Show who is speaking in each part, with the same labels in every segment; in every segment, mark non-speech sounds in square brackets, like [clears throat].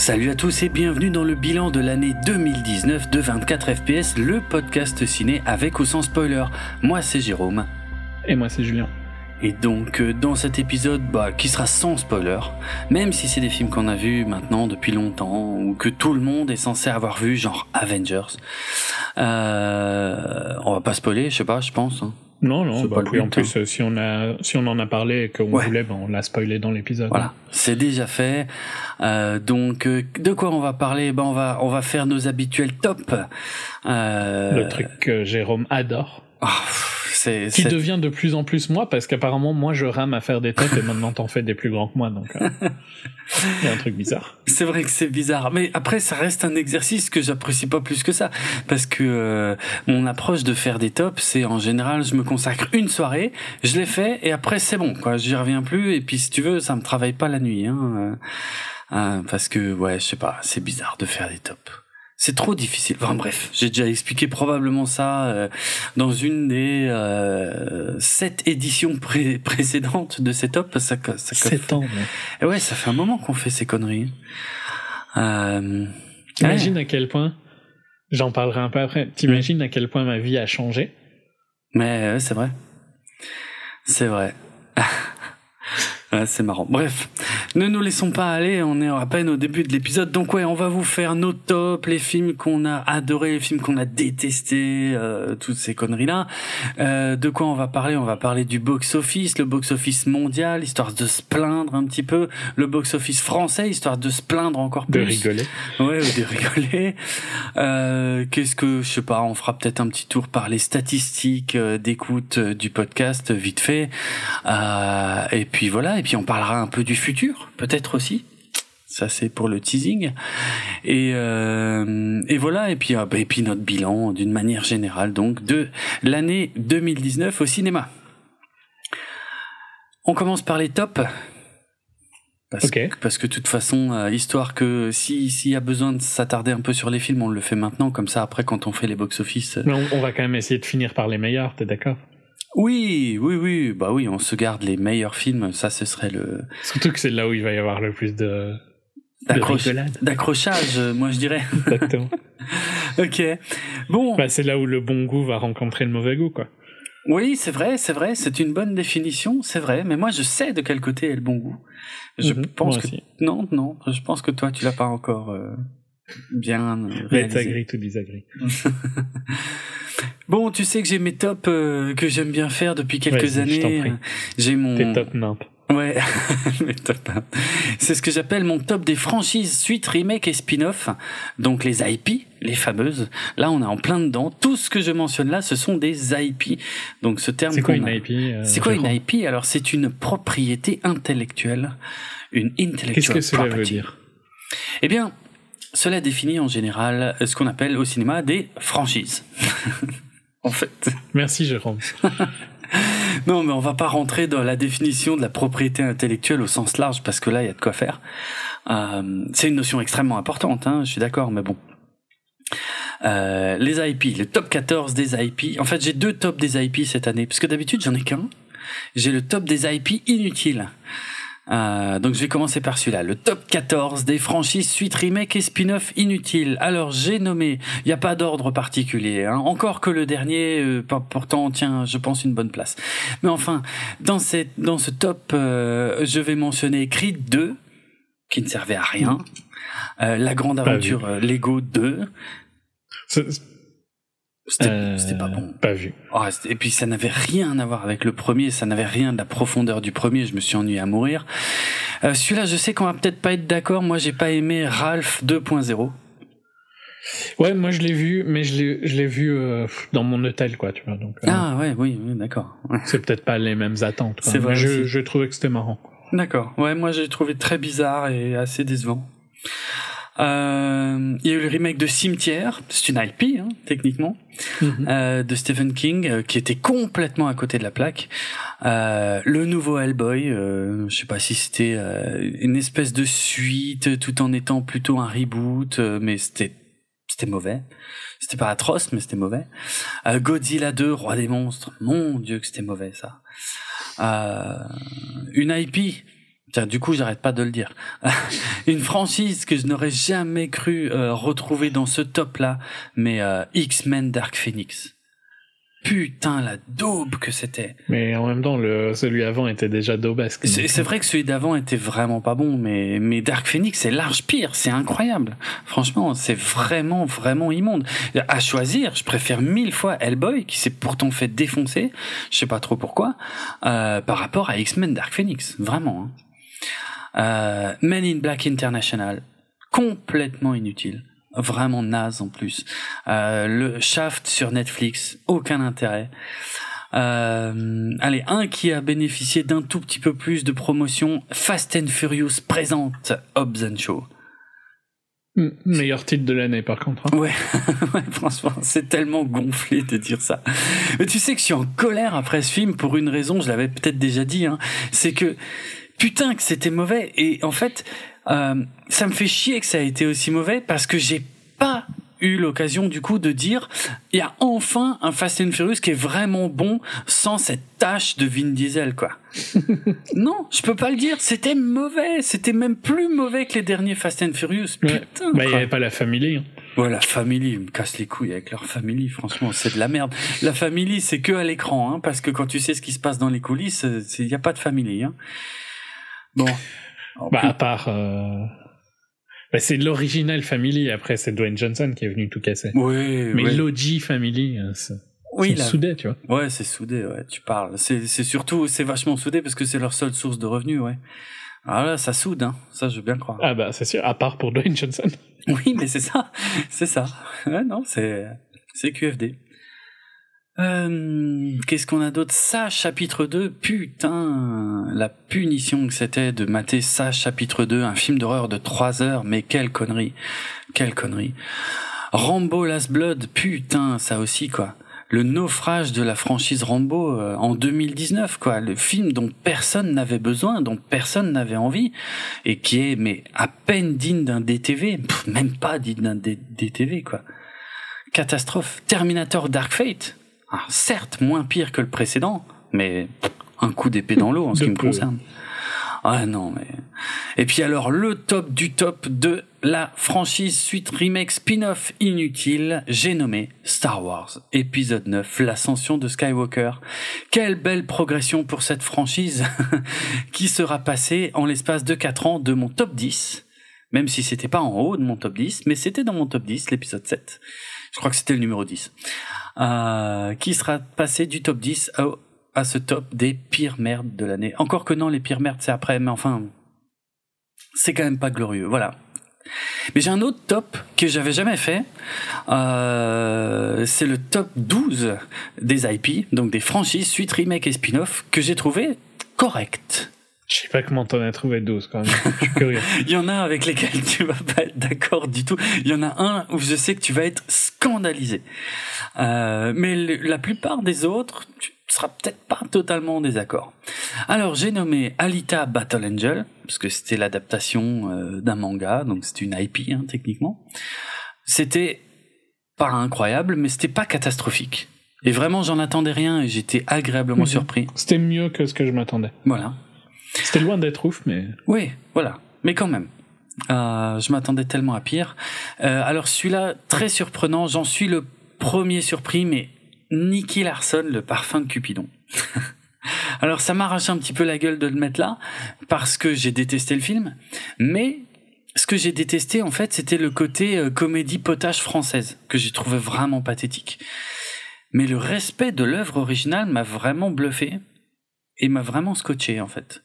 Speaker 1: Salut à tous et bienvenue dans le bilan de l'année 2019 de 24 FPS, le podcast ciné avec ou sans spoiler. Moi c'est Jérôme.
Speaker 2: Et moi c'est Julien.
Speaker 1: Et donc euh, dans cet épisode bah, qui sera sans spoiler, même si c'est des films qu'on a vus maintenant depuis longtemps ou que tout le monde est censé avoir vu, genre Avengers, euh, on va pas spoiler, je sais pas, je pense. Hein.
Speaker 2: Non, non, bah, en plus, hein. si on a, si on en a parlé et qu'on voulait, ben, on l'a spoilé dans l'épisode.
Speaker 1: Voilà, c'est déjà fait. Euh, donc, euh, de quoi on va parler? Ben, on va, on va faire nos habituels top.
Speaker 2: Euh... Le truc que Jérôme adore.
Speaker 1: Oh,
Speaker 2: qui devient de plus en plus moi parce qu'apparemment moi je rame à faire des têtes et maintenant t'en fais des plus grands que moi donc euh, il y a un truc bizarre.
Speaker 1: C'est vrai que c'est bizarre mais après ça reste un exercice que j'apprécie pas plus que ça parce que euh, mon approche de faire des tops c'est en général je me consacre une soirée, je l'ai fait et après c'est bon quoi, j'y reviens plus et puis si tu veux ça me travaille pas la nuit hein, euh, parce que ouais je sais pas c'est bizarre de faire des tops. C'est trop difficile. Enfin bref, j'ai déjà expliqué probablement ça euh, dans une des euh, sept éditions précédentes de Setup. Ça, ça,
Speaker 2: ça sept ans.
Speaker 1: Ouais. ouais, ça fait un moment qu'on fait ces conneries.
Speaker 2: Euh, T'imagines à quel point, j'en parlerai un peu après, t'imagines à quel point ma vie a changé?
Speaker 1: Mais c'est vrai. C'est vrai. [laughs] c'est marrant. Bref, ne nous laissons pas aller, on est à peine au début de l'épisode. Donc ouais, on va vous faire nos tops, les films qu'on a adorés, les films qu'on a détestés, euh, toutes ces conneries-là. Euh, de quoi on va parler? On va parler du box-office, le box-office mondial, histoire de se plaindre un petit peu. Le box-office français, histoire de se plaindre encore plus.
Speaker 2: De rigoler.
Speaker 1: Ouais, de rigoler. Euh, Qu'est-ce que, je sais pas, on fera peut-être un petit tour par les statistiques euh, d'écoute euh, du podcast, vite fait. et puis voilà, et puis on parlera un peu du futur, peut-être aussi. Ça c'est pour le teasing. Et, euh, et voilà, et puis, ah, bah, et puis notre bilan d'une manière générale, donc de l'année 2019 au cinéma. On commence par les tops. Parce, que, parce que de toute façon, euh, histoire que si s'il y a besoin de s'attarder un peu sur les films, on le fait maintenant, comme ça après quand on fait les box-office.
Speaker 2: Mais on, on, va quand même essayer de finir par les meilleurs, t'es d'accord?
Speaker 1: Oui, oui, oui, bah oui, on se garde les meilleurs films, ça ce serait le...
Speaker 2: Surtout que c'est là où il va y avoir le plus de...
Speaker 1: D'accrochage, moi je dirais. [laughs]
Speaker 2: Exactement.
Speaker 1: ok. Bon.
Speaker 2: Bah, c'est là où le bon goût va rencontrer le mauvais goût, quoi.
Speaker 1: Oui, c'est vrai, c'est vrai, c'est une bonne définition, c'est vrai, mais moi je sais de quel côté est le bon goût. Je mhm, pense que non, non, je pense que toi tu l'as pas encore euh, bien réalisé.
Speaker 2: agree to disagree. [laughs]
Speaker 1: Bon, tu sais que j'ai mes tops euh, que j'aime bien faire depuis quelques années. J'ai mon
Speaker 2: Tes top nimp.
Speaker 1: Ouais, [laughs] mes top C'est ce que j'appelle mon top des franchises suite remake et spin-off. Donc les IP, les fameuses. Là, on est en plein dedans. Tout ce que je mentionne là, ce sont des IP. Donc ce terme.
Speaker 2: C'est quoi une IP euh,
Speaker 1: C'est quoi une IP Alors c'est une propriété intellectuelle, une intellectual
Speaker 2: Qu'est-ce que cela veut dire?
Speaker 1: Eh bien, cela définit en général ce qu'on appelle au cinéma des franchises. [laughs] en fait.
Speaker 2: Merci Jérôme. [laughs]
Speaker 1: non, mais on va pas rentrer dans la définition de la propriété intellectuelle au sens large parce que là, il y a de quoi faire. Euh, c'est une notion extrêmement importante, hein, je suis d'accord, mais bon. Euh, les IP, le top 14 des IP. En fait, j'ai deux tops des IP cette année, parce que d'habitude, j'en ai qu'un. J'ai le top des IP inutiles. Euh, donc je vais commencer par celui-là, le top 14 des franchises suite remake et spin-off inutiles. Alors j'ai nommé, il n'y a pas d'ordre particulier, hein. encore que le dernier, euh, pourtant tient, je pense, une bonne place. Mais enfin, dans, cette, dans ce top, euh, je vais mentionner Creed 2, qui ne servait à rien, euh, La Grande Aventure Lego 2. C'était pas bon.
Speaker 2: Pas vu.
Speaker 1: Oh, et puis ça n'avait rien à voir avec le premier, ça n'avait rien de la profondeur du premier, je me suis ennuyé à mourir. Euh, Celui-là, je sais qu'on va peut-être pas être d'accord, moi j'ai pas aimé Ralph 2.0.
Speaker 2: Ouais, moi je l'ai vu, mais je l'ai vu euh, dans mon hôtel, quoi, tu vois. Donc,
Speaker 1: euh, ah ouais, oui, oui d'accord.
Speaker 2: C'est peut-être pas les mêmes attentes. C'est vrai. Je, je trouvais que c'était marrant.
Speaker 1: D'accord. Ouais, moi j'ai trouvé très bizarre et assez décevant. Euh, il y a eu le remake de Cimetière, c'est une IP hein, techniquement, mhm. euh, de Stephen King, euh, qui était complètement à côté de la plaque. Euh, le nouveau Hellboy, euh, je sais pas si c'était euh, une espèce de suite, tout en étant plutôt un reboot, mais c'était c'était mauvais. C'était pas atroce, mais c'était mauvais. Godzilla 2, Roi des monstres, mon dieu que c'était mauvais ça. une IP du coup, j'arrête pas de le dire. [laughs] Une franchise que je n'aurais jamais cru euh, retrouver dans ce top-là, mais euh, X-Men Dark Phoenix. Putain, la daube que c'était.
Speaker 2: Mais en même temps, le, celui avant était déjà daubesque.
Speaker 1: C'est vrai que celui d'avant était vraiment pas bon, mais, mais Dark Phoenix, c'est large pire, c'est incroyable. Franchement, c'est vraiment, vraiment immonde. À choisir, je préfère mille fois Hellboy, qui s'est pourtant fait défoncer, je sais pas trop pourquoi, euh, par rapport à X-Men Dark Phoenix. Vraiment. Hein. Euh, Men in Black International, complètement inutile, vraiment naze en plus. Euh, le Shaft sur Netflix, aucun intérêt. Euh, allez, un qui a bénéficié d'un tout petit peu plus de promotion, Fast and Furious présente Hobbs and Show.
Speaker 2: Meilleur titre de l'année par contre.
Speaker 1: Hein. Ouais, [laughs] ouais, franchement, c'est tellement gonflé de dire ça. Mais tu sais que je suis en colère après ce film pour une raison, je l'avais peut-être déjà dit, hein, c'est que putain que c'était mauvais. Et en fait, euh, ça me fait chier que ça a été aussi mauvais parce que j'ai pas eu l'occasion du coup de dire il y a enfin un Fast and Furious qui est vraiment bon sans cette tâche de Vin Diesel quoi. [laughs] non, je peux pas le dire, c'était mauvais, c'était même plus mauvais que les derniers Fast and Furious. Putain.
Speaker 2: Bah il y avait pas la famille. Hein.
Speaker 1: Ouais, la famille, ils me cassent les couilles avec leur famille, franchement, c'est de la merde. La famille, c'est que à l'écran, hein, parce que quand tu sais ce qui se passe dans les coulisses, il n'y a pas de famille. Hein.
Speaker 2: Bon. bah, à part. Euh... Bah, c'est l'original Family, après c'est Dwayne Johnson qui est venu tout casser.
Speaker 1: Oui,
Speaker 2: Mais l'OG Family, euh, c'est oui, soudé, tu vois.
Speaker 1: Ouais, c'est soudé, ouais, tu parles. C'est, c'est surtout, c'est vachement soudé parce que c'est leur seule source de revenus, ouais. Ah là, ça soude, hein. Ça, je veux bien croire.
Speaker 2: Ah bah, c'est sûr, à part pour Dwayne Johnson. [laughs]
Speaker 1: Oui, mais c'est ça. C'est ça. Ouais, non, c'est, c'est QFD. Euh, Qu'est-ce qu'on a d'autre? Ça, chapitre 2, putain, la punition que c'était de mater ça, chapitre 2, un film d'horreur de 3 heures, mais quelle connerie, quelle connerie. Rambo Last Blood, putain, ça aussi quoi. Le naufrage de la franchise Rambo euh, en 2019, quoi. Le film dont personne n'avait besoin, dont personne n'avait envie, et qui est, mais à peine digne d'un DTV, même pas digne d'un DTV, quoi. Catastrophe. Terminator Dark Fate, ah, certes, moins pire que le précédent, mais un coup d'épée dans l'eau en ce qui me concerne. Ah non, mais... Et puis alors, le top du top de la franchise suite remake spin-off inutile, j'ai nommé Star Wars, épisode 9, l'ascension de Skywalker. Quelle belle progression pour cette franchise [laughs] qui sera passée en l'espace de 4 ans de mon top 10, même si c'était pas en haut de mon top 10, mais c'était dans mon top 10, l'épisode 7. Je crois que c'était le numéro 10. Euh, qui sera passé du top 10 à, ce top des pires merdes de l'année. Encore que non, les pires merdes c'est après, mais enfin, c'est quand même pas glorieux. Voilà. Mais j'ai un autre top que j'avais jamais fait. Euh, c'est le top 12 des IP, donc des franchises, suite, remake et spin-off, que j'ai trouvé correct.
Speaker 2: Je sais pas comment t'en as trouvé 12 quand même. Je suis curieux. [laughs]
Speaker 1: Il y en a avec lesquels tu vas pas être d'accord du tout. Il y en a un où je sais que tu vas être scandalisé. Euh, mais la plupart des autres, tu seras peut-être pas totalement en désaccord. Alors j'ai nommé Alita Battle Angel parce que c'était l'adaptation euh, d'un manga, donc c'était une IP hein, techniquement. C'était pas incroyable, mais c'était pas catastrophique. Et vraiment, j'en attendais rien et j'étais agréablement mhm. surpris.
Speaker 2: C'était mieux que ce que je m'attendais.
Speaker 1: Voilà.
Speaker 2: C'était loin d'être ouf, mais.
Speaker 1: Oui, voilà. Mais quand même. Euh, je m'attendais tellement à pire. Euh, alors celui-là, très surprenant, j'en suis le premier surpris, mais Nicky Larson, le parfum de Cupidon. [laughs] alors ça m'arrache un petit peu la gueule de le mettre là, parce que j'ai détesté le film, mais ce que j'ai détesté en fait, c'était le côté euh, comédie potage française, que j'ai trouvé vraiment pathétique. Mais le respect de l'œuvre originale m'a vraiment bluffé et m'a vraiment scotché en fait.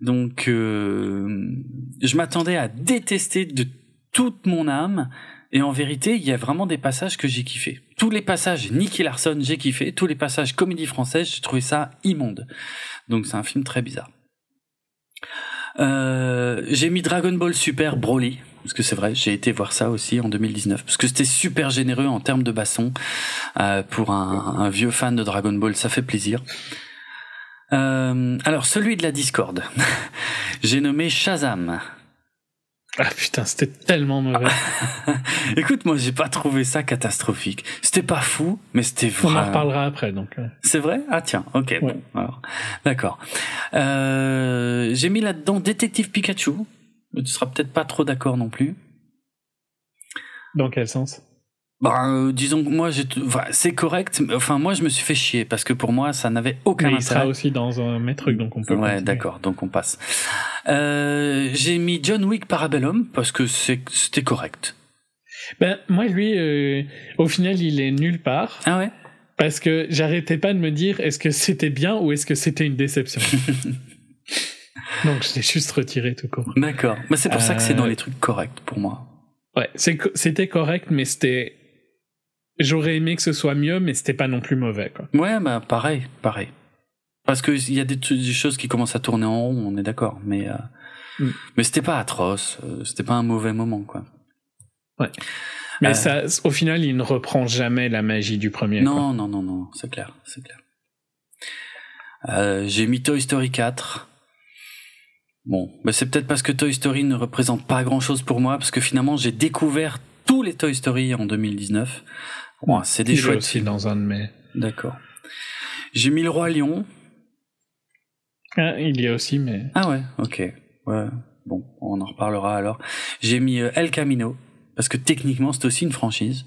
Speaker 1: Donc, euh, je m'attendais à détester de toute mon âme. Et en vérité, il y a vraiment des passages que j'ai kiffé. Tous les passages Nicky Larson, j'ai kiffé. Tous les passages comédie française, j'ai trouvé ça immonde. Donc c'est un film très bizarre. Euh, j'ai mis Dragon Ball Super Broly parce que c'est vrai, j'ai été voir ça aussi en 2019 parce que c'était super généreux en termes de basson euh, pour un, un, vieux fan de Dragon Ball, ça fait plaisir. Euh, alors celui de la Discord, [laughs] j'ai nommé Shazam.
Speaker 2: Ah putain, c'était tellement mauvais. [laughs]
Speaker 1: Écoute, moi j'ai pas trouvé ça catastrophique. C'était pas fou, mais c'était
Speaker 2: vrai. On en reparlera après, donc. Euh.
Speaker 1: C'est vrai? Ah tiens, ok, bon, alors, d'accord. Euh, j'ai mis là-dedans Détective Pikachu. Tu seras peut-être pas trop d'accord non plus.
Speaker 2: Dans quel sens?
Speaker 1: Euh, disons que moi, c'est correct. Enfin, moi, je me suis fait chier parce que pour moi, ça n'avait aucun
Speaker 2: Mais
Speaker 1: il
Speaker 2: sera aussi dans un mes trucs, donc on peut.
Speaker 1: Ouais, d'accord, donc on passe. Euh, j'ai mis John Wick Parabellum parce que c'était correct.
Speaker 2: Ben moi, lui, euh, au final, il est nulle part.
Speaker 1: Ah ouais?
Speaker 2: Parce que j'arrêtais pas de me dire, est-ce que c'était bien ou est-ce que c'était une déception? [laughs] donc, je l'ai juste retiré tout court.
Speaker 1: D'accord. Mais c'est pour ça que c'est dans les trucs corrects pour moi.
Speaker 2: Ouais, c'était correct, mais c'était J'aurais aimé que ce soit mieux, mais c'était pas non plus mauvais. Quoi.
Speaker 1: Ouais, bah pareil, pareil. Parce qu'il y a des, des, choses qui commencent à tourner en rond, on est d'accord. Mais, euh, mm. mais c'était pas atroce, euh, c'était pas un mauvais moment, quoi.
Speaker 2: Ouais. Mais euh, ça, au final, il ne reprend jamais la magie du premier.
Speaker 1: Non, non, non, non, c'est clair, c'est clair. J'ai mis Toy Story 4. Bon, bah c'est peut-être parce que Toy Story ne représente pas grand-chose pour moi, parce que finalement, j'ai découvert tous les Toy Story en 2019 c'est des chouettes
Speaker 2: aussi dans un de mes.
Speaker 1: D'accord. J'ai mis le roi lion.
Speaker 2: Ah, il y a aussi, mais.
Speaker 1: Ah ouais, ok. Ouais. Bon, on en reparlera alors. J'ai mis euh, El Camino parce que techniquement c'est aussi une franchise.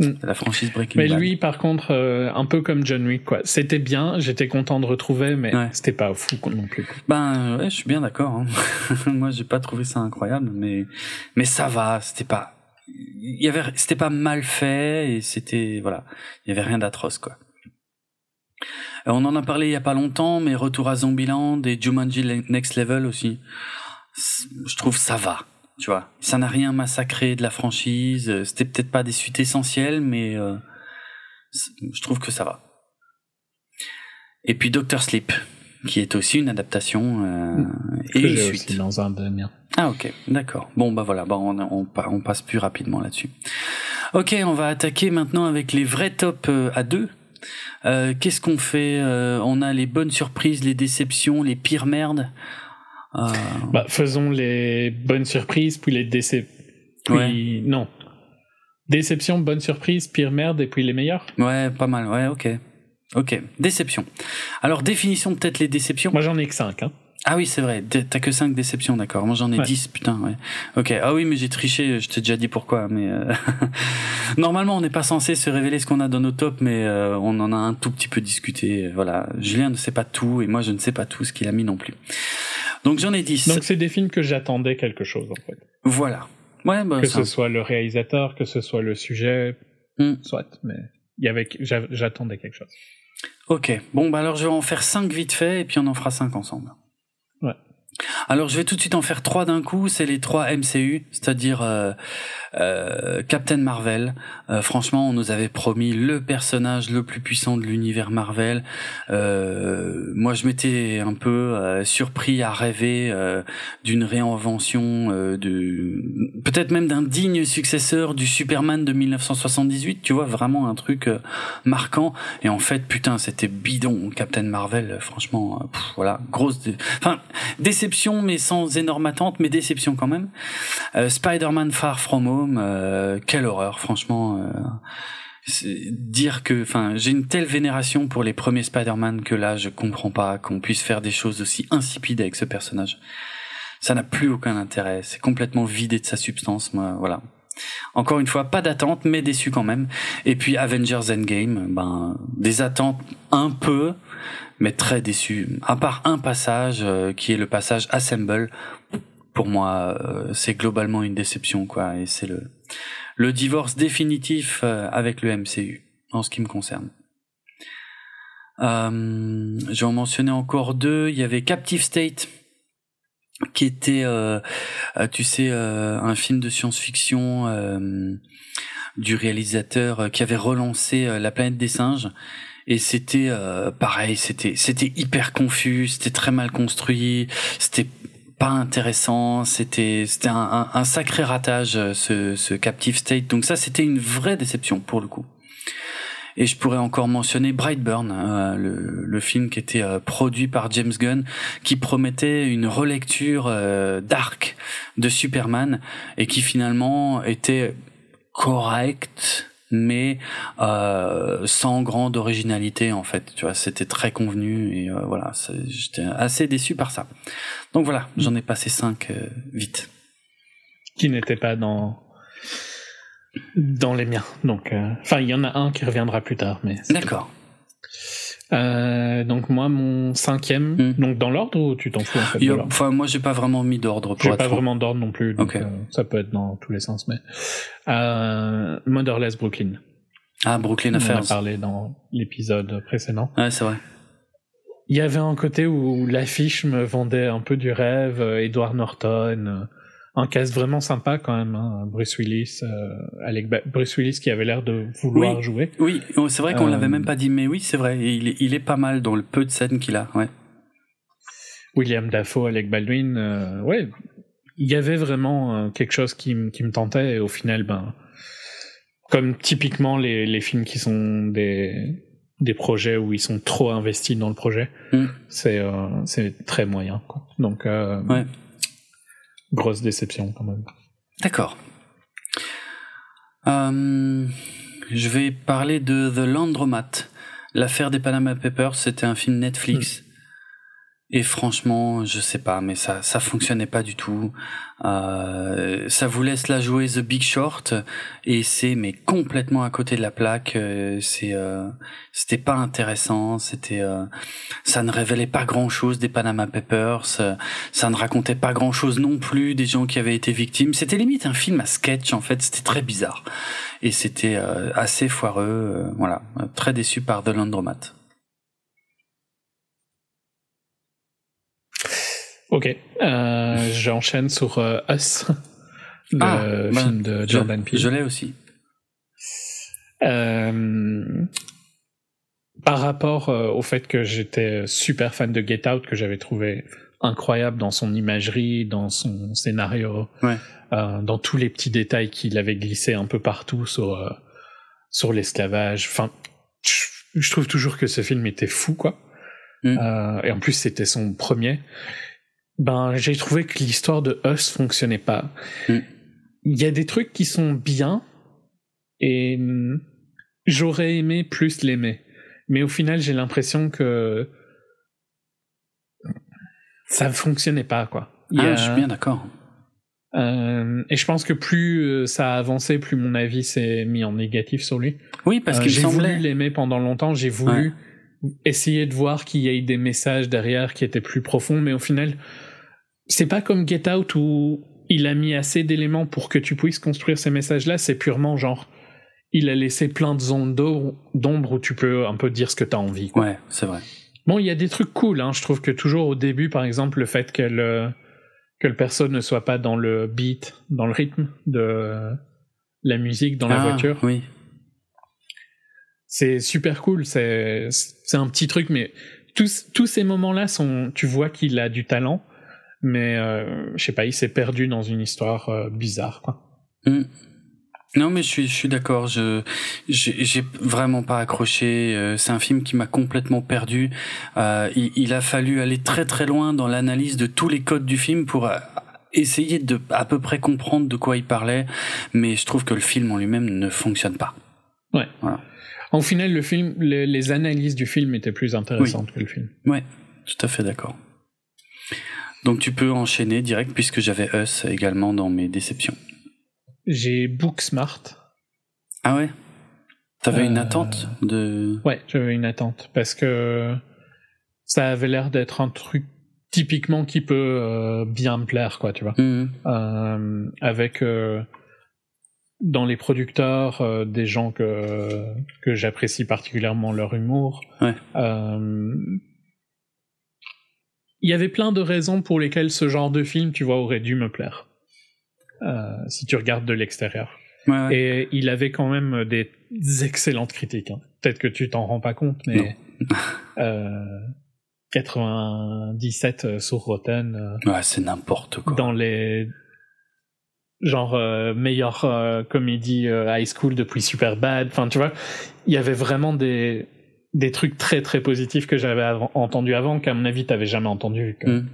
Speaker 1: Hmm. La franchise Breaking
Speaker 2: Bad. Mais lui, par contre, euh, un peu comme John Wick, quoi. C'était bien, j'étais content de retrouver, mais c'était pas fou non plus.
Speaker 1: Ben, ouais, je suis bien d'accord. Hein. [laughs] Moi, j'ai pas trouvé ça incroyable, mais mais ça va. C'était pas il y avait c'était pas mal fait et c'était voilà il y avait rien d'atroce quoi. Euh, on en a parlé il y a pas longtemps mais retour à Zombieland et Jumanji Next Level aussi je trouve ça va tu vois. Ça n'a rien massacré de la franchise c'était peut-être pas des suites essentielles mais euh, je trouve que ça va. Et puis Doctor Sleep qui est aussi une adaptation euh, et une suite
Speaker 2: dans un de
Speaker 1: ah ok, d'accord. Bon bah voilà, bah on, on, on passe plus rapidement là-dessus. Ok, on va attaquer maintenant avec les vrais tops euh, à deux. Euh, Qu'est-ce qu'on fait euh, On a les bonnes surprises, les déceptions, les pires merdes.
Speaker 2: Bah, faisons les bonnes surprises, puis les déceptions. Puis non. Déception, bonne surprise, pire merde, et puis les meilleurs.
Speaker 1: Ouais, pas mal. Ouais, ok. Ok. Déception. Alors définition peut-être les déceptions.
Speaker 2: Moi j'en ai que 5 hein.
Speaker 1: Ah oui, c'est vrai. T'as que 5 déceptions, d'accord. Moi, j'en ai 10, putain, ouais. Ok. Ah oui, mais j'ai triché. Je t'ai déjà dit pourquoi. Mais euh, [laughs] normalement, on n'est pas censé se révéler ce qu'on a dans nos tops, mais euh, on en a un tout petit peu discuté. Voilà. Julien ne sait pas tout et moi, je ne sais pas tout ce qu'il a mis non plus. Donc j'en ai 10.
Speaker 2: Donc c'est des films que j'attendais quelque chose, en fait.
Speaker 1: Voilà. Ouais, bah,
Speaker 2: que ce soit le réalisateur, que ce soit le sujet, hmm. soit. Mais il y avait, j'attendais quelque chose.
Speaker 1: Ok. Bon, bah alors je vais en faire 5 vite fait et puis on en fera 5 ensemble. Alors je vais tout de suite en faire trois d'un coup, c'est les trois MCU, c'est-à-dire euh, euh, Captain Marvel. Euh, franchement, on nous avait promis le personnage le plus puissant de l'univers Marvel. moi, je m'étais un peu surpris à rêver d'une réinvention, de peut-être même d'un digne successeur du Superman de 1978. Tu vois, vraiment un truc marquant. Et en fait, putain, c'était bidon, Captain Marvel. Franchement, voilà, grosse, enfin déception mais sans énorme attente, mais déception quand même. Euh, Spider-Man Far From Home, euh, quelle horreur, franchement. Euh, dire que, enfin, j'ai une telle vénération pour les premiers Spider-Man que là, je comprends pas qu'on puisse faire des choses aussi insipides avec ce personnage. Ça n'a plus aucun intérêt. C'est complètement vidé de sa substance. Moi, voilà. Encore une fois, pas d'attente, mais déçu quand même. Et puis Avengers Endgame, ben des attentes un peu, mais très déçu. À part un passage euh, qui est le passage Assemble, pour moi, euh, c'est globalement une déception, quoi. Et c'est le divorce définitif euh, avec le MCU en ce qui me concerne. Euh, je vais en mentionner encore deux. Il y avait Captive State, qui était, tu sais, un film de science-fiction du réalisateur qui avait relancé La planète des singes et c'était euh, pareil, c'était c'était hyper confus, c'était très mal construit, c'était pas intéressant, c'était c'était un, un, sacré ratage euh, ce, ce Captive State. Donc ça c'était une vraie déception pour le coup. Et je pourrais encore mentionner Brightburn, euh, le, film qui était euh, produit par James Gunn, qui promettait une relecture euh, dark de Superman et qui finalement était correct mais euh, sans grande originalité en fait. Tu vois c'était très convenu et euh, voilà j'étais assez déçu par ça. Donc voilà j'en ai passé cinq vite.
Speaker 2: Qui n'était pas dans dans les miens. Donc, euh, enfin, il y en a un qui reviendra plus tard, mais.
Speaker 1: D'accord.
Speaker 2: Euh, donc moi mon cinquième, hmm. donc dans l'ordre ou tu t'en fous en fait
Speaker 1: Enfin moi j'ai pas vraiment mis d'ordre.
Speaker 2: J'ai pas vraiment d'ordre non plus, donc euh, ça peut être dans tous les sens. Mais euh, Motherless Brooklyn.
Speaker 1: Ah Brooklyn Affairs.
Speaker 2: On en a parlé dans l'épisode précédent.
Speaker 1: Ouais c'est vrai.
Speaker 2: Il y avait un côté où l'affiche me vendait un peu du rêve, Edward Norton, un cast vraiment sympa quand même, hein. Bruce Willis, euh, Bruce Willis qui avait l'air de vouloir jouer.
Speaker 1: Oui, oh, c'est vrai qu'on l'avait euh, même pas dit, mais oui, c'est vrai, il est, il est pas mal dans le peu de scènes qu'il a, ouais.
Speaker 2: William Dafoe, Alec Baldwin, euh, ouais, il y avait vraiment quelque chose qui, qui me tentait et au final, ben, comme typiquement les, les films qui sont des des projets où ils sont trop investis dans le projet, mm. c'est c'est très moyen, quoi. Donc ouais grosse déception quand même.
Speaker 1: D'accord. Euh, je vais parler de The Landromat. L'affaire des Panama Papers, c'était un film Netflix. Hmm. Et franchement, je sais pas, mais ça, ça fonctionnait pas du tout. Euh, ça vous laisse la jouer The Big Short et c'est mais complètement à côté de la plaque. Euh, c'est, euh, c'était pas intéressant. C'était, euh, ça ne révélait pas grand chose des Panama Papers. ça ne racontait pas grand chose non plus des gens qui avaient été victimes. C'était limite un film à sketch en fait. C'était très bizarre et c'était assez foireux. voilà, très déçu par The Landromat.
Speaker 2: Ok, euh, [laughs] j'enchaîne sur euh, Us, le ah, ben, film de Jordan Peele.
Speaker 1: Je l'ai aussi.
Speaker 2: Euh, par rapport euh, au fait que j'étais super fan de Get Out, que j'avais trouvé incroyable dans son imagerie, dans son scénario, ouais. euh, dans tous les petits détails qu'il avait glissés un peu partout sur euh, sur l'esclavage. Enfin, je trouve toujours que ce film était fou, quoi. Mm. et en plus, c'était son premier ben j'ai trouvé que l'histoire de Us fonctionnait pas. Mm. Il y a des trucs qui sont bien et j'aurais aimé plus l'aimer, mais au final j'ai l'impression que ça fonctionnait pas quoi.
Speaker 1: ah, je suis bien d'accord.
Speaker 2: Euh, et je pense que plus euh, ça a avancé, plus mon avis s'est mis en négatif sur lui.
Speaker 1: Oui, parce
Speaker 2: euh,
Speaker 1: que
Speaker 2: j'ai
Speaker 1: semblait...
Speaker 2: voulu l'aimer pendant longtemps. J'ai voulu essayer de voir qu'il y ait des messages derrière qui étaient plus profonds, mais au final, c'est pas comme Get Out où il a mis assez d'éléments pour que tu puisses construire ces messages-là, c'est purement genre, il a laissé plein de zones d'ombre où tu peux un peu dire ce que t'as envie.
Speaker 1: Quoi. Ouais, c'est vrai.
Speaker 2: Bon, il y a des trucs cool, hein. je trouve que toujours au début, par exemple, le fait que le, que le perso ne soit pas dans le beat, dans le rythme de la musique dans la ah, voiture.
Speaker 1: Oui.
Speaker 2: C'est super cool, c'est, c'est un petit truc, mais tous, tous ces moments-là sont, tu vois qu'il a du talent, mais euh, je sais pas, il s'est perdu dans une histoire euh, bizarre, quoi.
Speaker 1: Mm. Non, mais je suis, je suis d'accord. Je, j'ai vraiment pas accroché. Euh, c'est un film qui m'a complètement perdu. Euh, il, il, a fallu aller très très loin dans l'analyse de tous les codes du film pour essayer de à peu près comprendre de quoi il parlait. Mais je trouve que le film en lui-même ne fonctionne pas.
Speaker 2: Ouais. Voilà. En final, le film, les, les analyses du film étaient plus intéressantes que le film.
Speaker 1: Ouais, tout à fait d'accord. Donc tu peux enchaîner direct puisque j'avais Us également dans mes déceptions.
Speaker 2: J'ai Booksmart.
Speaker 1: Ah ouais? T'avais une euh, attente de...
Speaker 2: Ouais, j'avais une attente parce que ça avait l'air d'être un truc typiquement qui peut euh, bien me plaire, quoi, tu vois.
Speaker 1: Mhm.
Speaker 2: Euh, avec dans les producteurs des gens que que j'apprécie particulièrement leur humour.
Speaker 1: Ouais
Speaker 2: il y avait plein de raisons pour lesquelles ce genre de film, tu vois, aurait dû me plaire. Euh, si tu regardes de l'extérieur.
Speaker 1: Ouais,
Speaker 2: Et il avait quand même des excellentes critiques. Hein. Peut-être que tu t'en rends pas compte, mais [laughs] euh, 97 euh, sur Rotten.
Speaker 1: Euh, ouais, c'est n'importe quoi.
Speaker 2: Dans les genre euh, meilleure euh, comédie high school depuis Superbad. Enfin, tu vois, il y avait vraiment des des trucs très très positifs que j'avais entendu avant qu'à mon avis t'avais jamais entendu que mm.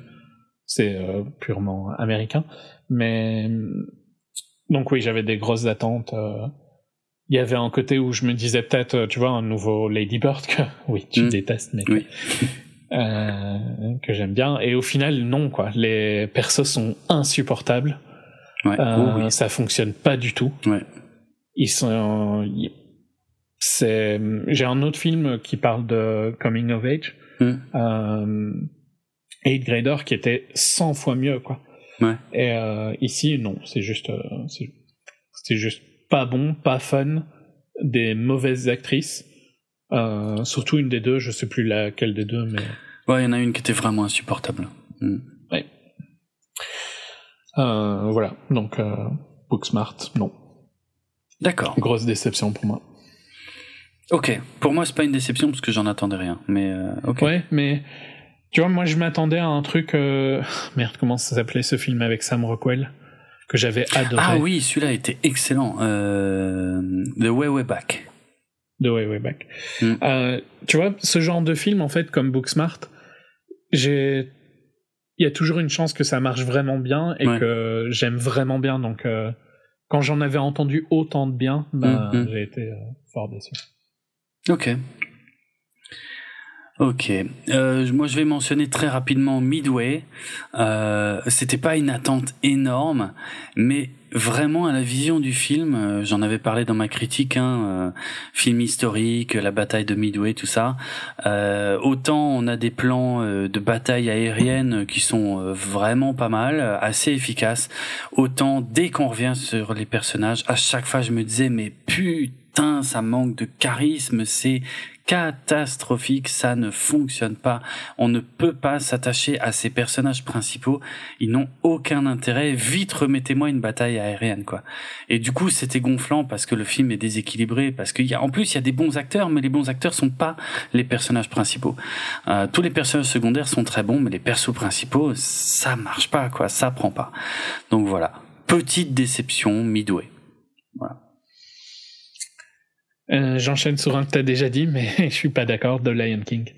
Speaker 2: c'est euh, purement américain mais donc oui j'avais des grosses attentes euh. il y avait un côté où je me disais peut-être euh, tu vois un nouveau Lady Bird que [laughs] oui tu mm. détestes mais oui. [laughs] que j'aime bien et au final non quoi les persos sont insupportables ouais. Oh ça fonctionne pas du tout
Speaker 1: ouais.
Speaker 2: ils sont c'est j'ai un autre film qui parle de coming of age mm. euh, Eight Grader qui était 100 fois mieux quoi.
Speaker 1: Ouais.
Speaker 2: et euh, ici non c'est juste euh, c'est juste pas bon pas fun des mauvaises actrices. Euh, surtout une des deux je sais plus laquelle des deux mais
Speaker 1: ouais il y en a une qui était vraiment insupportable. Mm.
Speaker 2: ouais. Euh, voilà. Donc euh, Booksmart non.
Speaker 1: D'accord.
Speaker 2: Grosse déception pour moi
Speaker 1: Ok, pour moi c'est pas une déception parce que j'en attendais rien, mais euh.
Speaker 2: Ouais, mais tu vois, moi je m'attendais à un truc. Euh... [laughs] Merde, comment ça s'appelait ce film avec Sam Rockwell que j'avais adoré.
Speaker 1: Ah oui, celui-là était excellent. Euh... The Way Way Back.
Speaker 2: The Way Way Back. Mm. Euh, tu vois, ce genre de film en fait, comme Booksmart, j'ai il y a toujours une chance que ça marche vraiment bien et que j'aime vraiment bien. Donc, euh, quand j'en avais entendu autant de bien, bah, mm, mm. j'ai été euh, fort déçu.
Speaker 1: Ok. Ok. Euh, moi, je vais mentionner très rapidement Midway. Euh, C'était pas une attente énorme, mais vraiment à la vision du film, euh, j'en avais parlé dans ma critique, hein, euh, film historique, la bataille de Midway, tout ça. Euh, autant on a des plans de bataille aérienne qui sont vraiment pas mal, assez efficaces. Autant dès qu'on revient sur les personnages, à chaque fois je me disais mais putain, ça manque de charisme, c'est catastrophique, ça ne fonctionne pas. On ne peut pas s'attacher à ces personnages principaux, ils n'ont aucun intérêt. Vite remettez-moi une bataille aérienne quoi. Et du coup, c'était gonflant parce que le film est déséquilibré parce qu'il y a en plus il y a des bons acteurs mais les bons acteurs sont pas les personnages principaux. Euh, tous les personnages secondaires sont très bons mais les persos principaux ça marche pas quoi, ça prend pas. Donc voilà, petite déception Midway. Voilà.
Speaker 2: Euh, j'enchaîne sur un que t'as déjà dit, mais [laughs] je suis pas d'accord, de Lion King.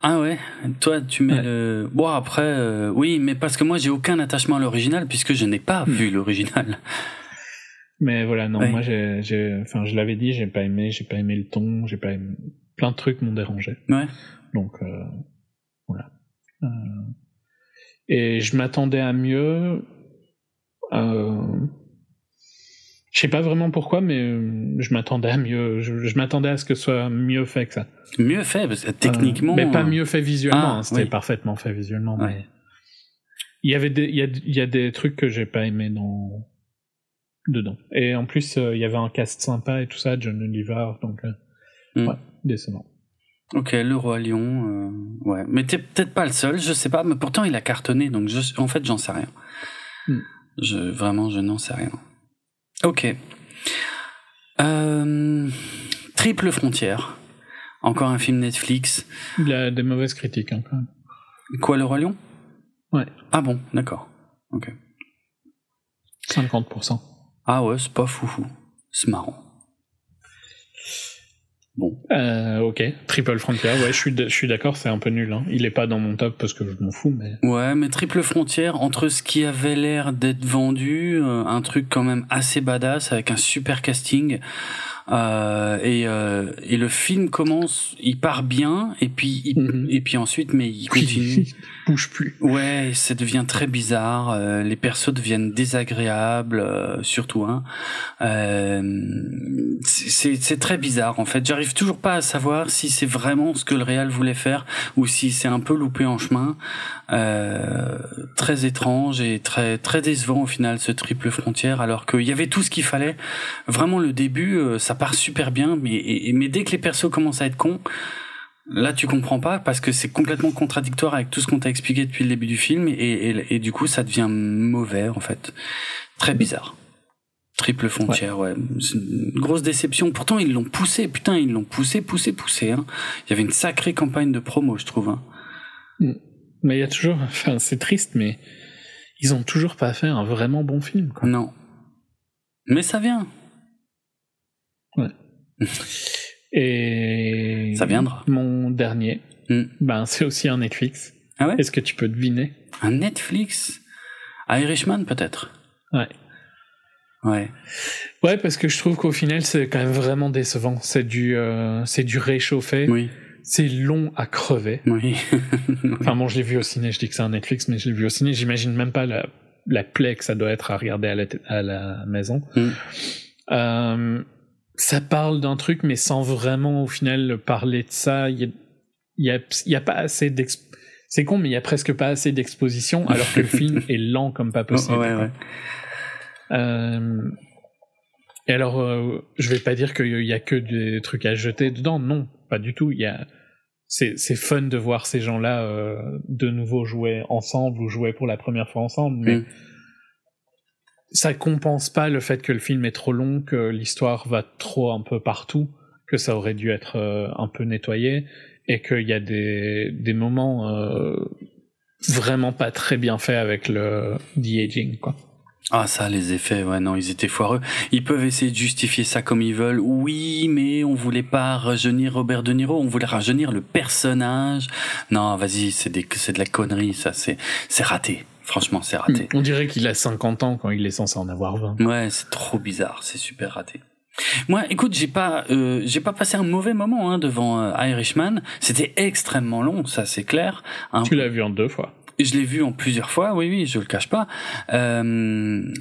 Speaker 1: Ah ouais, toi tu mets le. Bon après, euh, oui, mais parce que moi j'ai aucun attachement à l'original puisque je n'ai pas hmm. vu l'original.
Speaker 2: Mais voilà, non, moi j'ai, enfin je l'avais dit, j'ai pas aimé, j'ai pas aimé le ton, j'ai pas aimé... plein de trucs m'ont dérangé.
Speaker 1: Ouais.
Speaker 2: Donc euh, voilà. Et je m'attendais à mieux. Euh, je sais pas vraiment pourquoi, mais euh, je m'attendais à mieux. Je, m'attendais à ce que ce soit mieux fait que ça.
Speaker 1: Mieux fait, parce que techniquement.
Speaker 2: mais pas mieux fait visuellement. Ah, hein, c'était parfaitement fait visuellement. Mais il y avait des, il y a, il y a des trucs que j'ai pas aimé dans dedans. Et en plus, euh, il y avait un cast sympa et tout ça, John Oliver, donc euh, hmm. ouais, décevant.
Speaker 1: Ok, le roi lion, ouais, mais t'es peut-être pas le seul, je sais pas, mais pourtant il a cartonné, donc je, en fait j'en sais rien. Hmm. Je vraiment, je n'en sais rien. Ok. Euh, Triple Frontière. Encore un film Netflix.
Speaker 2: Il a des mauvaises critiques hein,
Speaker 1: Quoi, Le Roi Lion?
Speaker 2: Ouais.
Speaker 1: Ah bon, d'accord. Ok.
Speaker 2: 50%.
Speaker 1: Ah ouais, c'est pas foufou. C'est marrant. Bon.
Speaker 2: Euh, ok, Triple Frontier, ouais, je suis, je suis d'accord, c'est un peu nul. Hein. Il est pas dans mon top parce que je m'en fous, mais.
Speaker 1: Ouais, mais Triple Frontière, entre ce qui avait l'air d'être vendu, euh, un truc quand même assez badass avec un super casting, euh, et, euh, et le film commence, il part bien, et puis il, mhm. et puis ensuite, mais il [laughs] continue. Ouais, ça devient très bizarre. Euh, les persos deviennent désagréables, euh, surtout un. Euh, c'est très bizarre en fait. J'arrive toujours pas à savoir si c'est vraiment ce que le réal voulait faire ou si c'est un peu loupé en chemin. très étrange et très très décevant au final ce triple frontière, alors qu'il y avait tout ce qu'il fallait. Vraiment le début, ça part super bien, mais, mais dès que les persos commencent à être cons, là tu comprends pas parce que c'est complètement contradictoire avec tout ce qu'on t'a expliqué depuis le début du film et, et, du coup ça devient mauvais en fait. Très bizarre. Triple frontière, ouais. C'est une grosse déception. Pourtant, ils l'ont poussé, putain, ils l'ont poussé, poussé, poussé. Hein. Il y avait une sacrée campagne de promo, je trouve. Hein.
Speaker 2: Mm. Mais il y a toujours, [laughs] enfin, c'est triste, mais ils ont toujours pas fait un vraiment bon film. Quoi.
Speaker 1: Non. Mais ça vient.
Speaker 2: Ouais. [laughs] Et
Speaker 1: ça viendra.
Speaker 2: Mon dernier,
Speaker 1: hmm.
Speaker 2: ben c'est aussi un Netflix.
Speaker 1: Ah ouais?
Speaker 2: Est-ce que tu peux deviner?
Speaker 1: Un Netflix? Irishman peut-être?
Speaker 2: Ouais.
Speaker 1: Ouais.
Speaker 2: Ouais, parce que je trouve qu'au final c'est quand même vraiment décevant. C'est du, euh, c'est du réchauffé.
Speaker 1: Oui.
Speaker 2: C'est long à crever.
Speaker 1: Oui. [laughs]
Speaker 2: enfin bon, je l'ai vu au ciné. Je dis que c'est un Netflix, mais je l'ai vu au ciné. J'imagine même pas la, la plaie que ça doit être à regarder à la, à la maison.
Speaker 1: Mm.
Speaker 2: Euh, ça parle d'un truc, mais sans vraiment au final parler de ça. Il y a, y a, pas assez d'exp... C'est con, mais il y a presque pas assez d'exposition, alors que le film [laughs] est lent comme pas possible.
Speaker 1: ouais, ouais.
Speaker 2: Euh, et alors, euh, je vais pas dire qu'il y a que des trucs à jeter dedans, non, pas du tout. Il y a, c'est, c'est fun de voir ces gens-là euh, de nouveau jouer ensemble ou jouer pour la première fois ensemble, mais
Speaker 1: Mm.
Speaker 2: Ça compense pas le fait que le film est trop long, que l'histoire va trop un peu partout, que ça aurait dû être euh, un peu nettoyé, et qu'il y a des, des moments euh, vraiment pas très bien faits avec le de-aging, quoi.
Speaker 1: Ah ça, les effets, ouais, non, ils étaient foireux. Ils peuvent essayer de justifier ça comme ils veulent. Oui, mais on voulait pas rajeunir Robert De Niro, on voulait rajeunir le personnage. Non, vas-y, c'est de la connerie, ça, c'est raté. Franchement, c'est raté.
Speaker 2: On dirait qu'il a 50 ans quand il est censé en avoir 20.
Speaker 1: Ouais, c'est trop bizarre, c'est super raté. Moi, écoute, j'ai pas, euh, j'ai pas passé un mauvais moment hein, devant euh, Irishman. C'était extrêmement long, ça c'est clair. Un
Speaker 2: Tu l'as vu en deux fois.
Speaker 1: je l'ai vu en plusieurs fois, oui, oui, je le cache pas. Euh,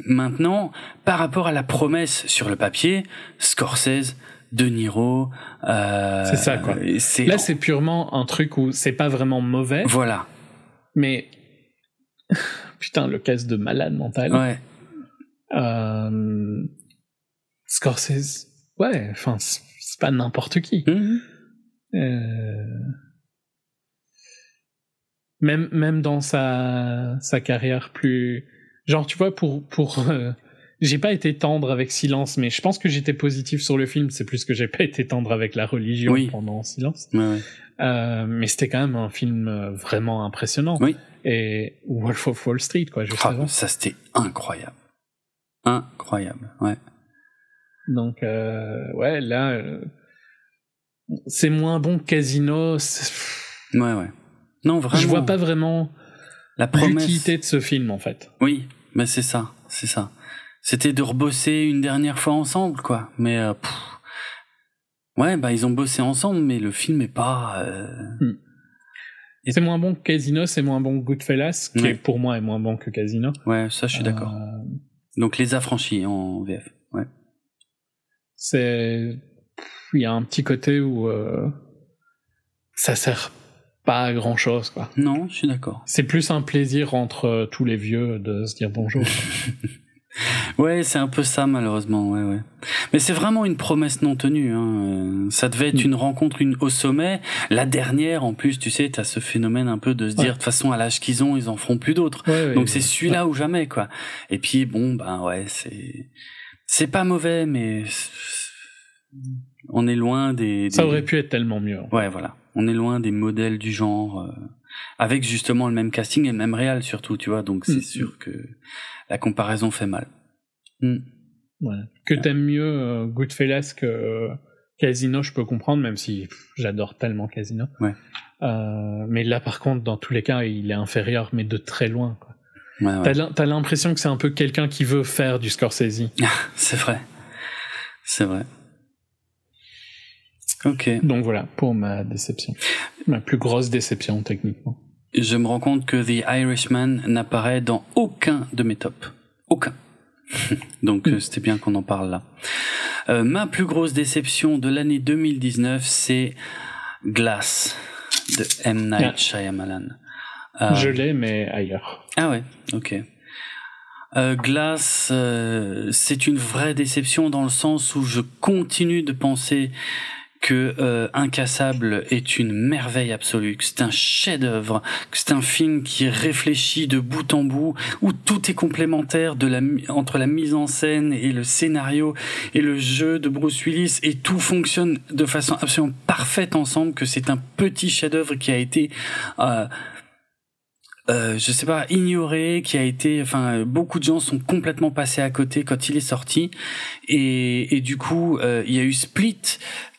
Speaker 1: maintenant, par rapport à la promesse sur le papier, Scorsese, De Niro,
Speaker 2: C'est ça, quoi. Là, c'est purement un truc où c'est pas vraiment mauvais,
Speaker 1: voilà,
Speaker 2: mais [laughs] putain, le casse de malade mental.
Speaker 1: ouais,
Speaker 2: Euh... Scorsese, ouais, enfin, c'est pas n'importe qui.
Speaker 1: Mhm.
Speaker 2: Euh, Même, même dans sa, sa carrière plus. Genre, tu vois, pour. pour euh, J'ai pas été tendre avec Silence, mais je pense que j'étais positif sur le film. C'est plus que j'ai pas été tendre avec la religion
Speaker 1: Oui.
Speaker 2: pendant Silence.
Speaker 1: Ouais, ouais.
Speaker 2: Euh, mais c'était quand même un film euh, vraiment impressionnant.
Speaker 1: Oui.
Speaker 2: Et Wolf of Wall Street, quoi, juste
Speaker 1: Ah,
Speaker 2: avant.
Speaker 1: ça c'était incroyable, incroyable, ouais.
Speaker 2: Donc, euh, ouais, là, euh, c'est moins bon que Casino.
Speaker 1: Ouais, ouais. Non, vraiment.
Speaker 2: Je vois pas vraiment
Speaker 1: la promesse.
Speaker 2: l'utilité de ce film, en fait.
Speaker 1: Oui, mais c'est ça, c'est ça. C'était de rebosser une dernière fois ensemble, quoi. Mais euh, pff, ouais, bah ils ont bossé ensemble, mais le film est pas. euh,
Speaker 2: Et c'est moins bon que Casino, c'est moins bon que Goodfellas, qui
Speaker 1: Ouais.
Speaker 2: est, pour moi est moins bon que Casino.
Speaker 1: Ouais, ça je suis d'accord.
Speaker 2: Euh,
Speaker 1: Donc les affranchis en VF. Ouais.
Speaker 2: c'est il y a un petit côté où euh, ça sert pas à grand chose quoi.
Speaker 1: Non, je suis d'accord.
Speaker 2: C'est plus un plaisir entre tous les vieux de se dire bonjour. [laughs]
Speaker 1: Ouais, c'est un peu ça malheureusement, ouais, ouais. Mais c'est vraiment une promesse non tenue. Hein. euh, Ça devait être
Speaker 2: Mm.
Speaker 1: une rencontre une, au sommet. La dernière, en plus, tu sais, t'as ce phénomène un peu de se dire,
Speaker 2: Ouais.
Speaker 1: de toute façon, à l'âge qu'ils ont, ils en feront plus d'autres.
Speaker 2: Ouais, ouais,
Speaker 1: Donc c'est celui-là ou jamais, quoi. Et puis bon, ben ouais, c'est c'est pas mauvais, mais on est loin des.
Speaker 2: Ça aurait pu être tellement mieux.
Speaker 1: Ouais, voilà. On est loin des modèles du genre, euh, avec justement le même casting et le même réal surtout, tu vois. Donc c'est
Speaker 2: Mm.
Speaker 1: sûr que la comparaison fait mal. Mm.
Speaker 2: Voilà. Que t'aimes mieux euh, Goodfellas que euh, Casino, je peux comprendre, même si j'adore tellement Casino.
Speaker 1: Ouais.
Speaker 2: Euh, mais là, par contre, dans tous les cas, il est inférieur, mais de très loin. Quoi.
Speaker 1: Ouais, ouais.
Speaker 2: T'as l'impression que c'est un peu quelqu'un qui veut faire du Scorsese. [laughs]
Speaker 1: C'est vrai. C'est vrai. Ok.
Speaker 2: Donc voilà, pour ma déception. Ma plus grosse déception, techniquement.
Speaker 1: Je me rends compte que The Irishman n'apparaît dans aucun de mes tops. Aucun. [laughs] Donc euh, c'était bien qu'on en parle là. Euh, ma plus grosse déception de l'année 2019, c'est Glass de M. Night
Speaker 2: Ah.
Speaker 1: Shyamalan. Euh,
Speaker 2: Je l'ai, mais ailleurs.
Speaker 1: Ah ouais, ok. Euh, Glass, euh, c'est une vraie déception dans le sens où je continue de penser que euh, Incassable est une merveille absolue, que c'est un chef-d'œuvre, que c'est un film qui est réfléchi de bout en bout, où tout est complémentaire de la, entre la mise en scène et le scénario et le jeu de Bruce Willis et tout fonctionne de façon absolument parfaite ensemble, que c'est un petit chef-d'œuvre qui a été euh, euh, je sais pas, ignoré, qui a été, enfin, beaucoup de gens sont complètement passés à côté quand il est sorti, et, et du coup, euh, il y a eu Split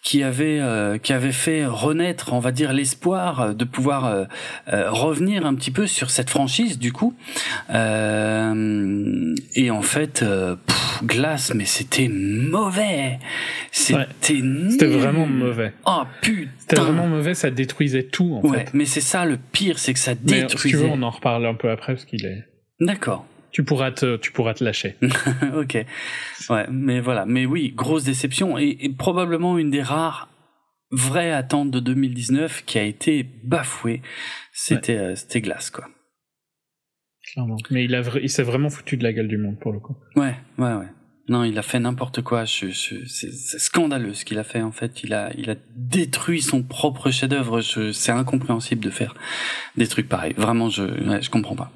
Speaker 1: qui avait euh, qui avait fait renaître, on va dire, l'espoir de pouvoir euh, euh, revenir un petit peu sur cette franchise du coup. et en fait, Glace, mais c'était mauvais. C'était
Speaker 2: C'était vraiment mauvais.
Speaker 1: Oh putain.
Speaker 2: C'était vraiment mauvais, ça détruisait tout en
Speaker 1: ouais, Mais c'est ça le pire, c'est que ça détruisait. Mais, si tu veux,
Speaker 2: on en reparle un peu après parce qu'il est.
Speaker 1: D'accord
Speaker 2: tu pourras te, tu pourras te lâcher. [laughs]
Speaker 1: ok. Ouais, mais voilà. Mais oui, grosse déception et, probablement une des rares vraies attentes de 2019 qui a été bafouée. C'était, euh, c'était glace, quoi.
Speaker 2: Clairement. Mais il a, il s'est vraiment foutu de la gueule du monde pour le coup.
Speaker 1: Ouais, ouais, ouais. Non, il a fait n'importe quoi. Je, c'est scandaleux ce qu'il a fait en fait. Il a, il a détruit son propre chef-d'œuvre. C'est incompréhensible de faire des trucs pareils. Vraiment, je, ouais, je comprends pas.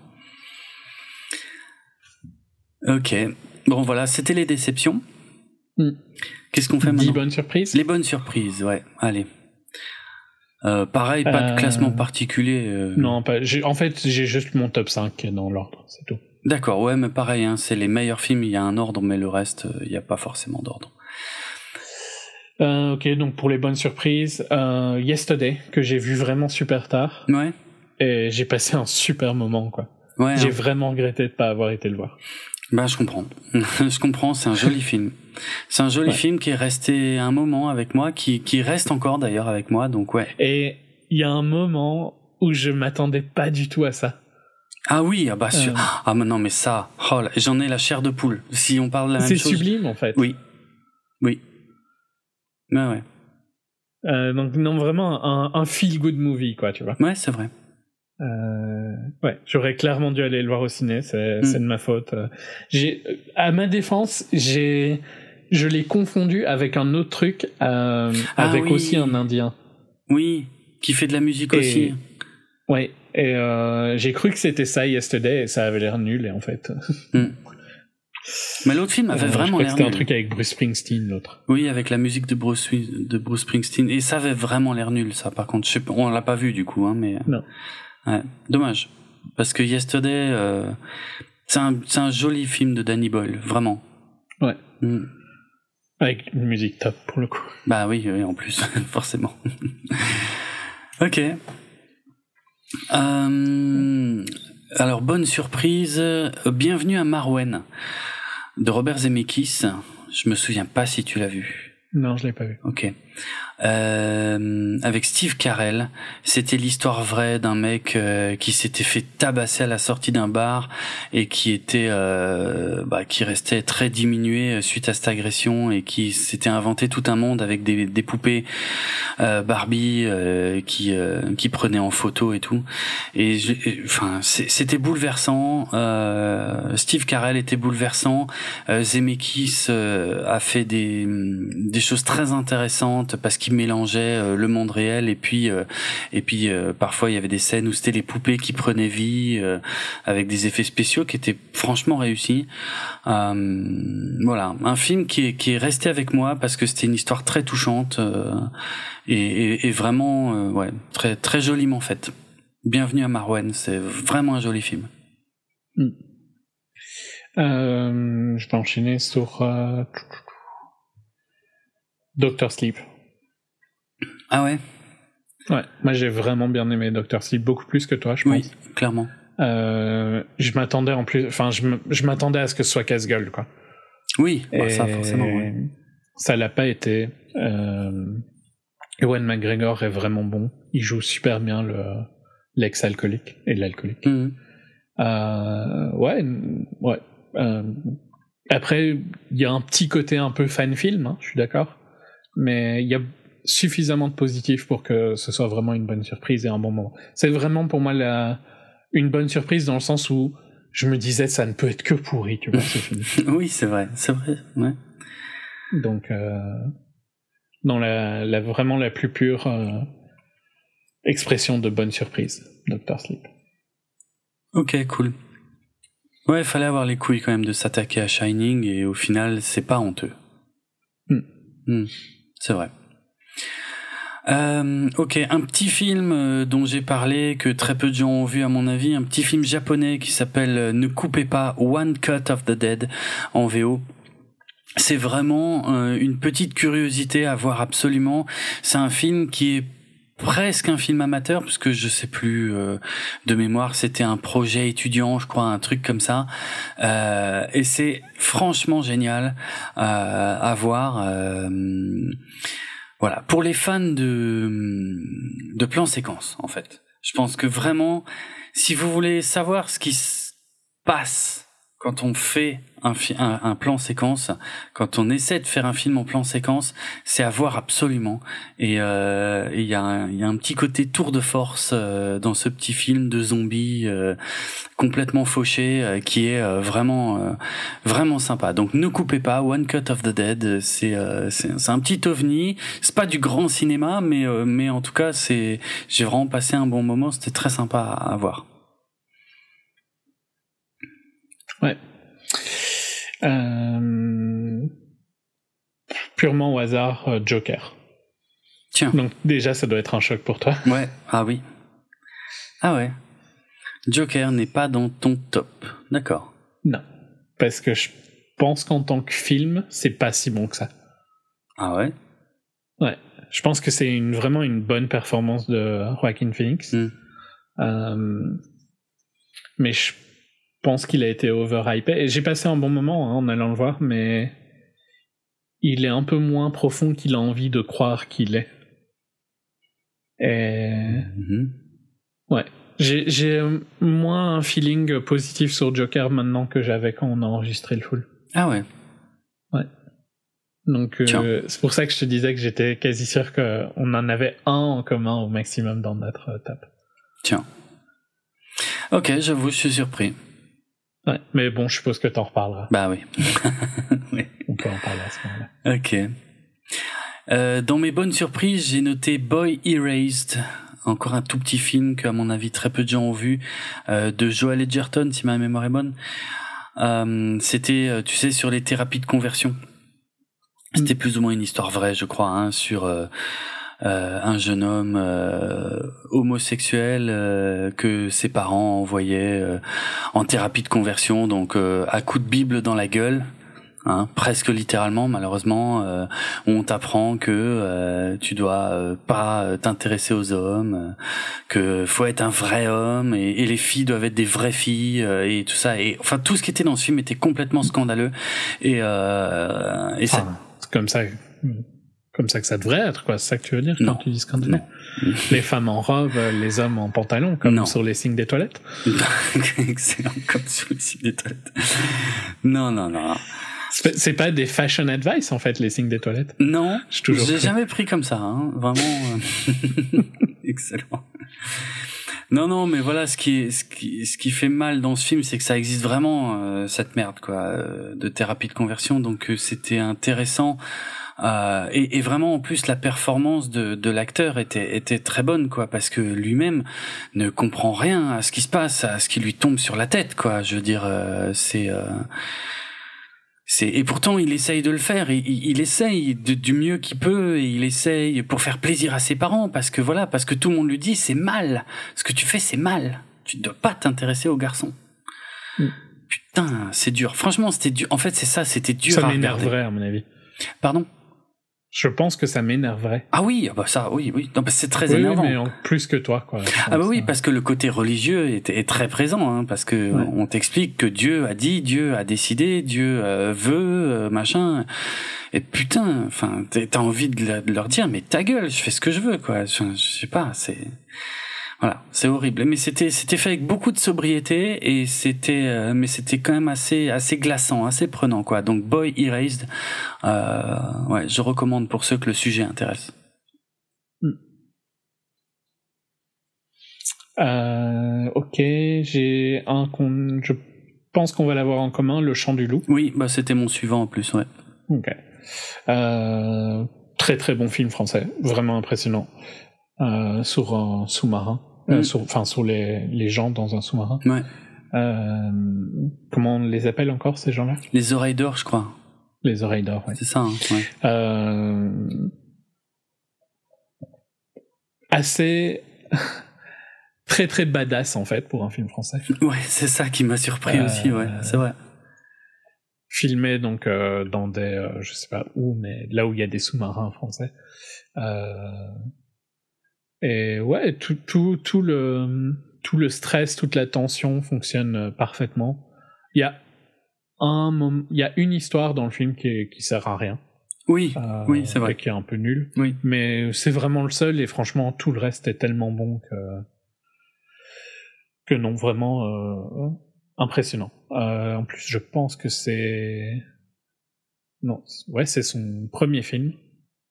Speaker 1: Ok. Bon, voilà, c'était les déceptions. Hmm. Qu'est-ce qu'on fait maintenant
Speaker 2: Les bonnes surprises
Speaker 1: Les bonnes surprises, ouais. Allez. Euh, pareil, pas de euh, classement particulier. Euh.
Speaker 2: Non, pas, en fait, j'ai juste mon top 5 dans l'ordre, c'est tout.
Speaker 1: D'accord, ouais, mais pareil, hein, c'est les meilleurs films, il y a un ordre, mais le reste, il n'y a pas forcément d'ordre.
Speaker 2: ok, donc pour les bonnes surprises, Yesterday, que j'ai vu vraiment super tard.
Speaker 1: Ouais.
Speaker 2: Et j'ai passé un super moment, quoi. Ouais, j'ai hein. vraiment regretté de pas avoir été le voir.
Speaker 1: Ben, je comprends. [laughs] je comprends, c'est un joli [laughs] film. C'est un joli film qui est resté un moment avec moi, qui, qui reste encore d'ailleurs avec moi, donc ouais.
Speaker 2: Et il y a un moment où je m'attendais pas du tout à ça.
Speaker 1: Ah oui, ah bah sûr. Euh. Ah mais non, mais ça, oh, j'en ai la chair de poule. Si on parle de la même chose.
Speaker 2: C'est sublime en fait.
Speaker 1: Oui. Oui. Mais ouais.
Speaker 2: Euh, donc non, vraiment un, un feel good movie, quoi, tu vois.
Speaker 1: Ouais, c'est vrai.
Speaker 2: Euh, ouais, j'aurais clairement dû aller le voir au ciné, c'est mm. de ma faute. J'ai, à ma défense, j'ai, je l'ai confondu avec un autre truc, euh, ah avec aussi un Indien.
Speaker 1: Oui, qui fait de la musique aussi.
Speaker 2: Ouais, et euh, j'ai cru que c'était ça Yesterday et ça avait l'air nul et en fait.
Speaker 1: Mm. Mais l'autre film avait vraiment l'air.
Speaker 2: C'était un truc avec Bruce Springsteen, l'autre.
Speaker 1: Oui, avec la musique de Bruce, de Bruce Springsteen. Et ça avait vraiment l'air nul, ça. Par contre, je sais on l'a pas vu du coup, hein, mais.
Speaker 2: Non.
Speaker 1: Ouais, dommage. Parce que Yesterday, euh, c'est un, un, joli film de Danny Boyle, vraiment.
Speaker 2: Ouais. Mm. Avec une musique top pour le coup.
Speaker 1: Bah oui, oui en plus, [laughs] forcément. [laughs] ok. Euh, alors, bonne surprise. Bienvenue à Marwen de Robert Zemeckis. Je me souviens pas si tu l'as vu.
Speaker 2: Non, je l'ai pas vu.
Speaker 1: Ok euh, avec Steve Carell. C'était l'histoire vraie d'un mec euh, qui s'était fait tabasser à la sortie d'un bar et qui était, euh, bah, qui restait très diminué euh, suite à cette agression et qui s'était inventé tout un monde avec des, des poupées euh, Barbie qui qui prenaient en photo et tout. Et enfin, c'était bouleversant. Steve Carell était bouleversant. Zemeckis a fait des des choses très intéressantes parce qu'il mélangeait euh, le monde réel et puis euh, et puis euh, parfois il y avait des scènes où c'était les poupées qui prenaient vie avec des effets spéciaux qui étaient franchement réussis. voilà, un film qui est, resté avec moi parce que c'était une histoire très touchante et, vraiment très très joliment faite. Bienvenue à Marwen, c'est vraiment un joli film.
Speaker 2: Hmm. je vais enchaîner sur Doctor Sleep.
Speaker 1: Ah ouais
Speaker 2: Ouais, moi j'ai vraiment bien aimé Doctor Sleep, beaucoup plus que toi, je pense. Oui,
Speaker 1: clairement.
Speaker 2: Euh, je m'attendais en plus, enfin, je m'attendais à ce que ce soit casse-gueule, quoi.
Speaker 1: Oui, bah, ça forcément. Oui.
Speaker 2: Ça l'a pas été. Euh, Ewan McGregor est vraiment bon. Il joue super bien le l'ex-alcoolique et l'alcoolique. Mhm. Euh, ouais, ouais. Euh, après, il y a un petit côté un peu fan film, hein, je suis d'accord. Mais il y a suffisamment de positif pour que ce soit vraiment une bonne surprise et un bon moment. C'est vraiment pour moi la, une bonne surprise dans le sens où je me disais ça ne peut être que pourri, tu vois, [laughs]
Speaker 1: oui, c'est vrai, c'est vrai, ouais.
Speaker 2: Donc, euh, dans la, la, vraiment la plus pure euh, expression de bonne surprise, Doctor Sleep.
Speaker 1: Ok, cool. Ouais, il fallait avoir les couilles quand même de s'attaquer à Shining et au final, c'est pas honteux. Hmm. Hmm, c'est vrai. Euh, ok, un petit film euh, dont j'ai parlé, que très peu de gens ont vu à mon avis, un petit film japonais qui s'appelle euh, Ne coupez pas One Cut of the Dead en VO. C'est vraiment une petite curiosité à voir absolument. C'est un film qui est presque un film amateur puisque je sais plus de mémoire c'était un projet étudiant je crois un truc comme ça euh, et c'est franchement génial à voir voilà, pour les fans de de plans séquences en fait. Je pense que vraiment si vous voulez savoir ce qui se passe quand on fait un, un, plan séquence, quand on essaie de faire un film en plan séquence, c'est à voir absolument. Et euh, il y, a un, y a un petit côté tour de force euh, dans ce petit film de zombies euh, complètement fauché qui est vraiment vraiment sympa. Donc ne coupez pas One Cut of the Dead, c'est c'est un petit ovni. C'est pas du grand cinéma, mais mais en tout cas c'est j'ai vraiment passé un bon moment. C'était très sympa à, à voir.
Speaker 2: Ouais. Euh, purement au hasard, euh, Joker.
Speaker 1: Tiens.
Speaker 2: Donc déjà, ça doit être un choc pour toi.
Speaker 1: Ouais, ah oui. Ah ouais. Joker n'est pas dans ton top. D'accord.
Speaker 2: Non. Parce que je pense qu'en tant que film, c'est pas si bon que ça.
Speaker 1: Ah ouais?
Speaker 2: Ouais. Je pense que c'est une, vraiment une bonne performance de Joaquin Phoenix. Hmm. Euh, mais je pense qu'il a été overhypé. Et j'ai passé un bon moment hein, en allant le voir, mais il est un peu moins profond qu'il a envie de croire qu'il est. Et... Ouais. J'ai moins un feeling positif sur Joker maintenant que j'avais quand on a enregistré le full.
Speaker 1: Ah ouais.
Speaker 2: Ouais. Donc euh, c'est pour ça que je te disais que j'étais quasi sûr qu'on en avait un en commun au maximum dans notre top.
Speaker 1: Tiens. Ok, j'avoue, je suis surpris.
Speaker 2: Ouais, mais bon, je suppose que t'en reparleras.
Speaker 1: Bah oui. [laughs]
Speaker 2: oui. On peut en parler à ce moment-là.
Speaker 1: Ok. Euh, dans mes bonnes surprises, j'ai noté Boy Erased, encore un tout petit film que, à mon avis, très peu de gens ont vu, euh, de Joel Edgerton, si ma mémoire est bonne. Euh, C'était, euh, tu sais, sur les thérapies de conversion. C'était plus ou moins une histoire vraie, je crois, hein, sur euh, un jeune homme euh, homosexuel euh, que ses parents envoyaient en thérapie de conversion, donc à coup de bible dans la gueule. Hein, presque littéralement malheureusement euh, on t'apprend que euh, tu dois pas t'intéresser aux hommes que faut être un vrai homme et, et, les filles doivent être des vraies filles et tout ça et enfin tout ce qui était dans ce film était complètement scandaleux et, et
Speaker 2: ça c'est comme ça comme ça que ça devrait être, quoi. C'est ça que tu veux dire quand tu dis scandaleux Les femmes en robe, les hommes en pantalon, comme sur les signes des toilettes? [laughs]
Speaker 1: Excellent, comme sur les signes des toilettes. Non, non, non.
Speaker 2: C'est pas des fashion advice, en fait, les signes des toilettes?
Speaker 1: Non, j'ai jamais pris comme ça, hein. Vraiment. Euh, [laughs] excellent. Non, non, mais voilà, ce qui, est, ce qui, ce qui fait mal dans ce film, c'est que ça existe vraiment euh, cette merde, quoi, euh, de thérapie de conversion. Donc c'était intéressant euh, et, et, vraiment en plus la performance de, de l'acteur était, était très bonne quoi parce que lui-même ne comprend rien à ce qui se passe, à ce qui lui tombe sur la tête quoi. Je veux dire euh, c'est euh, c'est et pourtant il essaye de le faire. Il, il, essaye du mieux qu'il peut. Et il essaye pour faire plaisir à ses parents parce que voilà parce que tout le monde lui dit c'est mal. Ce que tu fais c'est mal. Tu ne dois pas t'intéresser aux garçons. Mm. Putain, c'est dur. Franchement, c'était dur. En fait, c'est ça, c'était dur
Speaker 2: ça m'énerverait à mon avis.
Speaker 1: Pardon?
Speaker 2: Je pense que ça m'énerverait.
Speaker 1: Ah oui, ah bah ça, oui, oui. Non, c'est très énervant.
Speaker 2: mais en plus que toi, quoi.
Speaker 1: Ah bah oui, parce que le côté religieux est, est très présent, hein, parce que on t'explique que Dieu a dit, Dieu a décidé, Dieu euh, veut, euh, machin. Et putain, enfin, t'as envie de, leur dire, mais ta gueule, je fais ce que je veux, quoi. Je, je sais pas, c'est. Voilà, c'est horrible. Mais c'était c'était fait avec beaucoup de sobriété et c'était euh, mais c'était quand même assez assez glaçant, assez prenant quoi. Donc Boy Erased, euh, ouais, je recommande pour ceux que le sujet intéresse.
Speaker 2: Hmm. Euh, ok, j'ai un qu'on je pense qu'on va l'avoir en commun, le chant du loup.
Speaker 1: Oui, bah c'était mon suivant en plus, ouais.
Speaker 2: Ok. Très très bon film français, vraiment impressionnant. Euh, sur un sous-marin. Euh, mm. enfin, sur les, les gens dans un sous-marin.
Speaker 1: Ouais.
Speaker 2: Euh, comment on les appelle encore, ces gens-là?
Speaker 1: Les oreilles d'or, je crois.
Speaker 2: Les oreilles d'or, ouais.
Speaker 1: C'est ça, hein, ouais.
Speaker 2: Euh, assez [laughs] très très badass en fait pour un film français.
Speaker 1: Ouais, c'est ça qui m'a surpris aussi, ouais, c'est vrai.
Speaker 2: Filmé donc dans des, je sais pas où, mais là où il y a des sous-marins français. Et ouais, tout tout tout le tout le stress, toute la tension fonctionne parfaitement. Il y a un moment, il y a une histoire dans le film qui, qui sert à rien.
Speaker 1: Oui, oui, c'est vrai.
Speaker 2: Qui est un peu nul.
Speaker 1: Oui.
Speaker 2: Mais c'est vraiment le seul et franchement, tout le reste est tellement bon que, que non, vraiment euh, impressionnant. Euh, en plus, je pense que c'est. Non, ouais, c'est son premier film.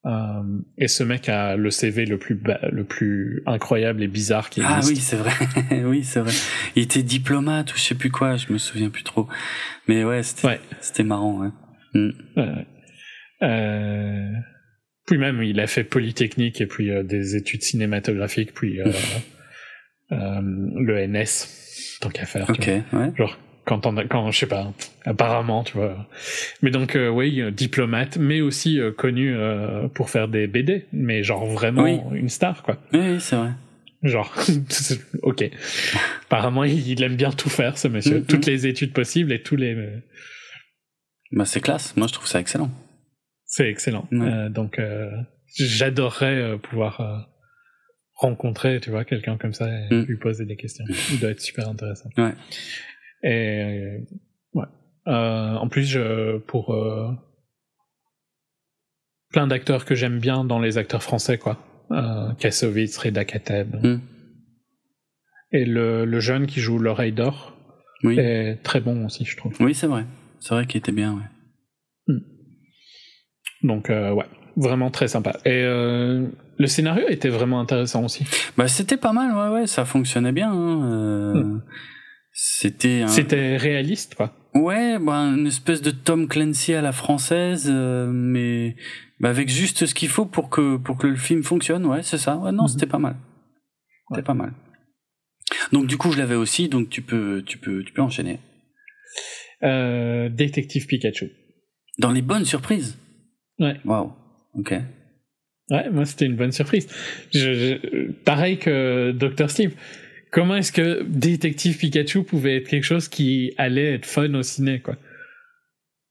Speaker 2: Euh, et ce mec a le CV le plus le plus incroyable et bizarre qui
Speaker 1: existe. Ah oui, c'est vrai. [laughs] oui, c'est vrai. Il était diplomate ou je sais plus quoi, je me souviens plus trop. Mais ouais, c'était c'était marrant. Ouais. Mm.
Speaker 2: Euh... Puis même, il a fait Polytechnique et puis euh, des études cinématographiques, puis euh, [laughs] le NS, tant qu'à faire.
Speaker 1: Ok, ouais.
Speaker 2: Genre quand on a, quand je sais pas apparemment tu vois. Mais donc euh, oui diplomate mais aussi euh, connu euh, pour faire des BD mais genre vraiment une star quoi.
Speaker 1: Oui, c'est vrai.
Speaker 2: Genre [laughs] ok. Apparemment il, aime bien tout faire ce monsieur. Mm-hmm. toutes les études possibles et tous les
Speaker 1: bah c'est classe. Moi je trouve ça excellent.
Speaker 2: C'est excellent. Donc j'adorerais pouvoir rencontrer tu vois quelqu'un comme ça et mm. lui poser des questions. Il doit être super intéressant.
Speaker 1: Ouais
Speaker 2: et ouais. Euh, en plus, je, pour euh, plein d'acteurs que j'aime bien dans les acteurs français, quoi. Euh, Kassovitz, Reda Kateb. Hmm. Et le, le, jeune qui joue l'oreille d'or oui. est très bon aussi, je trouve.
Speaker 1: Oui, c'est vrai. C'est vrai qu'il était bien, ouais.
Speaker 2: Hmm. Donc, euh, ouais, vraiment très sympa. Et euh, le scénario était vraiment intéressant aussi.
Speaker 1: Bah, c'était pas mal, ouais, ouais, ça fonctionnait bien. Hein. Euh, hmm. C'était
Speaker 2: C'était réaliste, quoi.
Speaker 1: Ouais, bah, une espèce de Tom Clancy à la française, euh, mais bah, avec juste ce qu'il faut pour que pour que le film fonctionne. Ouais, c'est ça. Ouais, non, mhm. c'était pas mal. C'était pas mal. Donc du coup, je l'avais aussi, donc tu peux tu peux tu peux enchaîner.
Speaker 2: Euh, Détective Pikachu.
Speaker 1: Dans les bonnes surprises.
Speaker 2: Ouais.
Speaker 1: Waouh. Ok.
Speaker 2: Ouais, moi c'était une bonne surprise. Je, pareil que Dr Steve comment est-ce que Détective Pikachu pouvait être quelque chose qui allait être fun au ciné, quoi?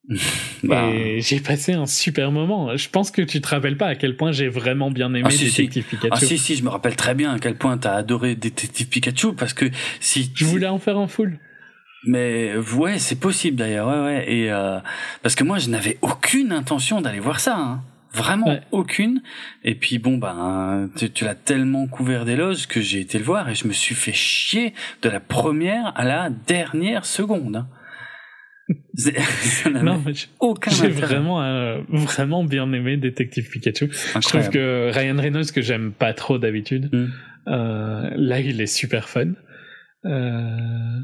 Speaker 2: [laughs] bah. J'ai passé un super moment. Je pense que tu te rappelles pas à quel point j'ai vraiment bien aimé ah, Détective Pikachu.
Speaker 1: Ah si si, je me rappelle très bien à quel point t'as adoré Détective Pikachu parce que si
Speaker 2: je voulais en faire en full.
Speaker 1: Mais ouais, c'est possible d'ailleurs, ouais ouais. Et euh, parce que moi, je n'avais aucune intention d'aller voir ça. Hein. Vraiment aucune. Et puis bon, ben, tu, tu l'as tellement couvert d'éloges que j'ai été le voir et je me suis fait chier de la première à la dernière seconde. Hein. [laughs]
Speaker 2: non, aucun j'ai vraiment euh, vraiment bien aimé Détective Pikachu. Je trouve que Ryan Reynolds que j'aime pas trop d'habitude, mm. euh, là il est super fun. Euh...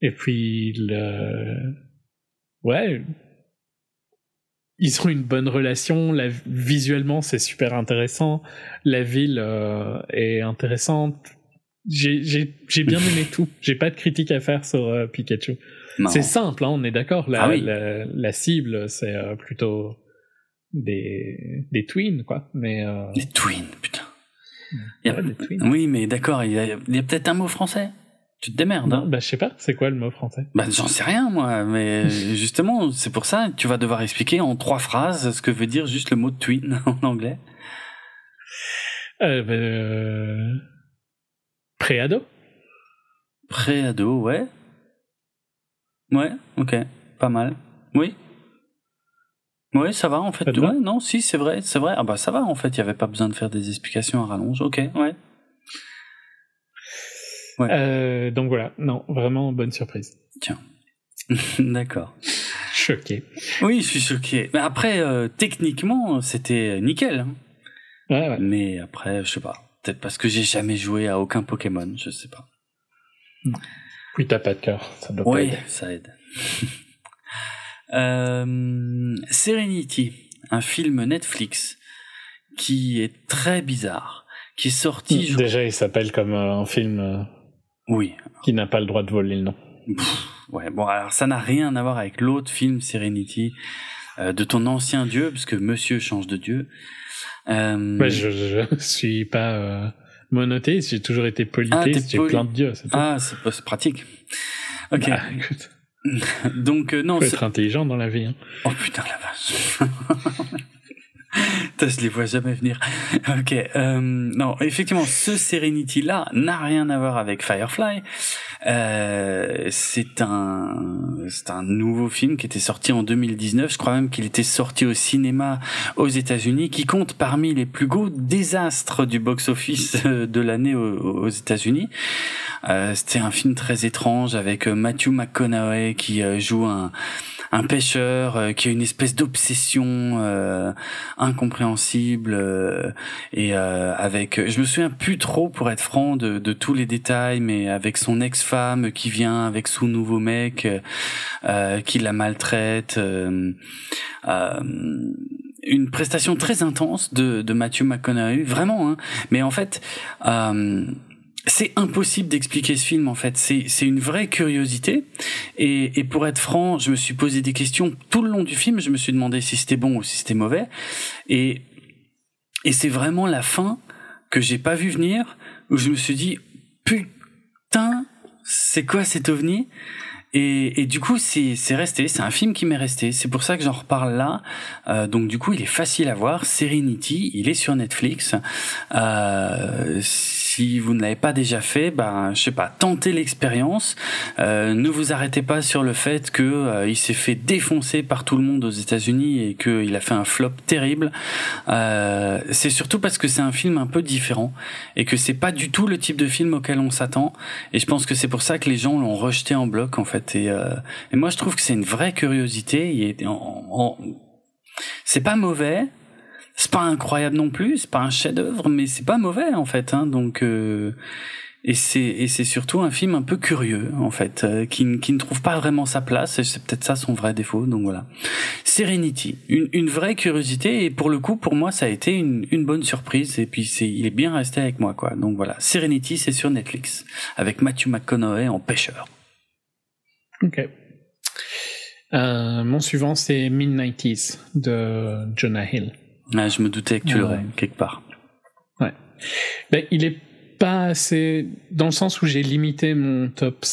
Speaker 2: Et puis le ouais, ils ont une bonne relation. La, visuellement, c'est super intéressant. La ville euh, est intéressante. J'ai bien aimé tout. J'ai pas de critique à faire sur euh, Pikachu. C'est simple, hein, on est d'accord. La, ah la, cible, c'est euh, plutôt des, des twins, quoi. Mais,
Speaker 1: Des twins, putain. Oui, mais d'accord, il y a, a peut-être un mot français? Tu te démerdes. Hein
Speaker 2: bah, je sais pas, c'est quoi le mot français?
Speaker 1: Bah, j'en sais rien, moi, mais [laughs] justement, c'est pour ça, tu vas devoir expliquer en trois phrases ce que veut dire juste le mot twin [laughs] en anglais.
Speaker 2: Euh, bah, euh... Préado?
Speaker 1: Préado, ouais. Ouais, ok, pas mal. Oui. Oui, ça va en fait. Ouais, non, si, c'est vrai, c'est vrai. Ah bah ça va en fait, il y avait pas besoin de faire des explications à rallonge. Ok, ouais.
Speaker 2: Euh, donc voilà, non, vraiment bonne surprise.
Speaker 1: Tiens. [laughs] D'accord.
Speaker 2: Choqué.
Speaker 1: Oui, je suis choqué. Mais après, euh, techniquement, c'était nickel. Hein.
Speaker 2: Ouais, ouais.
Speaker 1: Mais après, je sais pas. Peut-être parce que j'ai jamais joué à aucun Pokémon, je sais pas.
Speaker 2: Oui, t'as pas de cœur, ça doit
Speaker 1: oui, ça aide. [laughs] euh, Serenity, un film Netflix qui est très bizarre, qui est sorti.
Speaker 2: Déjà, il s'appelle comme euh, un film
Speaker 1: oui.
Speaker 2: Qui n'a pas le droit de voler le nom.
Speaker 1: ouais, bon, alors ça n'a rien à voir avec l'autre film Serenity euh, de ton ancien dieu, parce que monsieur change de dieu.
Speaker 2: Euh... Ouais, je, je suis pas euh, monothéiste, j'ai toujours été polythéiste, ah, j'ai plein de dieux.
Speaker 1: Ah, c'est pratique. Ok.
Speaker 2: Bah, écoute. [laughs]
Speaker 1: Donc euh, non.
Speaker 2: Faut être intelligent dans la vie. Hein.
Speaker 1: Oh putain la vache. [laughs] [laughs] je les vois jamais venir. [laughs] ok. Euh, non, effectivement, ce Serenity là n'a rien à voir avec Firefly. Euh, c'est un c'est un nouveau film qui était sorti en 2019. Je crois même qu'il était sorti au cinéma aux États-Unis, qui compte parmi les plus gros désastres du box-office de l'année aux, États-Unis. Euh, C'était un film très étrange avec Matthew McConaughey qui euh, joue un un pêcheur euh, qui a une espèce d'obsession euh, incompréhensible euh, et avec je me souviens plus trop pour être franc de, tous les détails mais avec son ex-femme qui vient avec son nouveau mec qui la maltraite une prestation très intense de, de Matthew McConaughey, vraiment. Hein. Mais en fait, c'est impossible d'expliquer ce film en fait. C'est une vraie curiosité et, et pour être franc, je me suis posé des questions tout le long du film. Je me suis demandé si c'était bon ou si c'était mauvais et et c'est vraiment la fin que j'ai pas vu venir où je me suis dit putain c'est quoi cet ovni? Et, et, du coup, c'est resté, c'est un film qui m'est resté. C'est pour ça que j'en reparle là. Euh, donc du coup, il est facile à voir. Serenity, il est sur Netflix. Euh, si vous ne l'avez pas déjà fait, ben je sais pas, tentez l'expérience. Euh, ne vous arrêtez pas sur le fait que euh, il s'est fait défoncer par tout le monde aux États-Unis et qu'il a fait un flop terrible. Euh, c'est surtout parce que c'est un film un peu différent et que c'est pas du tout le type de film auquel on s'attend. Et je pense que c'est pour ça que les gens l'ont rejeté en bloc en fait. Et, moi je trouve que c'est une vraie curiosité. En, c'est pas mauvais, c'est pas incroyable non plus, c'est pas un chef-d'œuvre, mais c'est pas mauvais en fait. Hein, donc euh, et c'est et c'est surtout un film un peu curieux en fait, euh, qui qui ne trouve pas vraiment sa place. Et c'est peut-être ça son vrai défaut. Donc voilà, Serenity, une une vraie curiosité et pour le coup pour moi ça a été une une bonne surprise et puis c'est il est bien resté avec moi quoi. Donc voilà, Serenity c'est sur Netflix avec Matthew McConaughey en pêcheur.
Speaker 2: Ok. Euh, mon suivant c'est Mid-90s de Jonah Hill.
Speaker 1: Ah, je me doutais que tu l'aurais quelque part.
Speaker 2: Ouais. Ben, il est pas assez dans le sens où j'ai limité mon top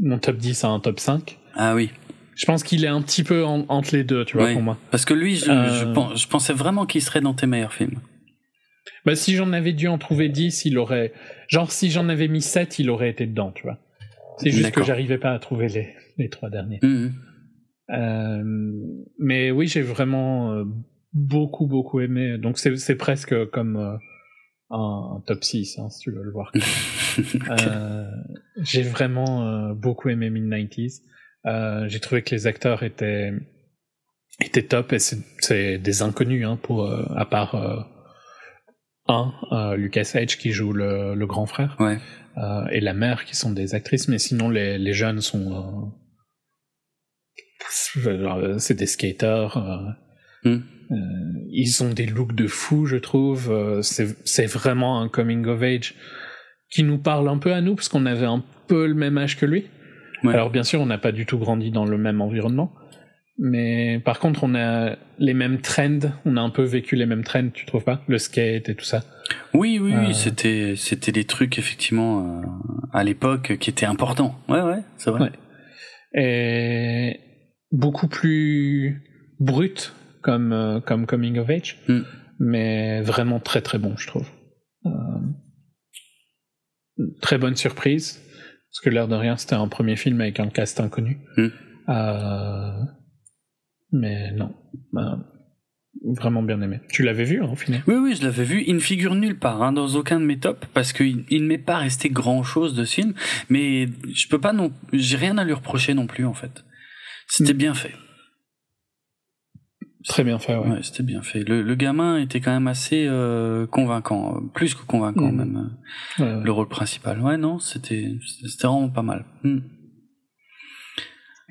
Speaker 2: mon top 10 à un top 5.
Speaker 1: Ah oui.
Speaker 2: Je pense qu'il est un petit peu entre les deux, tu vois, pour moi.
Speaker 1: Parce que lui, je, euh. je, pensais vraiment qu'il serait dans tes meilleurs films.
Speaker 2: Bah, si j'en avais dû en trouver 10, il aurait. Genre, si j'en avais mis 7, il aurait été dedans, tu vois. C'est juste que j'arrivais pas à trouver les, les trois derniers. Mmh. Euh, mais oui, j'ai vraiment euh, beaucoup beaucoup aimé. Donc c'est presque comme euh, un, top 6 hein, si tu veux le voir. [laughs] euh, j'ai vraiment euh, beaucoup aimé Mid-90s. Euh, j'ai trouvé que les acteurs étaient étaient top et c'est des inconnus hein, pour à part un Lucas Edge qui joue le, le grand frère
Speaker 1: ouais.
Speaker 2: et la mère qui sont des actrices mais sinon les, les jeunes sont c'est des skaters hmm. Euh, ils ont des looks de fou, je trouve. Euh, c'est vraiment un coming of age qui nous parle un peu à nous, parce qu'on avait un peu le même âge que lui. Alors bien sûr, on n'a pas du tout grandi dans le même environnement, mais par contre, on a les mêmes trends, on a un peu vécu les mêmes trends, tu trouves pas? Le skate et tout ça.
Speaker 1: Oui, oui, oui, euh. c'était c'était des trucs effectivement à l'époque qui étaient importants. Ouais, ouais, c'est vrai.
Speaker 2: Et beaucoup plus brut comme, euh, comme Coming of Age, mm. mais vraiment très très bon, je trouve. Euh, très bonne surprise, parce que l'air de rien, c'était un premier film avec un cast inconnu. Mm. Euh, mais non, vraiment bien aimé. Tu l'avais vu, hein, au final?
Speaker 1: Oui, oui, je l'avais vu. Il ne figure nulle part, hein, dans aucun de mes tops, parce qu'il il ne m'est pas resté grand-chose de ce film, mais je peux pas non... J'ai rien à lui reprocher non plus, en fait. C'était mm. bien fait.
Speaker 2: Très bien fait, ouais.
Speaker 1: c'était bien fait. Le, le, gamin était quand même assez euh, convaincant, plus que convaincant mmh. même. Euh, le rôle principal. Ouais, non, c'était c'était vraiment pas mal. Mmh.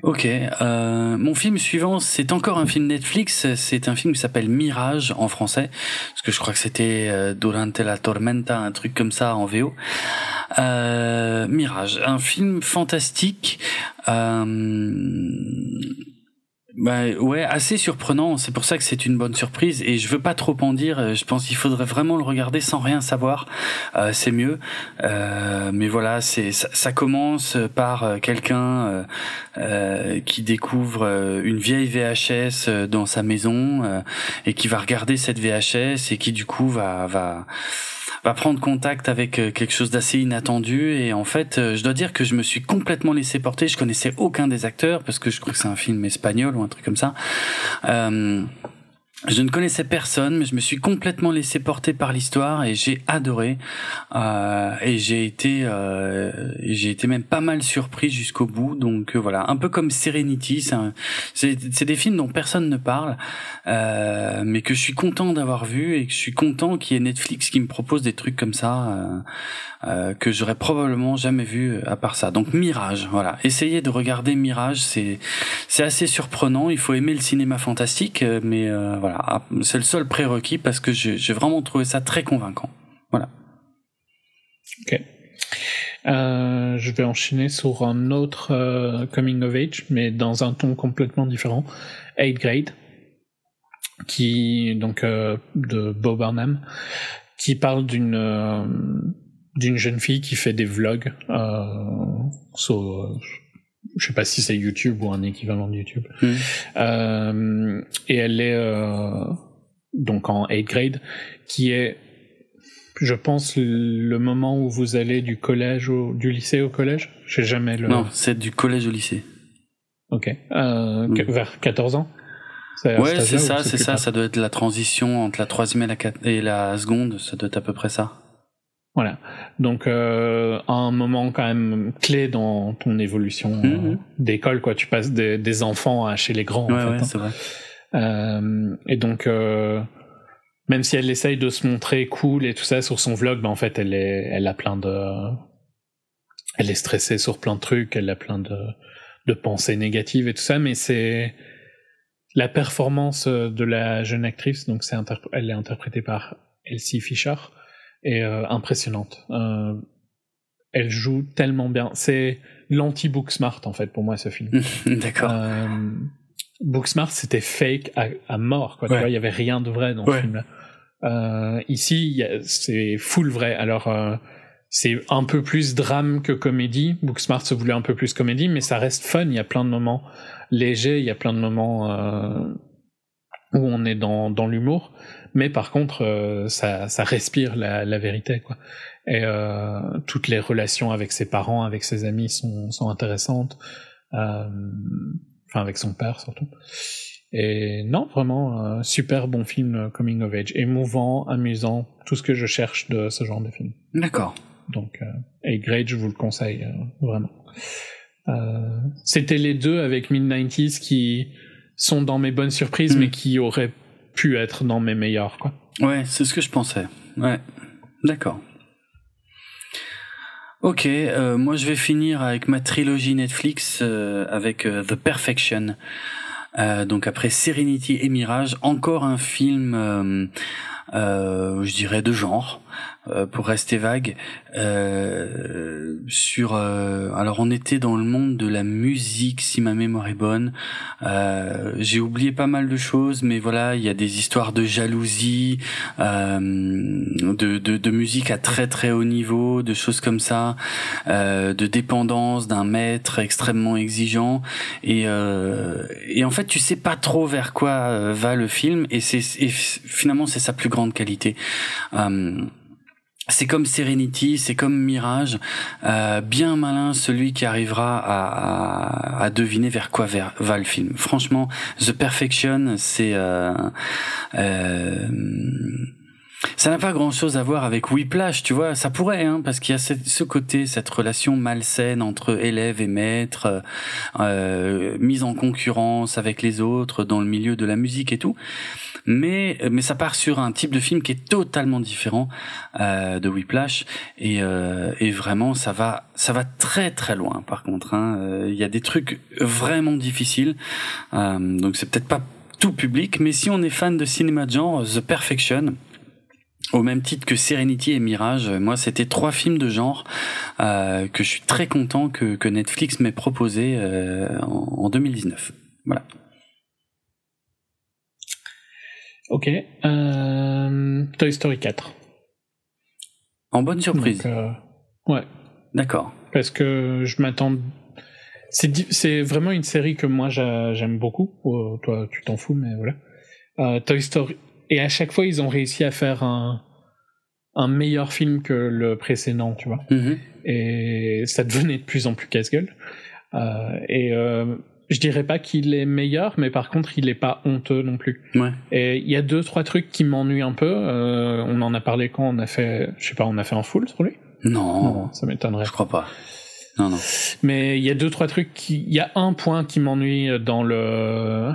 Speaker 1: Ok, euh, mon film suivant, c'est encore un film Netflix. C'est un film qui s'appelle Mirage en français, parce que je crois que c'était euh, Durante la tormenta, un truc comme ça en VO. Euh, Mirage, un film fantastique. Euh, Bah ouais, assez surprenant. C'est pour ça que c'est une bonne surprise. Et je veux pas trop en dire. Je pense qu'il faudrait vraiment le regarder sans rien savoir. Euh, c'est mieux. Euh, mais voilà, c'est ça, commence par euh, quelqu'un euh, qui découvre une vieille VHS dans sa maison et qui va regarder cette VHS et qui du coup va va va prendre contact avec euh, quelque chose d'assez inattendu. Et en fait euh, je dois dire que je me suis complètement laissé porter. Je connaissais aucun des acteurs parce que je crois que c'est un film espagnol ou un truc comme ça. Euh, je ne connaissais personne, mais je me suis complètement laissé porter par l'histoire et j'ai adoré. Euh, et j'ai été, euh, j'ai été même pas mal surpris jusqu'au bout. Donc euh, voilà, un peu comme Serenity, c'est des films dont personne ne parle, mais que je suis content d'avoir vu et que je suis content qu'il y ait Netflix qui me propose des trucs comme ça euh, euh, que j'aurais probablement jamais vu à part ça. Donc Mirage, voilà, essayez de regarder Mirage, c'est c'est assez surprenant. Il faut aimer le cinéma fantastique, mais voilà ah, c'est le seul prérequis parce que j'ai vraiment trouvé ça très convaincant. Voilà.
Speaker 2: Ok. Euh, je vais enchaîner sur un autre euh, coming of age, mais dans un ton complètement différent. 8 grade, qui donc euh, de Bob Burnham, qui parle d'une d'une jeune fille qui fait des vlogs sur je sais pas si c'est YouTube ou un équivalent de YouTube. Hmm. Euh, et elle est euh, donc en 8 grade, qui est, je pense, le moment où vous allez du collège au du lycée au collège? J'ai jamais le.
Speaker 1: Non, c'est du collège au lycée.
Speaker 2: Ok. Euh, hmm. Vers 14 ans?
Speaker 1: Ouais, c'est ça, c'est ça. Ça doit être la transition entre la troisième et la, et la seconde. Ça doit être à peu près ça.
Speaker 2: Voilà. Donc euh, un moment quand même clé dans ton évolution euh, mhm. d'école, quoi. Tu passes des, des, enfants à chez les grands.
Speaker 1: Ouais, en fait, ouais, hein. c'est vrai.
Speaker 2: Euh, et donc même si elle essaye de se montrer cool et tout ça sur son vlog, ben en fait elle est, elle a plein de, elle est stressée sur plein de trucs, elle a plein de, de pensées négatives et tout ça, mais c'est la performance de la jeune actrice, donc c'est elle est interprétée par Elsie Fisher est euh, impressionnante. Euh, elle joue tellement bien. C'est l'anti-Booksmart en fait pour moi ce film. [laughs]
Speaker 1: D'accord. Euh,
Speaker 2: Booksmart c'était fake à, à mort quoi. Tu vois, il y avait rien de vrai dans ce film-là. Euh, ici, c'est full vrai. Alors, euh, c'est un peu plus drame que comédie. Booksmart se voulait un peu plus comédie, mais ça reste fun. Il y a plein de moments légers, il y a plein de moments euh, où on est dans, dans l'humour mais par contre euh, ça, ça respire la, la vérité quoi. Et euh, toutes les relations avec ses parents avec ses amis sont, sont intéressantes. Euh, enfin avec son père surtout. Et non vraiment super bon film coming of age. Émouvant amusant tout ce que je cherche de ce genre de film.
Speaker 1: D'accord.
Speaker 2: Donc et Great je vous le conseille vraiment. C'était les deux avec Mid 90s qui sont dans mes bonnes surprises, mm. mais qui auraient pu être dans mes meilleurs, quoi.
Speaker 1: Ouais, c'est ce que je pensais. Ouais, d'accord. Ok, euh, moi je vais finir avec ma trilogie Netflix euh, avec euh, The Perfection. donc après Serenity et Mirage, encore un film, je dirais de genre, pour rester vague, euh, sur. Euh, alors on était dans le monde de la musique, si ma mémoire est bonne. Euh, j'ai oublié pas mal de choses, mais voilà, il y a des histoires de jalousie, de, de, de, musique à très très haut niveau, de choses comme ça, de dépendance d'un maître extrêmement exigeant, et et en fait tu sais pas trop vers quoi va le film, et c'est finalement c'est sa plus grande qualité. Euh, c'est comme Serenity, c'est comme Mirage, euh, bien malin celui qui arrivera à, deviner vers quoi va le film. Franchement, The Perfection, c'est euh, euh, ça n'a pas grand-chose à voir avec Whiplash, tu vois. Ça pourrait, hein, parce qu'il y a ce, côté, cette relation malsaine entre élève et maître, euh, mise en concurrence avec les autres dans le milieu de la musique et tout mais mais ça part sur un type de film qui est totalement différent euh, de Whiplash et euh, et vraiment ça va ça va très très loin par contre hein. euh, il y a des trucs vraiment difficiles euh, donc c'est peut-être pas tout public mais si on est fan de cinéma de genre The Perfection au même titre que Serenity et Mirage, moi c'était trois films de genre euh, que je suis très content que, que Netflix m'ait proposé euh, en, en 2019. Voilà.
Speaker 2: Ok. Euh, Toy Story 4.
Speaker 1: En bonne surprise.
Speaker 2: euh, ouais.
Speaker 1: D'accord.
Speaker 2: Parce que je m'attends. C'est vraiment une série que moi j'aime beaucoup. Oh, toi, tu t'en fous, mais voilà. Euh, Toy Story. Et à chaque fois, ils ont réussi à faire un, un meilleur film que le précédent, tu vois.
Speaker 1: Mhm.
Speaker 2: Et ça devenait de plus en plus casse-gueule. Euh, et euh, je dirais pas qu'il est meilleur, mais par contre, il est pas honteux non plus.
Speaker 1: Ouais.
Speaker 2: Et il y a deux, trois trucs qui m'ennuient un peu. Euh, on en a parlé quand on a fait, je sais pas, on a fait un full sur lui
Speaker 1: Non.
Speaker 2: Non, ça m'étonnerait.
Speaker 1: Je crois pas. Non, non.
Speaker 2: Mais il y a deux, trois trucs qui. Il y a un point qui m'ennuie dans le.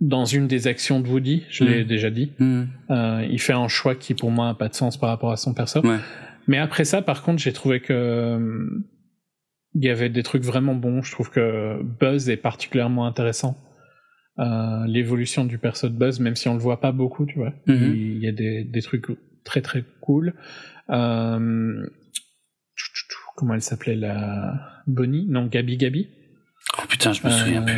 Speaker 2: Dans une des actions de Woody, je l'ai
Speaker 1: Mm.
Speaker 2: déjà dit.
Speaker 1: Hmm.
Speaker 2: Euh, il fait un choix qui pour moi a pas de sens par rapport à son perso.
Speaker 1: Ouais.
Speaker 2: Mais après ça, par contre, j'ai trouvé que euh, il y avait des trucs vraiment bons. Je trouve que Buzz est particulièrement intéressant. Euh, L'évolution du perso de Buzz, même si on le voit pas beaucoup, tu vois,
Speaker 1: Mhm.
Speaker 2: il y a des, des trucs très très cool. Euh, comment elle s'appelait la Bonnie? Non, Gabi Gabi.
Speaker 1: Oh putain, je me souviens plus.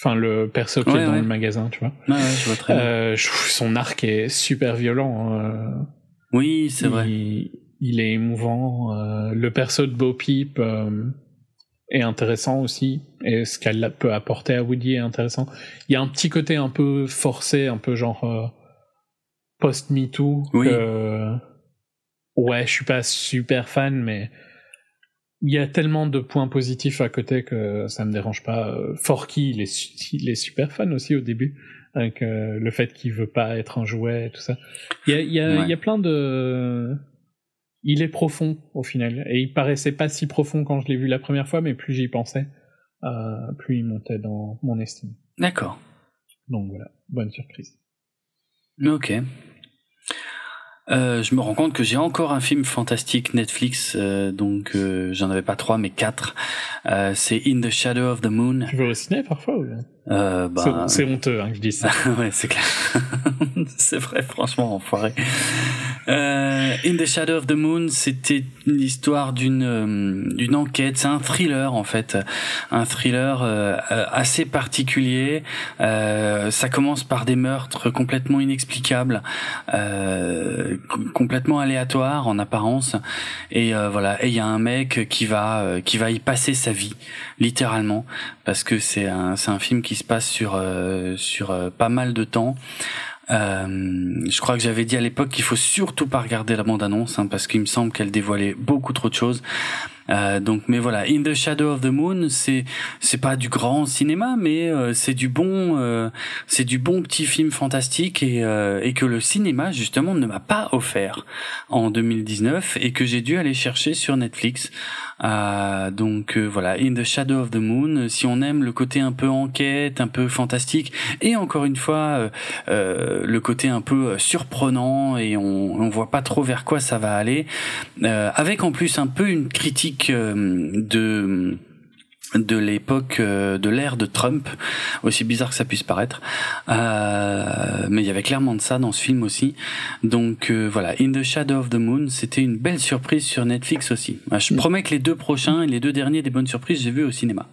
Speaker 2: Enfin, le perso qui
Speaker 1: Ouais,
Speaker 2: est dans
Speaker 1: ouais.
Speaker 2: le magasin, tu vois.
Speaker 1: Ouais, ouais, je vois très bien.
Speaker 2: Euh, je trouve son arc est super violent. euh,
Speaker 1: Oui, c'est vrai.
Speaker 2: il, est émouvant. euh, le perso de Bo Peep est intéressant aussi. Et ce qu'elle peut apporter à Woody est intéressant. Il y a un petit côté un peu forcé, un peu genre post-MeToo.
Speaker 1: Oui.
Speaker 2: ouais, je suis pas super fan, mais il y a tellement de points positifs à côté que ça me dérange pas. Euh, Forky, il est, il est super fan aussi au début. Avec euh, le fait qu'il veut pas être un jouet et tout ça. Il y a, il y, a,
Speaker 1: Ouais.
Speaker 2: il y a plein de. Il est profond au final. Et il paraissait pas si profond quand je l'ai vu la première fois, mais plus j'y pensais, euh, plus il montait dans mon estime.
Speaker 1: D'accord.
Speaker 2: Donc voilà, bonne surprise.
Speaker 1: Ok. Euh, je me rends compte que j'ai encore un film fantastique Netflix, euh, donc euh, j'en avais pas trois mais quatre. Euh, c'est In the Shadow of the Moon.
Speaker 2: Tu veux au ciné parfois ou...
Speaker 1: Euh, bah,
Speaker 2: C'est honteux hein, que je dise ça. [laughs]
Speaker 1: ouais, c'est clair. [laughs] c'est vrai, franchement, enfoiré. Euh, In the Shadow of the Moon, c'était l'histoire d'une euh, d'une enquête. C'est un thriller en fait, un thriller euh, assez particulier. Euh, ça commence par des meurtres complètement inexplicables, euh, com- complètement aléatoires en apparence. Et euh, voilà, et il y a un mec qui va euh, qui va y passer sa vie, littéralement, parce que c'est un un film qui se passe sur euh, sur euh, pas mal de temps. Euh, je crois que j'avais dit à l'époque qu'il faut surtout pas regarder la bande-annonce hein, parce qu'il me semble qu'elle dévoilait beaucoup trop de choses. Euh, donc, mais voilà, In the Shadow of the Moon, c'est c'est pas du grand cinéma, mais euh, c'est du bon, euh, c'est du bon petit film fantastique et euh, et que le cinéma justement ne m'a pas offert en 2019 et que j'ai dû aller chercher sur Netflix. Euh, donc voilà, In the Shadow of the Moon. Si on aime le côté un peu enquête, un peu fantastique, et encore une fois le côté un peu surprenant et on on voit pas trop vers quoi ça va aller, avec en plus un peu une critique euh, de de l'époque euh, de l'ère de Trump, aussi bizarre que ça puisse paraître, euh, mais il y avait clairement de ça dans ce film aussi. Donc euh, voilà, In the Shadow of the Moon, c'était une belle surprise sur Netflix aussi. Ah, Je promets que les deux prochains et les deux derniers des bonnes surprises, j'ai vu au cinéma.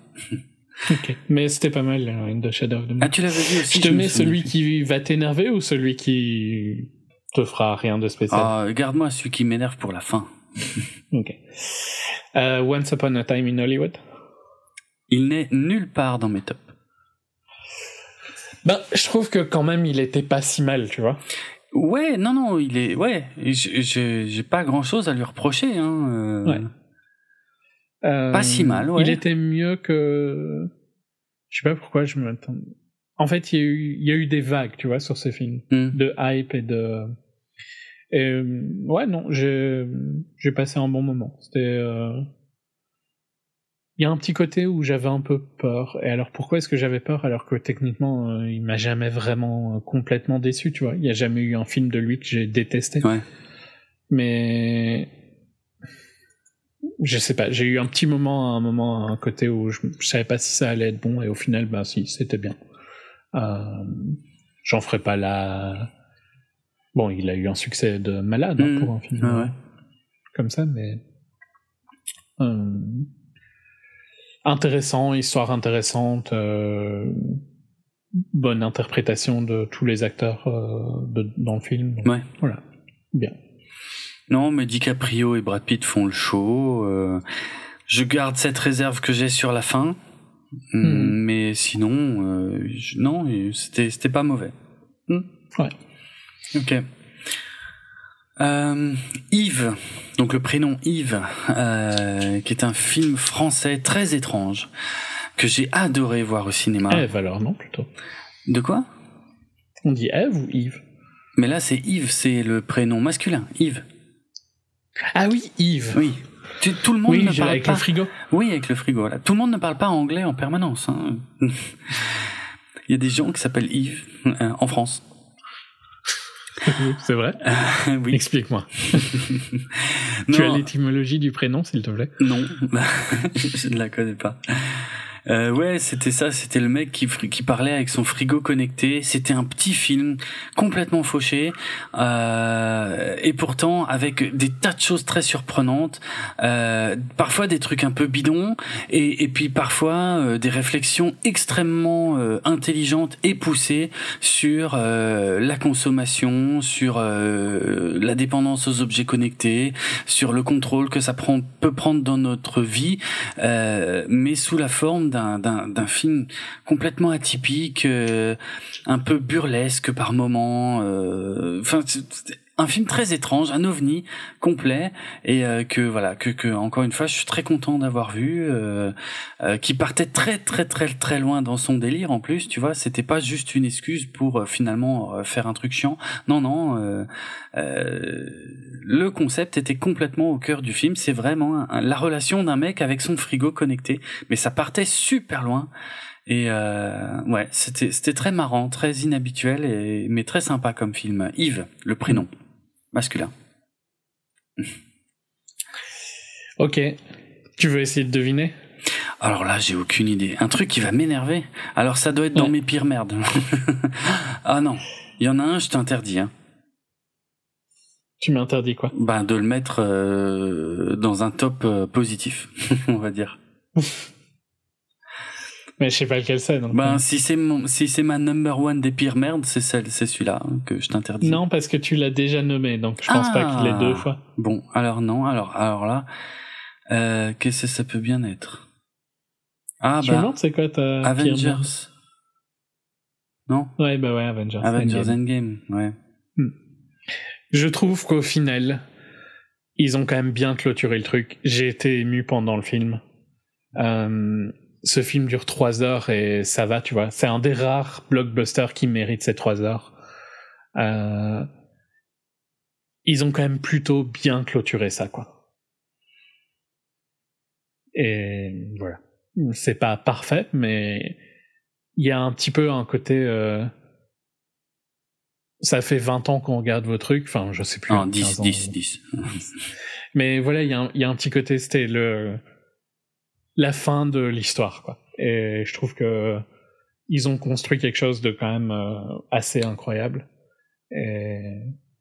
Speaker 2: Ok. Mais c'était pas mal, In the Shadow of the Moon.
Speaker 1: Ah, tu l'avais vu aussi
Speaker 2: je te
Speaker 1: me
Speaker 2: mets celui qui va t'énerver ou celui qui te fera rien de spécial?
Speaker 1: Ah, garde-moi celui qui m'énerve pour la fin.
Speaker 2: Ok. Euh, Once Upon a Time in Hollywood
Speaker 1: Il n'est nulle part dans mes tops.
Speaker 2: Ben, je trouve que quand même il était pas si mal, tu vois.
Speaker 1: Ouais, non, non, il est, ouais, j'ai pas grand chose à lui reprocher, hein. euh.
Speaker 2: Ouais. Euh,
Speaker 1: Pas si mal, ouais.
Speaker 2: Il était mieux que. Je sais pas pourquoi je m'attends. En fait, il y, a eu, il y a eu des vagues, tu vois, sur ces films.
Speaker 1: Hmm.
Speaker 2: De hype et de. Et, ouais, non, j'ai passé un bon moment. C'était. euh, Il y a un petit côté où j'avais un peu peur. Et alors, pourquoi est-ce que j'avais peur alors que techniquement, euh, il m'a jamais vraiment euh, complètement déçu, tu vois? Il y a jamais eu un film de lui que j'ai détesté.
Speaker 1: Ouais.
Speaker 2: Mais je sais pas, j'ai eu un petit moment, un moment, un côté où je, je savais pas si ça allait être bon et au final, ben si, c'était bien. Euh, J'en ferai pas la. Bon, il a eu un succès de malade hein,
Speaker 1: Mhm.
Speaker 2: pour un film
Speaker 1: Ouais, ouais.
Speaker 2: comme ça, mais euh, intéressant, histoire intéressante. euh, bonne interprétation de tous les acteurs de, dans le film.
Speaker 1: ouais.
Speaker 2: Voilà, bien.
Speaker 1: Non, mais DiCaprio et Brad Pitt font le show. je garde cette réserve que j'ai sur la fin, hmm. mais sinon, non, c'était c'était pas mauvais.
Speaker 2: Hmm. Ouais.
Speaker 1: Ok. Euh, Yves, donc le prénom Yves, euh, qui est un film français très étrange que j'ai adoré voir au cinéma.
Speaker 2: Eve alors non plutôt.
Speaker 1: De quoi?
Speaker 2: On dit Eve ou Yves?
Speaker 1: Mais là c'est Yves, c'est le prénom masculin, Yves.
Speaker 2: Ah oui, Yves.
Speaker 1: Oui. tout le monde
Speaker 2: oui,
Speaker 1: ne parle
Speaker 2: avec
Speaker 1: pas.
Speaker 2: le frigo.
Speaker 1: Oui, avec le frigo. Tout le monde ne parle pas anglais en permanence. Hein. [laughs] Il y a des gens qui s'appellent Yves euh, en France. [laughs]
Speaker 2: C'est vrai
Speaker 1: oui.
Speaker 2: Explique-moi. [laughs] tu as l'étymologie du prénom, s'il te plaît?
Speaker 1: Non, [laughs] je ne la connais pas. Euh, ouais, c'était ça, c'était le mec qui, qui parlait avec son frigo connecté. C'était un petit film complètement fauché, euh, et pourtant avec des tas de choses très surprenantes, euh, parfois des trucs un peu bidons, et, puis parfois euh, des réflexions extrêmement euh, intelligentes et poussées sur euh, la consommation, sur la dépendance aux objets connectés, sur le contrôle que ça prend, peut prendre dans notre vie, mais sous la forme d'un film complètement atypique, euh, un peu burlesque par moments. Euh, un film très étrange, un ovni complet et euh, que voilà que, que encore une fois je suis très content d'avoir vu euh, euh, qui partait très très très très loin dans son délire en plus tu vois c'était pas juste une excuse pour finalement faire un truc chiant. Non non le concept était complètement au cœur du film. C'est vraiment la relation d'un mec avec son frigo connecté. Mais ça partait super loin. Et ouais, c'était c'était très marrant, très inhabituel et mais très sympa comme film. Yves, le prénom masculin.
Speaker 2: Ok. Tu veux essayer de deviner?
Speaker 1: Alors là, j'ai aucune idée. Un truc qui va m'énerver? Alors ça doit être dans mes pires merdes. [laughs] ah non, il y en a un, je t'interdis. Hein.
Speaker 2: Tu m'interdis quoi?
Speaker 1: Ben de le mettre euh, dans un top euh, positif, [laughs] on va dire. [laughs]
Speaker 2: Mais je sais pas lequel c'est. Donc...
Speaker 1: Ben, si c'est mon, si c'est ma number one des pires merdes, c'est celle, c'est celui-là hein, que je t'interdis.
Speaker 2: Non, parce que tu l'as déjà nommé, donc je pense pas qu'il l'ait deux fois.
Speaker 1: Ah, bon, alors non, alors, alors là, euh, qu'est-ce que ça peut bien être?
Speaker 2: Ah je bah. c'est quoi ta
Speaker 1: Avengers. Non?
Speaker 2: Ouais, bah ouais, Avengers.
Speaker 1: Avengers Endgame, ouais.
Speaker 2: Hmm. Je trouve qu'au final, ils ont quand même bien clôturé le truc. J'ai été ému pendant le film. Euh, ce film dure trois heures et ça va, tu vois. C'est un des rares blockbusters qui mérite ces trois heures. Euh, ils ont quand même plutôt bien clôturé ça, quoi. Et voilà. C'est pas parfait, mais il y a un petit peu un côté. Euh, ça fait 20 ans qu'on regarde vos trucs, enfin, je sais plus.
Speaker 1: Ah, 10, 10, 10.
Speaker 2: mais voilà, il y, y, a un petit côté, c'était le la fin de l'histoire, quoi. Et je trouve que ils ont construit quelque chose de quand même euh, assez incroyable. Et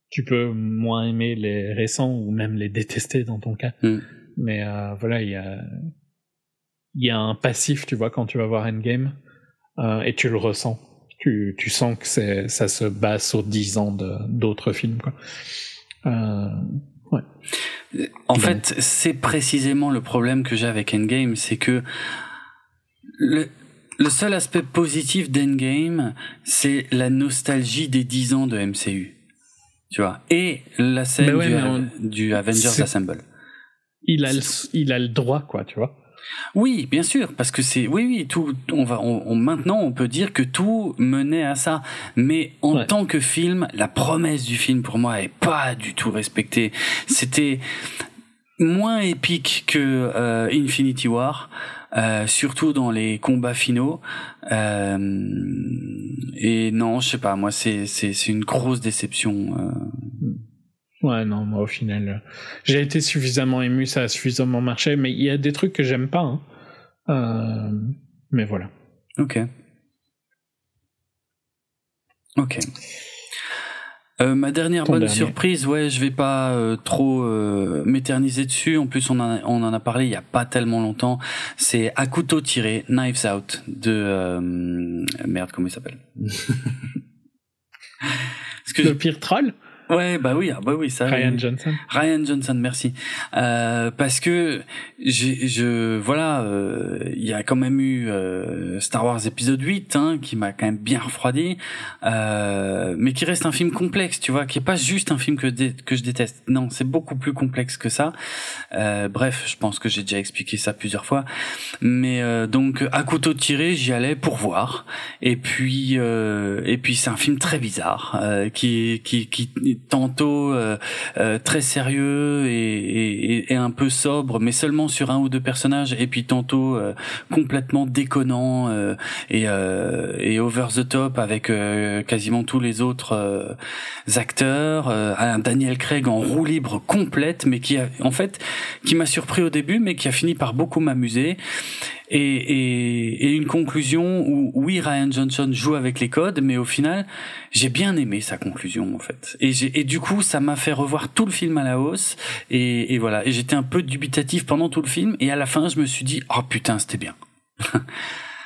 Speaker 2: tu peux moins aimer les récents ou même les détester dans ton cas.
Speaker 1: Mm.
Speaker 2: Mais euh, voilà, il y a y a un passif, tu vois, quand tu vas voir Endgame, euh, et tu le ressens. Tu, tu sens que c'est ça se base sur dix ans d'autres films, quoi. Ouais.
Speaker 1: En fait, c'est précisément le problème que j'ai avec Endgame, c'est que le, le seul aspect positif d'Endgame, c'est la nostalgie des 10 ans de MCU. Tu vois, et la scène du, du, Avengers Assemble.
Speaker 2: Il a, le, il a le droit, quoi, tu vois?
Speaker 1: Oui, bien sûr, parce que c'est oui, oui, tout. On va, on, maintenant, on peut dire que tout menait à ça. Mais en tant que film, la promesse du film pour moi est pas du tout respectée. C'était moins épique que euh, Infinity War. Euh, surtout dans les combats finaux. Euh, et non, je sais pas, moi c'est c'est c'est une grosse déception. Euh.
Speaker 2: Ouais, non, moi au final, euh, j'ai été suffisamment ému, ça a suffisamment marché, mais il y a des trucs que j'aime pas. Hein. Euh, mais voilà.
Speaker 1: Ok. Ok. Euh, ma dernière bonne surprise, ouais, je vais pas euh, trop euh, m'éterniser dessus. En plus, on en, a, on en a parlé il y a pas tellement longtemps. C'est à couteau tiré, Knives Out de merde, comment il s'appelle? [laughs]
Speaker 2: Le pire troll?
Speaker 1: Ouais, bah oui, ah bah oui, ça.
Speaker 2: Ryan Johnson.
Speaker 1: Ryan Johnson, merci. Euh, parce que j'ai, je, voilà, euh, il y a quand même eu euh, Star Wars épisode 8, hein, qui m'a quand même bien refroidi, euh, mais qui reste un film complexe, tu vois, qui est pas juste un film que que je déteste. Non, c'est beaucoup plus complexe que ça. Euh, bref, je pense que j'ai déjà expliqué ça plusieurs fois. Mais euh, donc à couteau tiré, j'y allais pour voir. Et puis, et puis c'est un film très bizarre qui, qui, qui tantôt euh, euh, très sérieux et, un peu sobre, mais seulement sur un ou deux personnages, et puis tantôt euh, complètement déconnant et, over the top avec quasiment tous les autres acteurs, un Daniel Craig en roue libre complète, mais qui en fait qui m'a surpris au début, mais qui a fini par beaucoup m'amuser et, et, et, une conclusion où oui Ryan Johnson joue avec les codes mais au final j'ai bien aimé sa conclusion en fait. Et, et du coup ça m'a fait revoir tout le film à la hausse. Et, et voilà. Et j'étais un peu dubitatif pendant tout le film. Et à la fin je me suis dit oh putain c'était bien. [laughs]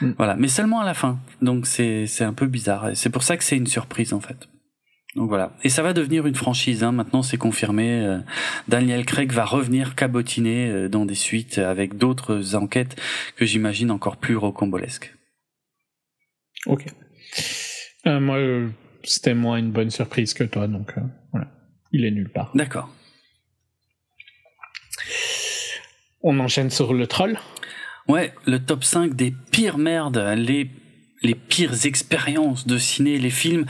Speaker 1: Mm. voilà. Mais seulement à la fin. Donc c'est c'est un peu bizarre. C'est pour ça que c'est une surprise en fait donc voilà. Et ça va devenir une franchise. Hein. Maintenant, c'est confirmé. Euh, Daniel Craig va revenir cabotiner euh, dans des suites avec d'autres enquêtes que j'imagine encore plus rocambolesques.
Speaker 2: Ok. Euh, moi, c'était moins une bonne surprise que toi, donc voilà. Il est nulle part.
Speaker 1: D'accord.
Speaker 2: On enchaîne sur le troll.
Speaker 1: Ouais, le top 5 des pires merdes, les les pires expériences de ciné, les films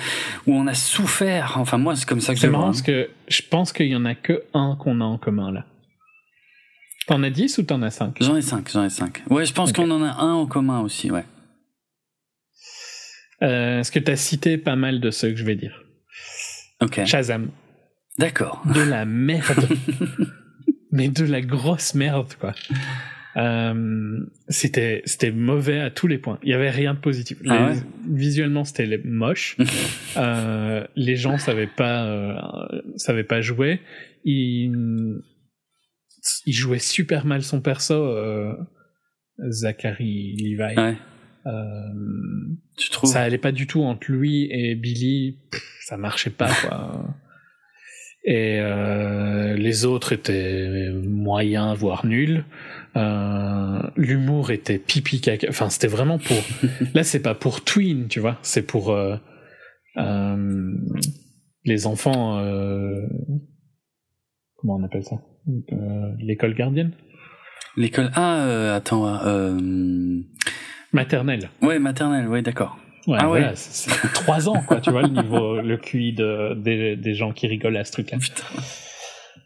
Speaker 1: où on a souffert. Enfin, moi, c'est comme ça que
Speaker 2: je C'est marrant parce que je pense qu'il y en a que un qu'on a en commun là. T'en as 10 ou t'en as 5
Speaker 1: J'en ai 5, j'en ai 5. Ouais, je pense qu'on en a un en commun aussi, ouais.
Speaker 2: Euh, Est-ce que t'as cité pas mal de ceux que je vais dire?
Speaker 1: Ok.
Speaker 2: Shazam.
Speaker 1: D'accord.
Speaker 2: De la merde. [laughs] Mais de la grosse merde, quoi. Euh, c'était c'était mauvais à tous les points. Il y avait rien de positif.
Speaker 1: Ah
Speaker 2: visuellement, c'était moche. [laughs] euh, les gens savaient pas euh, savaient pas jouer. Il il jouait super mal son perso, euh, Zachary Levi.
Speaker 1: Ouais.
Speaker 2: Euh,
Speaker 1: tu trouves
Speaker 2: Ça allait pas du tout entre lui et Billy. ça marchait pas quoi. [laughs] et euh, les autres étaient moyens voire nuls. Euh, l'humour était pipi caca. Enfin, c'était vraiment pour. [laughs] Là, c'est pas pour tween, tu vois. C'est pour euh, euh, les enfants. Euh, comment on appelle ça? Euh, L'école gardienne?
Speaker 1: L'école. Ah, attends.
Speaker 2: Maternelle.
Speaker 1: Ouais, maternelle. Ouais, d'accord.
Speaker 2: Ouais, ah ouais. C'est trois ans, quoi. tu vois le niveau, le QI de, des, des gens qui rigolent à ce truc-là. [laughs]
Speaker 1: Putain.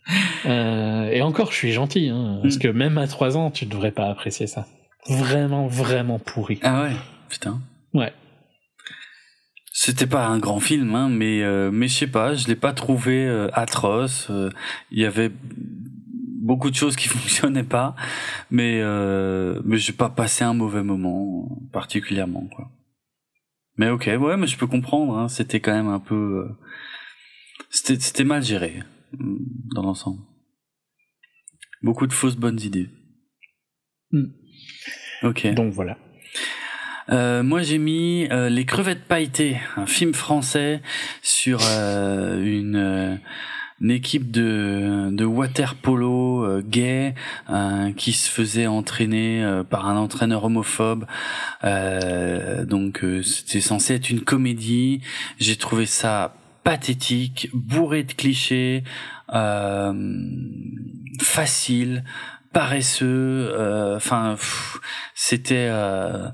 Speaker 1: [laughs]
Speaker 2: Euh, et encore, je suis gentil, hein, parce mm. que même à 3 ans, tu devrais pas apprécier ça. Vraiment, vraiment pourri.
Speaker 1: Ah ouais, putain.
Speaker 2: Ouais.
Speaker 1: C'était pas un grand film, hein, mais euh, mais je sais pas, je l'ai pas trouvé euh, atroce. Euh, il y avait beaucoup de choses qui [laughs] fonctionnaient pas, mais mais j'ai pas passé un mauvais moment particulièrement quoi. Mais ok, ouais, mais je peux comprendre. Hein, c'était quand même un peu, c'était c'était mal géré dans l'ensemble. Beaucoup de fausses bonnes idées.
Speaker 2: Hmm.
Speaker 1: Ok.
Speaker 2: Donc voilà.
Speaker 1: Euh, moi j'ai mis euh, Les crevettes pailletées, un film français sur euh, une, une, équipe de, de water polo gay qui se faisait entraîner par un entraîneur homophobe. donc c'était censé être une comédie. J'ai trouvé ça pathétique, bourré de clichés, euh, facile, paresseux. Euh, enfin, c'était euh,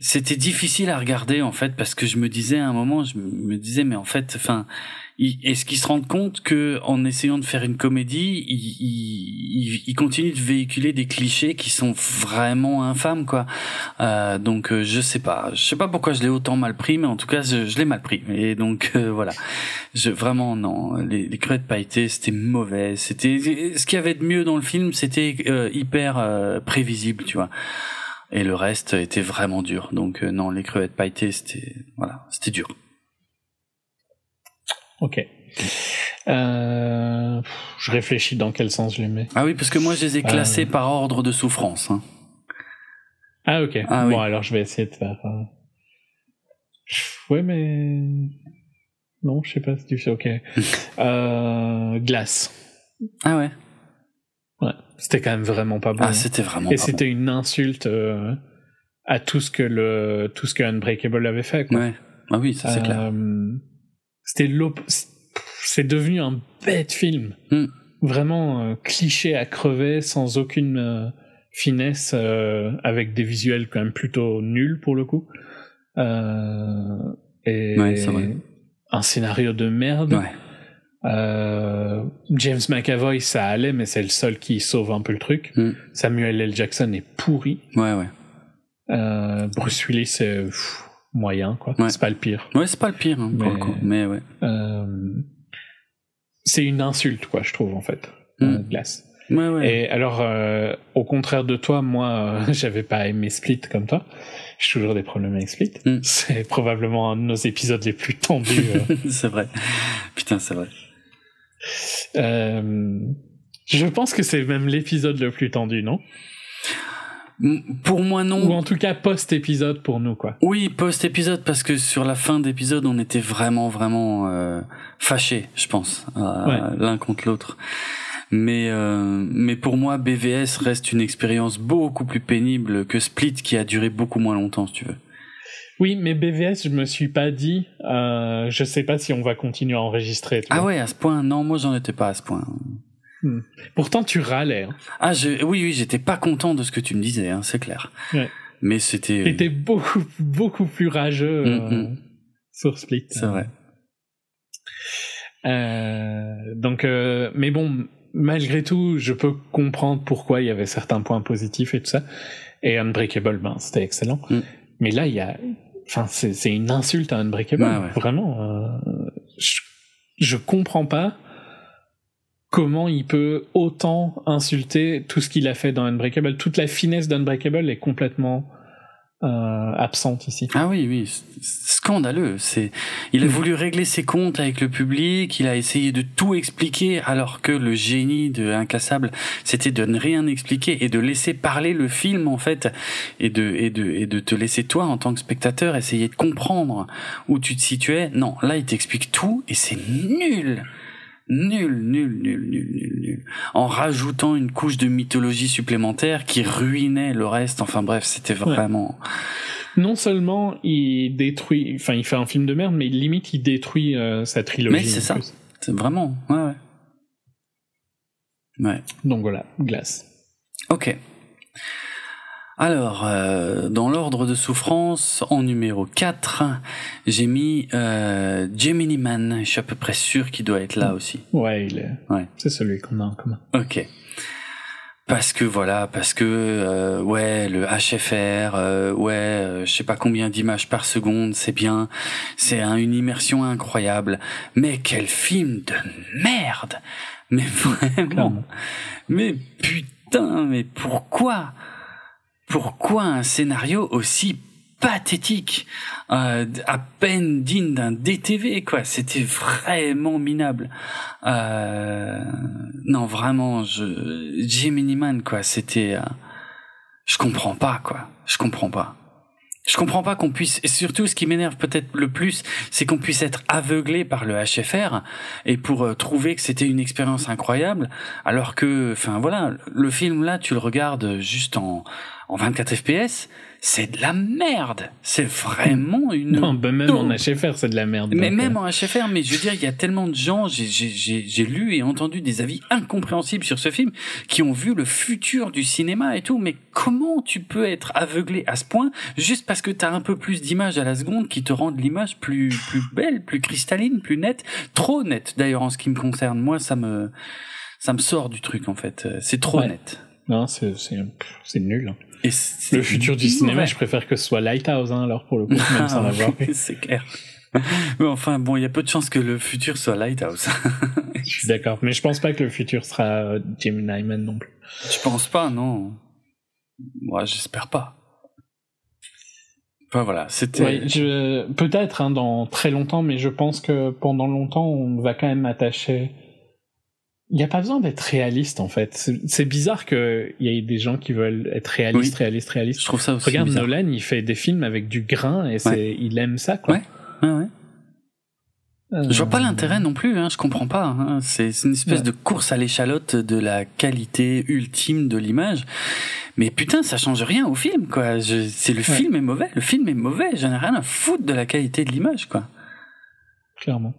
Speaker 1: c'était difficile à regarder en fait parce que je me disais à un moment, je me disais mais en fait, enfin est-ce qu'ils se rendent compte que en essayant de faire une comédie, ils, ils, continuent de véhiculer des clichés qui sont vraiment infâmes quoi. Euh, donc euh, je sais pas, je sais pas pourquoi je l'ai autant mal pris, mais en tout cas je, je l'ai mal pris. Et donc euh, voilà, je vraiment non, les, les crevettes pailletées c'était mauvais. C'était ce qu'il y avait de mieux dans le film, c'était euh, hyper prévisible, tu vois. Et le reste était vraiment dur. Donc non, les crevettes pailletées c'était voilà, c'était dur.
Speaker 2: Ok. Euh, je réfléchis dans quel sens je les mets.
Speaker 1: Ah oui, parce que moi je les ai classés euh. par ordre de souffrance. Hein.
Speaker 2: Ah ok. Ah bon alors je vais essayer de faire. Euh... Ouais mais non, je sais pas si tu fais. Ok. [laughs] euh, glace.
Speaker 1: Ah ouais.
Speaker 2: Ouais. C'était quand même vraiment pas bon.
Speaker 1: Ah c'était vraiment.
Speaker 2: Et c'était une insulte euh, à tout ce que le tout ce que Unbreakable avait fait. Quoi.
Speaker 1: Ouais. Ah oui, ça c'est clair.
Speaker 2: C'était c'est devenu un bête film. Hmm. Vraiment euh, cliché à crever, sans aucune euh, finesse, euh, avec des visuels quand même plutôt nuls pour le coup. et
Speaker 1: vrai.
Speaker 2: un scénario de merde.
Speaker 1: Ouais.
Speaker 2: James McAvoy, ça allait, mais c'est le seul qui sauve un peu le truc.
Speaker 1: Hmm.
Speaker 2: Samuel L. Jackson est pourri.
Speaker 1: Ouais, ouais.
Speaker 2: Bruce Willis, c'est moyen, quoi. C'est pas le pire.
Speaker 1: Ouais, c'est pas le pire, hein, mais, mais ouais.
Speaker 2: Euh, c'est une insulte, quoi, je trouve, en fait, mm. glace.
Speaker 1: Ouais, ouais.
Speaker 2: Et alors, euh, au contraire de toi, moi, euh, [laughs] j'avais pas aimé Split comme toi. J'ai toujours des problèmes avec Split. Mm. C'est probablement un de nos épisodes les plus tendus. [laughs]
Speaker 1: c'est vrai. Putain, c'est vrai.
Speaker 2: je pense que c'est même l'épisode le plus tendu, non?
Speaker 1: Pour moi non.
Speaker 2: Ou en tout cas post-épisode pour nous quoi.
Speaker 1: Oui, post-épisode parce que sur la fin d'épisode on était vraiment vraiment euh, fâchés, je pense, euh, l'un contre l'autre. Mais euh, mais pour moi BVS reste une expérience beaucoup plus pénible que Split qui a duré beaucoup moins longtemps si tu veux.
Speaker 2: Oui, mais BVS, je me suis pas dit, euh, je sais pas si on va continuer à enregistrer.
Speaker 1: ah ouais, à ce point, non, moi j'en étais pas à ce point.
Speaker 2: Hmm. Pourtant, tu râlais. Hein.
Speaker 1: Ah, je, oui, oui, j'étais pas content de ce que tu me disais, hein, c'est clair.
Speaker 2: Ouais.
Speaker 1: Mais c'était.
Speaker 2: T'étais beaucoup, beaucoup plus rageux mm, euh, mm. sur Split.
Speaker 1: C'est vrai.
Speaker 2: Euh, donc, euh, mais bon, malgré tout, je peux comprendre pourquoi il y avait certains points positifs et tout ça. Et Unbreakable, ben, c'était excellent.
Speaker 1: Mm.
Speaker 2: Mais là, il y a, enfin, c'est une insulte à Unbreakable. Vraiment, euh, je, je comprends pas comment il peut autant insulter tout ce qu'il a fait dans Unbreakable. Toute la finesse d'Unbreakable est complètement euh, absente ici.
Speaker 1: Ah oui, oui, scandaleux. C'est, il a mm. voulu régler ses comptes avec le public. Il a essayé de tout expliquer, alors que le génie de Incassable, c'était de ne rien expliquer et de laisser parler le film en fait, et de et de et de te laisser toi en tant que spectateur essayer de comprendre où tu te situais. Non, là il t'explique tout et c'est nul. Nul, nul, nul, nul, nul, nul. En rajoutant une couche de mythologie supplémentaire qui ruinait le reste. Enfin bref, c'était vraiment.
Speaker 2: Non seulement il détruit, enfin il fait un film de merde, mais limite il détruit euh, sa trilogie.
Speaker 1: Mais c'est ça. C'est vraiment, ouais, ouais. Ouais.
Speaker 2: Donc voilà, glace.
Speaker 1: Ok. Alors, euh, dans l'ordre de souffrance, en numéro 4, j'ai mis euh, Gemini Man. Je suis à peu près sûr qu'il doit être là aussi.
Speaker 2: Ouais, il est.
Speaker 1: Ouais.
Speaker 2: C'est celui qu'on a en commun.
Speaker 1: Ok. Parce que voilà, parce que euh, ouais, le HFR, euh, ouais, euh, je sais pas combien d'images par seconde, c'est bien, c'est une immersion incroyable. Mais quel film de merde Mais vraiment, mais putain, mais pourquoi? Pourquoi un scénario aussi pathétique, euh, à peine digne d'un DTV quoi. C'était vraiment minable. Euh, non vraiment, je Gemini Man quoi. C'était, euh, je comprends pas quoi. Je comprends pas. Je comprends pas qu'on puisse, et surtout ce qui m'énerve peut-être le plus, c'est qu'on puisse être aveuglé par le HFR et pour euh, trouver que c'était une expérience incroyable, alors que, enfin voilà, le film là, tu le regardes juste en, en 24 FPS, c'est de la merde. C'est vraiment [laughs] une.
Speaker 2: Non, bah même en HFR, c'est de la merde.
Speaker 1: Mais même euh. en HFR, mais je veux dire, il y a tellement de gens, j'ai lu et entendu des avis incompréhensibles sur ce film, qui ont vu le futur du cinéma et tout. Mais comment tu peux être aveuglé à ce point juste parce que t'as un peu plus d'images à la seconde qui te rendent l'image plus plus belle, plus cristalline, plus nette, trop nette d'ailleurs en ce qui me concerne. Moi, ça me ça me sort du truc en fait. C'est trop net.
Speaker 2: Non, c'est c'est nul. Et le futur du cinéma, je préfère que ce soit Lighthouse, hein, alors pour le coup, même sans l'avoir. [laughs]
Speaker 1: c'est clair. Mais enfin, bon, il y a peu de chances que le futur soit Lighthouse.
Speaker 2: je suis [laughs] d'accord, mais je pense pas que le futur sera Jim Nyman non plus.
Speaker 1: Tu penses pas, non? Moi, j'espère pas. Enfin voilà, c'était.
Speaker 2: peut-être hein, dans très longtemps, mais je pense que pendant longtemps, on va quand même attacher. Il n'y a pas besoin d'être réaliste en fait. C'est bizarre qu'il y ait des gens qui veulent être réalistes, réalistes, réalistes.
Speaker 1: Je trouve ça aussi
Speaker 2: Regarde Nolan, il fait des films avec du grain et c'est, il aime ça quoi.
Speaker 1: Ouais, ouais, ouais. Je vois pas l'intérêt non plus, hein, je comprends pas. Hein. C'est une espèce de course à l'échalote de la qualité ultime de l'image. Mais putain, ça change rien au film, quoi. C'est le film est mauvais, le film est mauvais. J'en ai rien à foutre de la qualité de l'image, quoi.
Speaker 2: Clairement.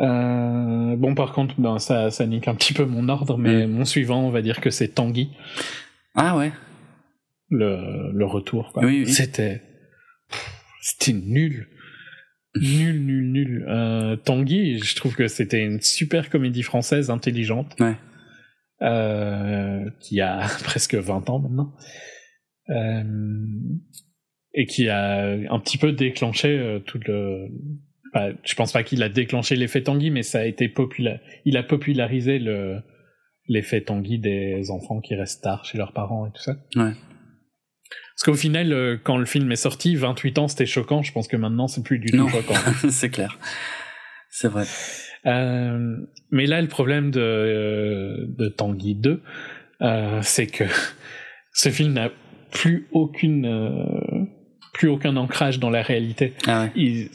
Speaker 2: Euh, bon, par contre, ben, ça, ça nique un petit peu mon ordre, mais mon suivant, on va dire que c'est Tanguy.
Speaker 1: Ah ouais.
Speaker 2: Le, le retour, quoi. Oui, C'était, c'était nul nul, nul, nul. Euh, Tanguy, je trouve que c'était une super comédie française intelligente.
Speaker 1: Ouais.
Speaker 2: Euh, qui a [laughs] presque 20 ans maintenant. Et qui a un petit peu déclenché tout le. Bah, je pense pas qu'il a déclenché l'effet Tanguy, mais ça a été populaire. Il a popularisé le l'effet Tanguy des enfants qui restent tard chez leurs parents et tout ça.
Speaker 1: Ouais.
Speaker 2: Parce qu'au final, euh, quand le film est sorti, 28 ans, c'était choquant. Je pense que maintenant, c'est plus du tout choquant. [laughs]
Speaker 1: c'est clair. C'est vrai.
Speaker 2: Euh, mais là, le problème de, euh, de Tanguy 2, euh, c'est que [laughs] ce film n'a plus aucune, plus aucun ancrage dans la réalité.
Speaker 1: Ah ouais.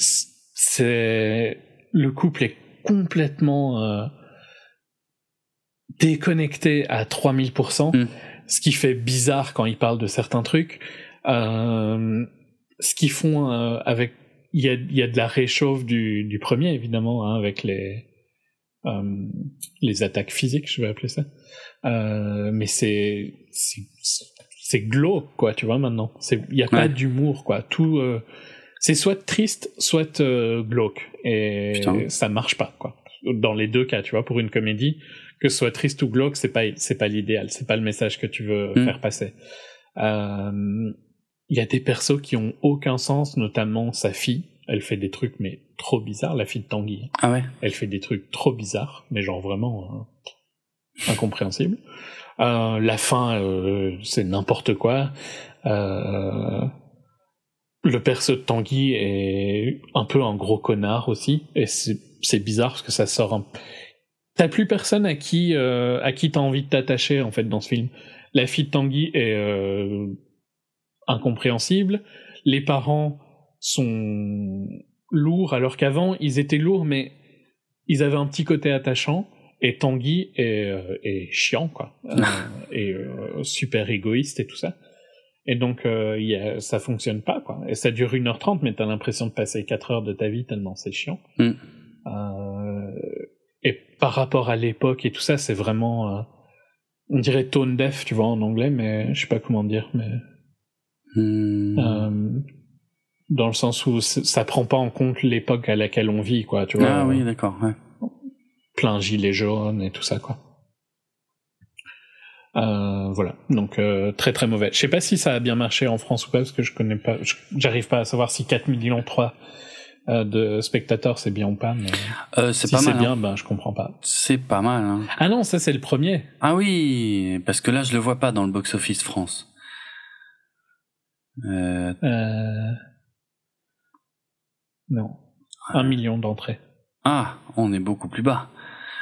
Speaker 2: C'est le couple est complètement déconnecté à 3000% ce qui fait bizarre quand ils parlent de certains trucs. Euh, ce qu'ils font euh, avec, il y a, y a de la réchauffe du, du premier évidemment hein, avec les euh, les attaques physiques, je vais appeler ça. Euh, mais c'est c'est glauque quoi, tu vois maintenant. C'est il y a pas d'humour quoi. Tout euh, c'est soit triste, soit euh, glauque et ça marche pas quoi. Dans les deux cas, tu vois, pour une comédie, que ce soit triste ou glauque, c'est pas c'est pas l'idéal, c'est pas le message que tu veux mm. faire passer. Euh, il y a des persos qui ont aucun sens, notamment sa fille. Elle fait des trucs mais trop bizarres, la fille de Tanguy.
Speaker 1: Ah ouais.
Speaker 2: Elle fait des trucs trop bizarres, mais genre vraiment euh, incompréhensibles. Euh, la fin, euh, c'est n'importe quoi. Euh, le perso de Tanguy est un peu un gros connard aussi, et c'est bizarre parce que ça sort un T'as plus personne à qui euh, à qui t'as envie de t'attacher en fait dans ce film. La fille de Tanguy est euh, incompréhensible. Les parents sont lourds alors qu'avant ils étaient lourds mais ils avaient un petit côté attachant. Et Tanguy est, euh, est chiant quoi, euh, [laughs] et euh, super égoïste et tout ça. Et donc y a, ça fonctionne pas quoi. Et ça dure 1h30 mais t'as l'impression de passer 4 heures de ta vie tellement c'est chiant.
Speaker 1: Mm.
Speaker 2: Et par rapport à l'époque et tout ça, c'est vraiment, euh, on dirait tone deaf, tu vois, en anglais, mais je sais pas comment dire, mais
Speaker 1: hmm.
Speaker 2: euh, dans le sens où ça prend pas en compte l'époque à laquelle on vit, quoi, tu vois.
Speaker 1: Ah oui, d'accord. Ouais.
Speaker 2: Plein gilet jaune et tout ça, quoi. Euh, voilà, donc euh, très très mauvais. Je sais pas si ça a bien marché en France ou pas parce que je connais pas, j'arrive pas à savoir si 4 millions 3 euh, de spectateurs, c'est bien ou pas mais
Speaker 1: euh, C'est si pas mal.
Speaker 2: C'est bien, ben je comprends pas.
Speaker 1: C'est pas mal. Hein.
Speaker 2: Ah non, ça c'est le premier.
Speaker 1: Ah oui, parce que là je le vois pas dans le box office France.
Speaker 2: Euh... euh non, un million d'entrées.
Speaker 1: Ah, on est beaucoup plus bas.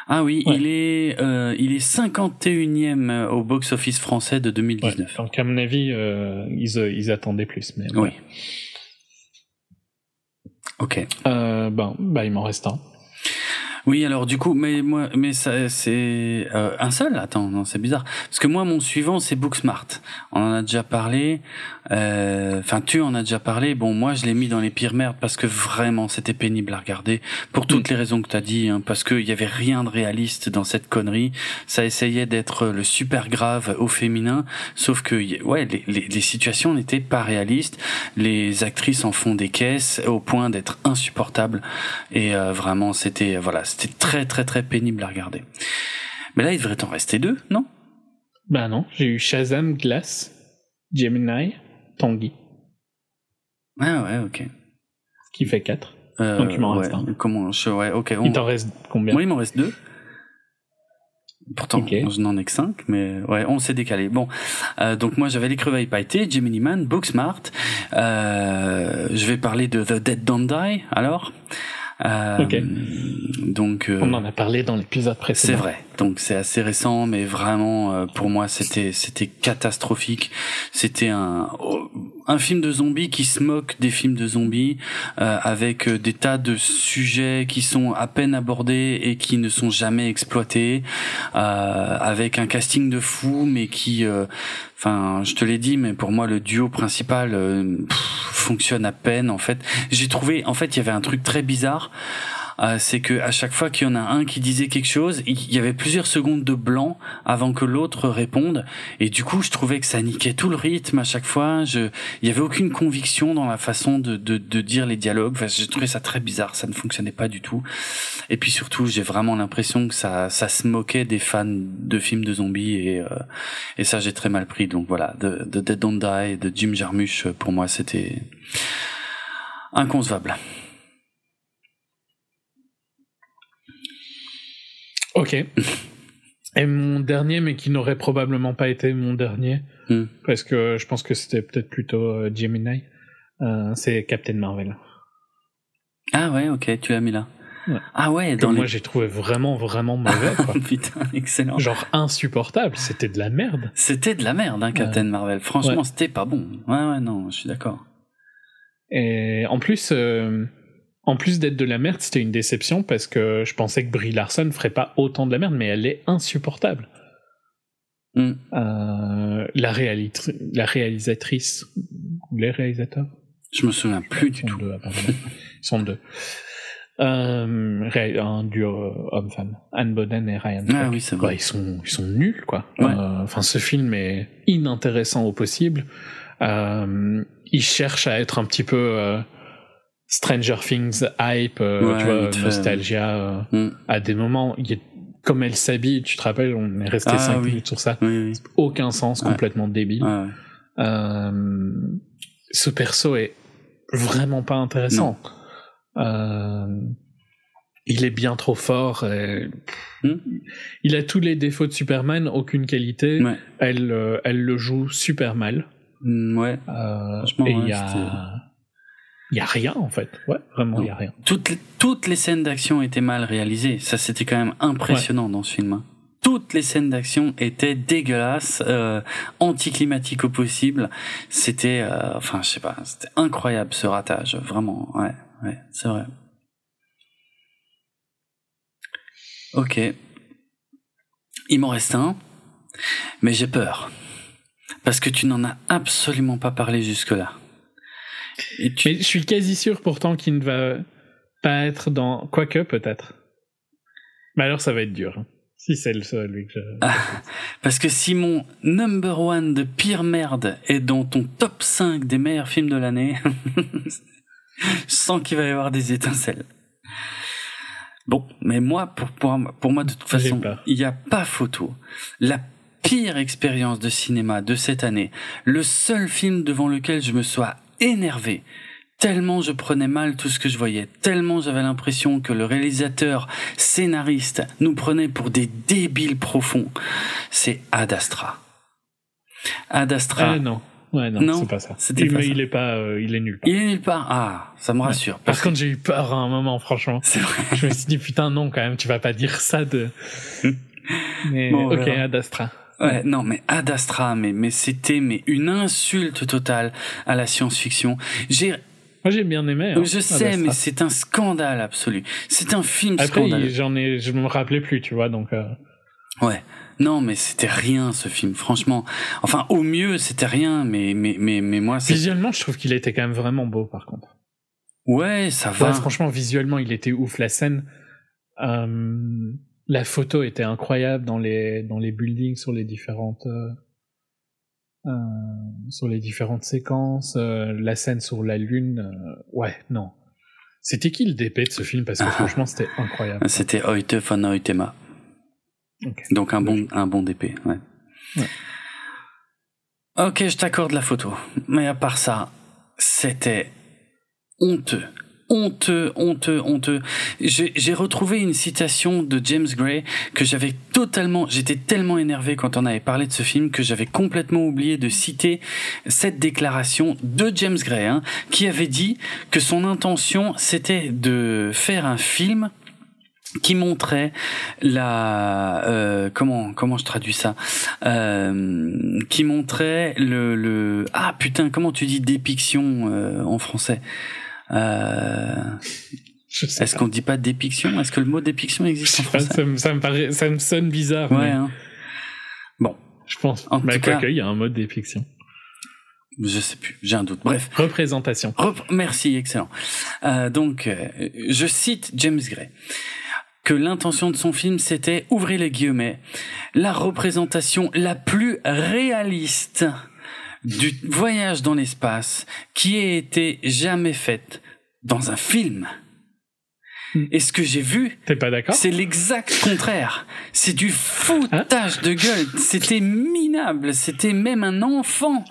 Speaker 1: Ah oui, il est euh, il est 51e au box office français de 2019. Ouais,
Speaker 2: donc à mon avis, euh, ils, ils attendaient plus. Mais
Speaker 1: oui. Ok.
Speaker 2: Euh, ben, bah, il m'en reste un.
Speaker 1: Oui, alors du coup, mais moi, mais ça, c'est euh, un seul? Attends, non, c'est bizarre. Parce que moi, mon suivant, c'est Booksmart. On en a déjà parlé. Euh, enfin, tu en as déjà parlé. Bon, moi, je l'ai mis dans les pires merdes parce que vraiment, c'était pénible à regarder pour toutes mm. les raisons que tu as dit. Hein, parce qu'il y avait rien de réaliste dans cette connerie. Ça essayait d'être le super grave au féminin, sauf que ouais, les, les, les situations n'étaient pas réalistes. Les actrices en font des caisses au point d'être insupportables. Et euh, vraiment, c'était voilà, c'était très très très pénible à regarder. Mais là, il devrait en rester deux, non?
Speaker 2: Bah non, j'ai eu Shazam, Glass, Gemini, Tanguy.
Speaker 1: Ah ouais, ok.
Speaker 2: Qui fait 4. Euh, Donc il m'en reste un.
Speaker 1: Comment je, ouais, ok.
Speaker 2: Il t'en reste combien?
Speaker 1: Moi, il m'en reste deux. Pourtant, je n'en ai que 5, mais ouais, on s'est décalé. Bon, euh, donc moi j'avais l'écreveille pailletée, Gemini Man, Booksmart. Euh, je vais parler de The Dead Don't Die, alors.
Speaker 2: Euh, donc, euh, on en a parlé dans l'épisode précédent.
Speaker 1: C'est vrai. Donc c'est assez récent, mais vraiment euh, pour moi c'était c'était catastrophique. C'était un un film de zombies qui se moque des films de zombies euh, avec des tas de sujets qui sont à peine abordés et qui ne sont jamais exploités, avec un casting de fou, mais qui Enfin, je te l'ai dit, mais pour moi, le duo principal fonctionne à peine. En fait, j'ai trouvé, en fait, il y avait un truc très bizarre. Euh, c'est que à chaque fois qu'il y en a un qui disait quelque chose, il y avait plusieurs secondes de blanc avant que l'autre réponde, et du coup, je trouvais que ça niquait tout le rythme à chaque fois. Je, il y avait aucune conviction dans la façon de, de, de dire les dialogues. Enfin, j'ai trouvé ça très bizarre, ça ne fonctionnait pas du tout. Et puis surtout, j'ai vraiment l'impression que ça, ça se moquait des fans de films de zombies, et, euh, et ça, j'ai très mal pris. Donc voilà, de, de Dead Don't Die, de Jim Jarmusch, pour moi, c'était inconcevable.
Speaker 2: Ok. Et mon dernier, mais qui n'aurait probablement pas été mon dernier, hmm. parce que je pense que c'était peut-être plutôt euh, Gemini, euh, c'est Captain Marvel.
Speaker 1: Ah ouais, ok, tu l'as mis là. Ah ouais,
Speaker 2: dans moi j'ai trouvé vraiment vraiment mauvais. [laughs] Quoi.
Speaker 1: Putain, excellent.
Speaker 2: Genre insupportable, c'était de la merde.
Speaker 1: C'était de la merde, hein, Captain Marvel. Franchement, c'était pas bon. Ouais, ouais, non, je suis d'accord.
Speaker 2: Et en plus, euh, en plus d'être de la merde, c'était une déception parce que je pensais que Brie Larson ferait pas autant de la merde, mais elle est insupportable. Mm. Euh, la, la réalisatrice, les réalisateurs?
Speaker 1: Je me souviens plus du tout.
Speaker 2: Ils sont deux. Euh, un duo homme-femme, Anne Boden et Ryan.
Speaker 1: Ah oui, c'est vrai.
Speaker 2: ils sont, ils sont nuls, quoi. Euh, enfin, ce film est inintéressant au possible. Euh, il cherche à être un petit peu Stranger Things hype, euh, tu vois, nostalgia euh, mm. à des moments. Il comme elle s'habille, tu te rappelles, on est resté 5 ah minutes sur ça. Aucun sens, complètement débile. Euh, ce perso est vraiment pas intéressant. il est bien trop fort. Mm. Il a tous les défauts de Superman, aucune qualité. Elle, elle le joue super mal.
Speaker 1: Mm, ouais.
Speaker 2: et il y a il y a rien en fait. Ouais, vraiment, il y a rien.
Speaker 1: Toutes les, toutes les scènes d'action étaient mal réalisées. Ça, c'était quand même impressionnant dans ce film. Hein. Toutes les scènes d'action étaient dégueulasses, euh, anticlimatiques au possible. C'était, euh, enfin, je sais pas, c'était incroyable ce ratage, vraiment. Ouais, ouais, c'est vrai. Ok. Il m'en reste un, mais j'ai peur. Parce que tu n'en as absolument pas parlé
Speaker 2: Mais je suis quasi sûr pourtant qu'il ne va pas être dans. Quoique, peut-être. Mais alors, ça va être dur. Hein. Si c'est le seul, lui que je...
Speaker 1: Ah, parce que si mon number one de pire merde est dans ton top 5 des meilleurs films de l'année, [laughs] je sens qu'il va y avoir des étincelles. Bon, mais moi, pour, pour, pour moi, de toute façon, il n'y a pas photo. La pire expérience de cinéma de cette année, le seul film devant lequel je me sois énervé tellement je prenais mal tout ce que je voyais, tellement j'avais l'impression que le réalisateur, scénariste, nous prenait pour des débiles profonds. C'est Ad Astra. Ad Astra.
Speaker 2: Ah non. Ouais, non, c'est pas ça. Il, pas il est pas, euh, il est nul.
Speaker 1: Il est nul part. Ah, ça me rassure.
Speaker 2: Par contre, j'ai eu peur à un moment, franchement. C'est vrai. Je me suis dit, putain, non, quand même, tu vas pas dire ça de. Mais, ok, Ad Astra.
Speaker 1: Ouais, non, mais Ad Astra, mais, mais c'était mais une insulte totale à la science-fiction. J'ai
Speaker 2: moi j'ai bien aimé. Hein,
Speaker 1: je sais, mais c'est un scandale absolu. C'est un film
Speaker 2: Après,
Speaker 1: scandaleux.
Speaker 2: j'en ai, je me rappelais plus, tu vois, donc. Euh...
Speaker 1: Ouais. Non, mais c'était rien ce film, franchement. Enfin, au mieux, c'était rien, mais mais mais mais moi.
Speaker 2: Visuellement, je trouve qu'il était quand même vraiment beau, par contre.
Speaker 1: Ouais, ça va.
Speaker 2: franchement, visuellement, il était ouf. La scène. Euh la photo était incroyable dans les dans les buildings sur les différentes euh, euh sur les différentes séquences euh, la scène sur la lune euh, ouais non. C'était qui le DP de ce film? Parce que ah. franchement c'était incroyable.
Speaker 1: C'était Oite von Oitema. Donc un bon un bon DP ouais. ouais. ok je t'accorde la photo. Mais à part ça c'était honteux honteux, honteux, honteux. J'ai retrouvé une citation de James Gray que j'avais totalement, j'étais tellement énervé quand on avait parlé de ce film que j'avais complètement oublié de citer cette déclaration de James Gray, hein, qui avait dit que son intention c'était de faire un film qui montrait la euh, comment comment je traduis ça euh, qui montrait le, ah putain comment tu dis dépiction euh, en français? Est-ce qu'on dit pas dépiction? Est-ce que le mot dépiction existe en français
Speaker 2: ça, me, ça, me paraît, ça me sonne bizarre.
Speaker 1: Ouais. Hein. Bon,
Speaker 2: je pense. En tout cas, il y a un mot dépiction.
Speaker 1: Je sais plus, j'ai un doute. Bref.
Speaker 2: Représentation.
Speaker 1: Merci, excellent. Euh, donc, euh, je cite James Gray que l'intention de son film c'était, ouvrez les guillemets, la représentation la plus réaliste du voyage dans l'espace qui ait été jamais faite dans un film. Hmm. Et ce que j'ai vu, C'est l'exact contraire. C'est du foutage de gueule. C'était minable. C'était même un enfant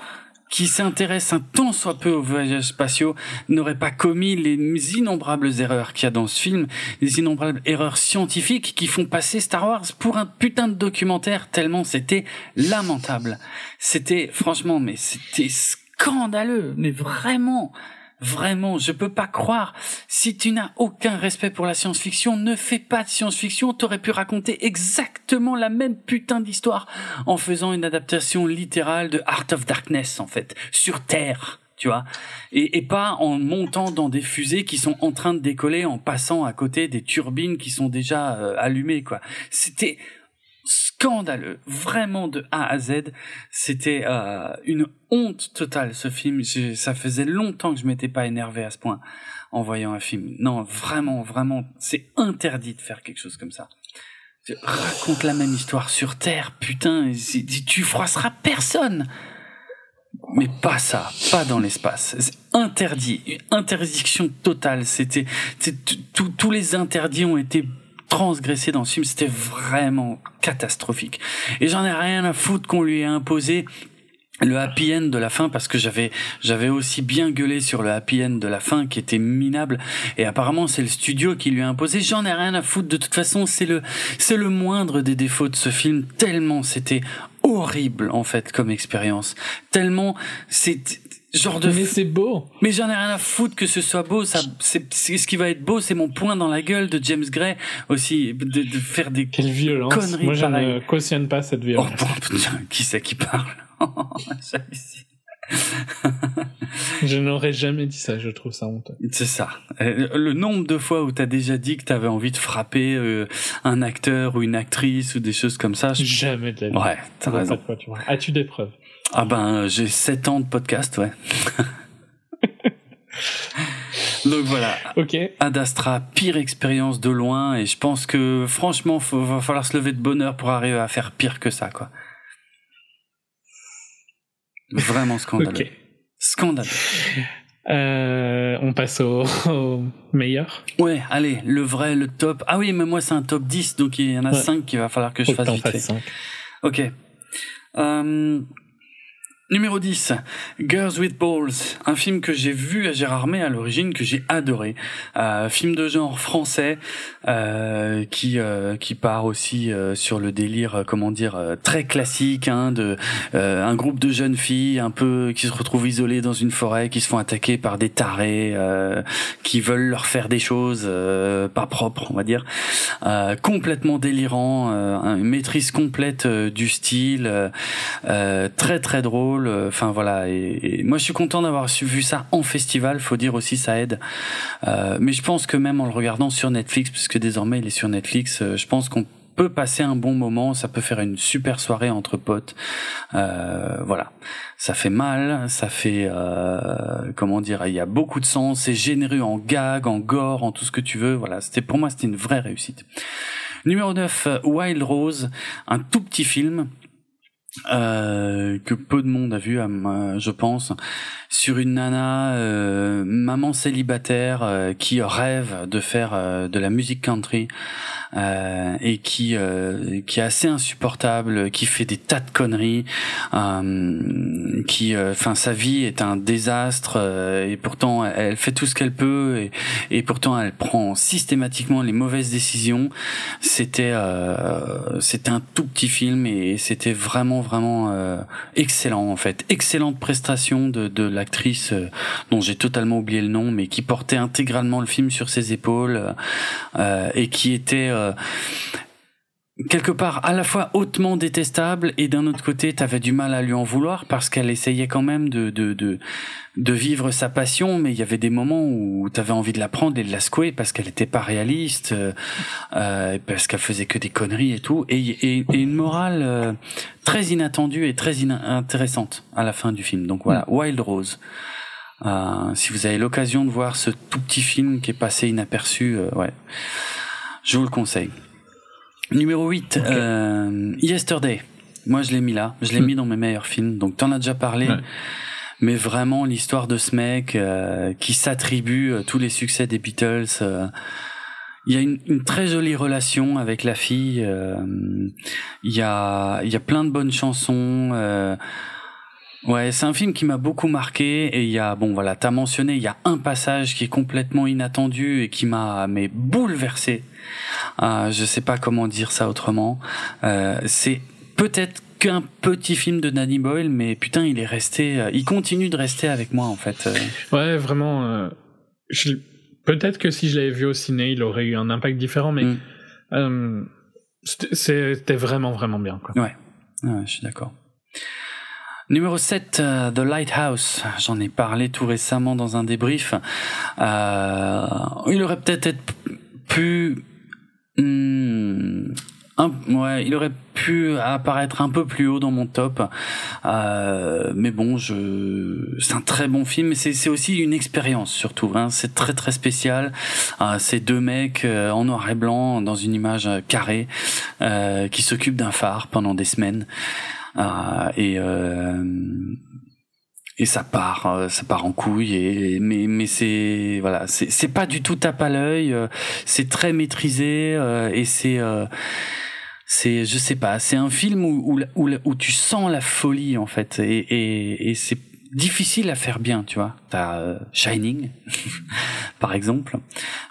Speaker 1: qui s'intéresse un tant soit peu aux voyages spatiaux n'aurait pas commis les innombrables erreurs qu'il y a dans ce film, les innombrables erreurs scientifiques qui font passer Star Wars pour un putain de documentaire tellement c'était lamentable. C'était franchement mais c'était scandaleux, mais vraiment Vraiment, je peux pas croire. Si tu n'as aucun respect pour la science-fiction, ne fais pas de science-fiction. T'aurais pu raconter exactement la même putain d'histoire en faisant une adaptation littérale de Art of Darkness, en fait, sur Terre tu vois, et, pas en montant dans des fusées qui sont en train de décoller, en passant à côté des turbines qui sont déjà euh, allumées, quoi. C'était scandaleux, vraiment de A à Z. C'était euh, une honte totale ce film. ça faisait longtemps que je m'étais pas énervé à ce point en voyant un film. Non, vraiment, vraiment, c'est interdit de faire quelque chose comme ça. raconte la même histoire sur Terre, putain, tu froisseras personne. Mais pas ça, pas dans l'espace. C'est interdit, interdiction totale. C'était, tous les interdits ont été transgressé dans ce film, c'était vraiment catastrophique. Et j'en ai rien à foutre qu'on lui ait imposé le happy end de la fin parce que j'avais j'avais aussi bien gueulé sur le happy end de la fin qui était minable. Et apparemment c'est le studio qui lui a imposé. J'en ai rien à foutre. De toute façon c'est le c'est le moindre des défauts de ce film. Tellement c'était horrible en fait comme expérience. Tellement c'est genre de
Speaker 2: mais c'est beau
Speaker 1: mais j'en ai rien à foutre que ce soit beau ça c'est ce qui va être beau c'est mon point dans la gueule de James Gray aussi de, de faire des
Speaker 2: Quelle violence conneries moi je ne cautionne pas cette violence
Speaker 1: oh putain qui c'est qui parle? [laughs]
Speaker 2: Je n'aurais jamais dit ça, je trouve ça honteux.
Speaker 1: C'est ça. Euh, le nombre de fois où t'as déjà dit que t'avais envie de frapper euh, un acteur ou une actrice ou des choses comme ça.
Speaker 2: Jamais de la vie.
Speaker 1: Ouais, t'as raison.
Speaker 2: As-tu des preuves?
Speaker 1: Ah ben, j'ai 7 ans de podcast, ouais. [laughs] Donc voilà.
Speaker 2: Ok.
Speaker 1: Ad Astra, pire expérience de loin, et je pense que franchement, il va falloir se lever de bonheur pour arriver à faire pire que ça, quoi. Vraiment scandaleux. [laughs] Scandaleux.
Speaker 2: Euh, on passe [laughs] au, meilleur.
Speaker 1: Ouais, allez, le vrai, le top. Ah oui, mais moi c'est un top 10, donc il y en a 5 qu'il va falloir que je fasse vite fait. 5. Ok. Euh, Numéro 10, Girls with Balls, un film que j'ai vu à Gérardmer à l'origine, que j'ai adoré. Euh, film de genre français euh, qui euh, qui part aussi euh, sur le délire, euh, comment dire, très classique, hein, de un groupe de jeunes filles un peu qui se retrouvent isolées dans une forêt, qui se font attaquer par des tarés, qui veulent leur faire des choses pas propres, on va dire, complètement délirant, une maîtrise complète du style, très très drôle euh, enfin voilà. Et, moi, je suis content d'avoir vu ça en festival. Faut dire aussi, ça aide. Euh, mais je pense que même en le regardant sur Netflix, puisque désormais il est sur Netflix, euh, je pense qu'on peut passer un bon moment, ça peut faire une super soirée entre potes. voilà, ça fait mal, ça fait comment dire, il y a beaucoup de sens, c'est généreux en gag, en gore, en tout ce que tu veux. Voilà, c'était pour moi c'était une vraie réussite. Numéro 9, Wild Rose, un tout petit film euh, que peu de monde a vu, je pense, sur une nana, euh, maman célibataire, euh, qui rêve de faire de la musique country et qui qui est assez insupportable, qui fait des tas de conneries, qui, enfin, sa vie est un désastre et pourtant elle fait tout ce qu'elle peut et, et pourtant elle prend systématiquement les mauvaises décisions. C'était c'était un tout petit film et c'était vraiment vraiment excellent en fait, excellente prestation de de l'actrice dont j'ai totalement oublié le nom, mais qui portait intégralement le film sur ses épaules et qui était euh, quelque part à la fois hautement détestable et d'un autre côté t'avais du mal à lui en vouloir parce qu'elle essayait quand même de, de, de, vivre sa passion mais il y avait des moments où t'avais envie de la prendre et de la secouer parce qu'elle était pas réaliste euh, euh, parce qu'elle faisait que des conneries et tout et, et, une morale très inattendue et très intéressante à la fin du film donc voilà mm. Wild Rose si vous avez l'occasion de voir ce tout petit film qui est passé inaperçu ouais je vous le conseille. Numéro 8, euh, Yesterday. Moi, je l'ai mis là. Je l'ai hmm. mis dans mes meilleurs films. Donc, t'en as déjà parlé. Mais vraiment, l'histoire de ce mec euh, qui s'attribue euh, tous les succès des Beatles. il y a une, une, très jolie relation avec la fille. il y a, il y a plein de bonnes chansons. Ouais, c'est un film qui m'a beaucoup marqué et il y a bon voilà, t'as mentionné il y a un passage qui est complètement inattendu et qui m'a mais bouleversé. Euh, je sais pas comment dire ça autrement. Euh, c'est peut-être qu'un petit film de Danny Boyle, mais putain, il est resté, euh, il continue de rester avec moi en fait.
Speaker 2: Euh. Ouais, vraiment. Peut-être que si je l'avais vu au ciné, il aurait eu un impact différent, mais mm. c'était vraiment vraiment bien. Quoi.
Speaker 1: Ouais, ouais je suis d'accord. Numéro 7, euh, The Lighthouse. J'en ai parlé tout récemment dans un débrief. Il aurait peut-être pu... Hmm, ouais, il aurait pu apparaître un peu plus haut dans mon top, euh, mais bon, je, c'est un très bon film. C'est c'est aussi une expérience surtout. Hein. C'est très très spécial. Euh, c'est deux mecs euh, en noir et blanc dans une image carrée euh, qui s'occupent d'un phare pendant des semaines. Et et ça part euh, ça part en couille et mais mais c'est voilà c'est c'est pas du tout tape à l'œil c'est très maîtrisé et c'est c'est je sais pas c'est un film où, où où tu sens la folie en fait et et, et c'est difficile à faire bien, tu vois. T'as euh, Shining, [laughs] par exemple,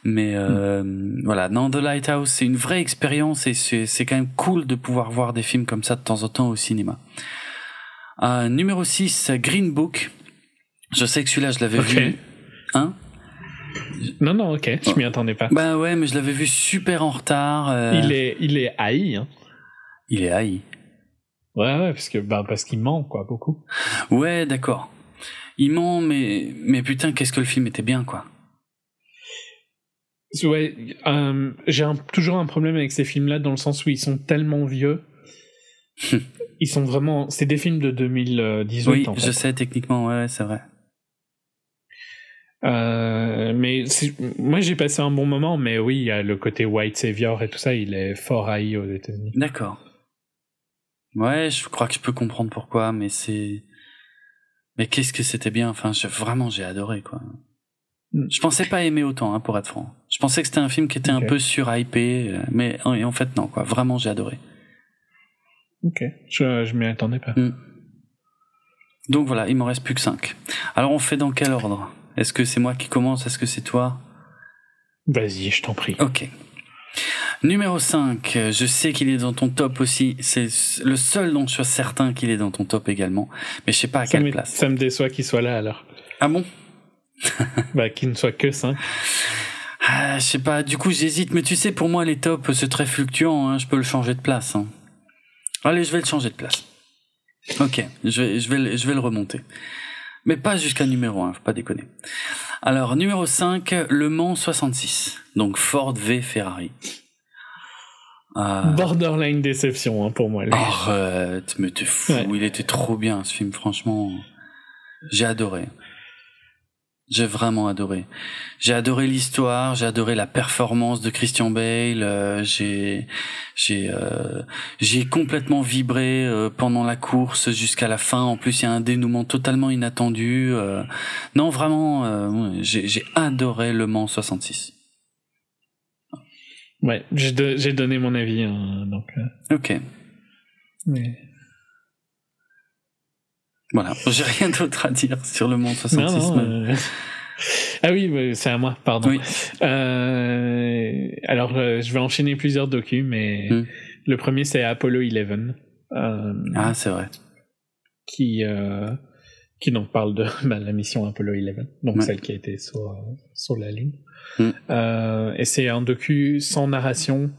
Speaker 1: mais euh, voilà. Non, The Lighthouse, c'est une vraie expérience et c'est quand même cool de pouvoir voir des films comme ça de temps en temps au cinéma. Euh, numéro 6, Green Book. Je sais que celui-là, je l'avais vu. Hein?
Speaker 2: Non, non, ok, je m'y attendais pas.
Speaker 1: Bah ouais, mais je l'avais vu super en retard. Euh.
Speaker 2: Il est, il est haï. Hein.
Speaker 1: Il est haï.
Speaker 2: Ouais, ouais, parce que bah, parce qu'il ment quoi beaucoup.
Speaker 1: Ouais, d'accord. Il ment, mais mais putain, qu'est-ce que le film était bien quoi.
Speaker 2: Ouais, euh, j'ai toujours un problème avec ces films-là dans le sens où ils sont tellement vieux. [laughs] ils sont vraiment, c'est des films de 2018. Oui,
Speaker 1: je sais techniquement, ouais, c'est vrai.
Speaker 2: Euh, mais moi j'ai passé un bon moment, mais oui, il y a le côté white savior et tout ça, il est fort haï aux États-Unis.
Speaker 1: D'accord. Ouais, je crois que je peux comprendre pourquoi, mais c'est. Mais qu'est-ce que c'était bien. Enfin, vraiment, j'ai adoré quoi. Hmm. Je pensais pas aimer autant, hein, pour être franc. Je pensais que c'était un film qui était un peu surhypé, euh, mais en fait non quoi. Vraiment, j'ai adoré.
Speaker 2: Ok, je, je m'y attendais pas. Hmm.
Speaker 1: Donc voilà, il m'en reste plus que 5. Alors on fait dans quel ordre? Est-ce que c'est moi qui commence? Est-ce que c'est toi?
Speaker 2: Vas-y, je t'en prie.
Speaker 1: Ok. Numéro 5, je sais qu'il est dans ton top aussi. C'est le seul dont je suis certain qu'il est dans ton top également. Mais je sais pas à quelle place.
Speaker 2: Ça me déçoit qu'il soit là alors.
Speaker 1: Ah bon? [laughs]
Speaker 2: Bah qu'il ne soit que 5.
Speaker 1: Ah, je sais pas, du coup j'hésite, mais tu sais, pour moi les tops c'est très fluctuant, hein. je peux le changer de place. Hein. Allez, je vais le changer de place. Ok, je vais, je vais, je vais le remonter. Mais pas jusqu'à numéro 1, faut pas déconner. Alors, numéro 5, Le Mans 66. Donc Ford v Ferrari.
Speaker 2: Euh, Borderline déception hein, pour moi.
Speaker 1: Arrête, mais t'es fou. Il était trop bien ce film, franchement. J'ai adoré. J'ai vraiment adoré. J'ai adoré l'histoire, j'ai adoré la performance de Christian Bale. Euh, j'ai j'ai euh, j'ai complètement vibré pendant la course jusqu'à la fin. En plus, il y a un dénouement totalement inattendu. non, vraiment, j'ai j'ai adoré Le Mans 66.
Speaker 2: Ouais, j'ai donné mon avis, hein, donc.
Speaker 1: Ok. Mais... Voilà, j'ai rien d'autre à dire sur le monde 66.
Speaker 2: Euh, ah oui, c'est à moi, pardon. Euh, alors, euh, je vais enchaîner plusieurs docus, mais hmm. le premier c'est Apollo 11.
Speaker 1: ah, c'est vrai.
Speaker 2: Qui, qui donc parle de [laughs] bah, la mission Apollo 11, donc celle qui a été sur, sur la Lune. Hmm. et c'est un docu sans narration,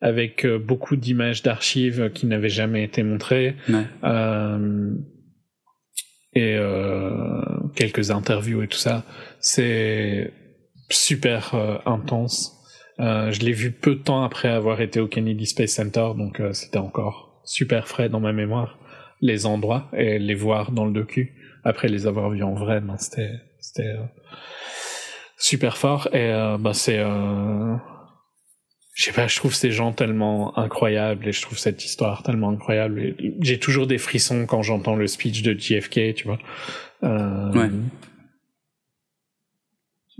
Speaker 2: avec beaucoup d'images d'archives qui n'avaient jamais été montrées. Euh, et euh, quelques interviews et tout ça. C'est super euh, intense. Euh, je l'ai vu peu de temps après avoir été au Kennedy Space Center, donc euh, c'était encore super frais dans ma mémoire les endroits et les voir dans le docu. Après les avoir vus en vrai, ben, c'était c'était super fort et bah c'est je sais pas, je trouve ces gens tellement incroyables et je trouve cette histoire tellement incroyable. J'ai toujours des frissons quand j'entends le speech de JFK, tu vois. Euh, ouais.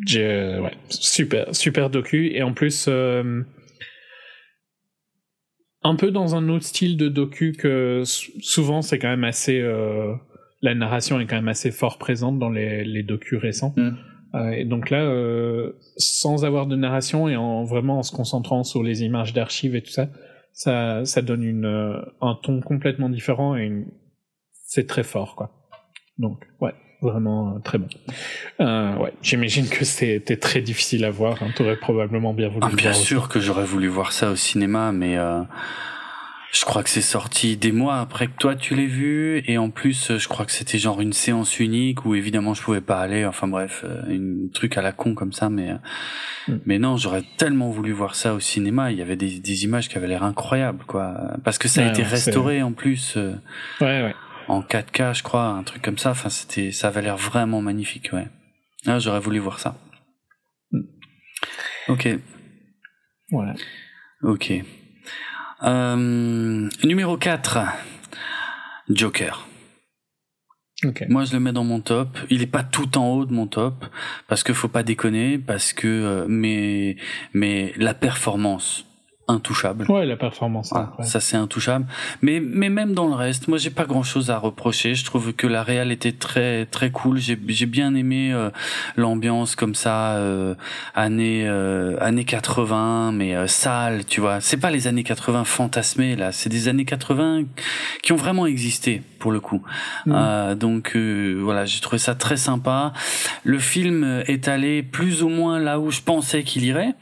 Speaker 2: J'ai, ouais, super, super docu et en plus euh, un peu dans un autre style de docu que souvent c'est quand même assez, euh, la narration est quand même assez fort présente dans les, les docus récents. Mm. Euh, et donc là, euh, sans avoir de narration et en vraiment en se concentrant sur les images d'archives et tout ça, ça, ça donne une, euh, un ton complètement différent et une... c'est très fort, quoi. Donc, ouais, vraiment très bon. Euh, ouais, j'imagine que c'était très difficile à voir. Hein. T'aurais probablement bien voulu.
Speaker 1: Ah, bien sûr que j'aurais voulu voir ça au cinéma, mais euh, je crois que c'est sorti des mois après que toi tu l'aies vu. Et en plus je crois que c'était genre une séance unique où évidemment je pouvais pas aller. Enfin bref euh, un truc à la con comme ça mais euh, mm. mais non j'aurais tellement voulu voir ça au cinéma. Il y avait des, des images qui avaient l'air incroyables quoi. Parce que ça a été restauré en plus euh,
Speaker 2: ouais, ouais.
Speaker 1: en 4K je crois un truc comme ça. Enfin c'était ça avait l'air vraiment magnifique ouais. Ah, j'aurais voulu voir ça. Mm. ok.
Speaker 2: Voilà.
Speaker 1: Ok euh, numéro 4, Joker.
Speaker 2: Okay.
Speaker 1: Moi, je le mets dans mon top. Il est pas tout en haut de mon top parce que faut pas déconner, parce que euh, mais mais la performance intouchable.
Speaker 2: Ouais, la performance.
Speaker 1: ça c'est intouchable. Mais mais même dans le reste, moi j'ai pas grand chose à reprocher. Je trouve que la réal était très très cool. J'ai j'ai bien aimé euh, l'ambiance comme ça, euh, années euh, années 80, mais euh, sale, tu vois. C'est pas les années 80 fantasmées là. C'est des années 80 qui ont vraiment existé pour le coup. Mm. Euh, donc voilà, j'ai trouvé ça très sympa. Le film est allé plus ou moins là où je pensais qu'il irait.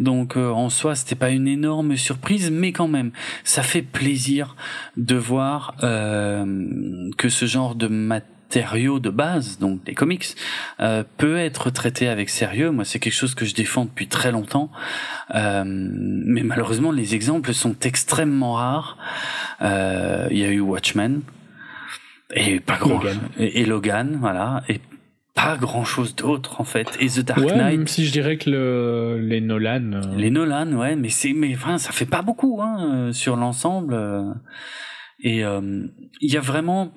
Speaker 1: Donc en soi, c'était pas une énorme surprise, mais quand même, ça fait plaisir de voir euh, que ce genre de matériaux de base, donc les comics, euh, peut être traité avec sérieux. Moi, c'est quelque chose que je défends depuis très longtemps, euh, mais malheureusement, les exemples sont extrêmement rares. Il y a eu Watchmen et pas grand Et, et, Logan, voilà, et pas grand chose d'autre en fait. Et The Dark Knight. Même
Speaker 2: si je dirais que le, les Nolan. Euh,
Speaker 1: les Nolan, ouais, mais c'est, mais enfin, ça fait pas beaucoup hein, euh, sur l'ensemble. Euh. Et il y a vraiment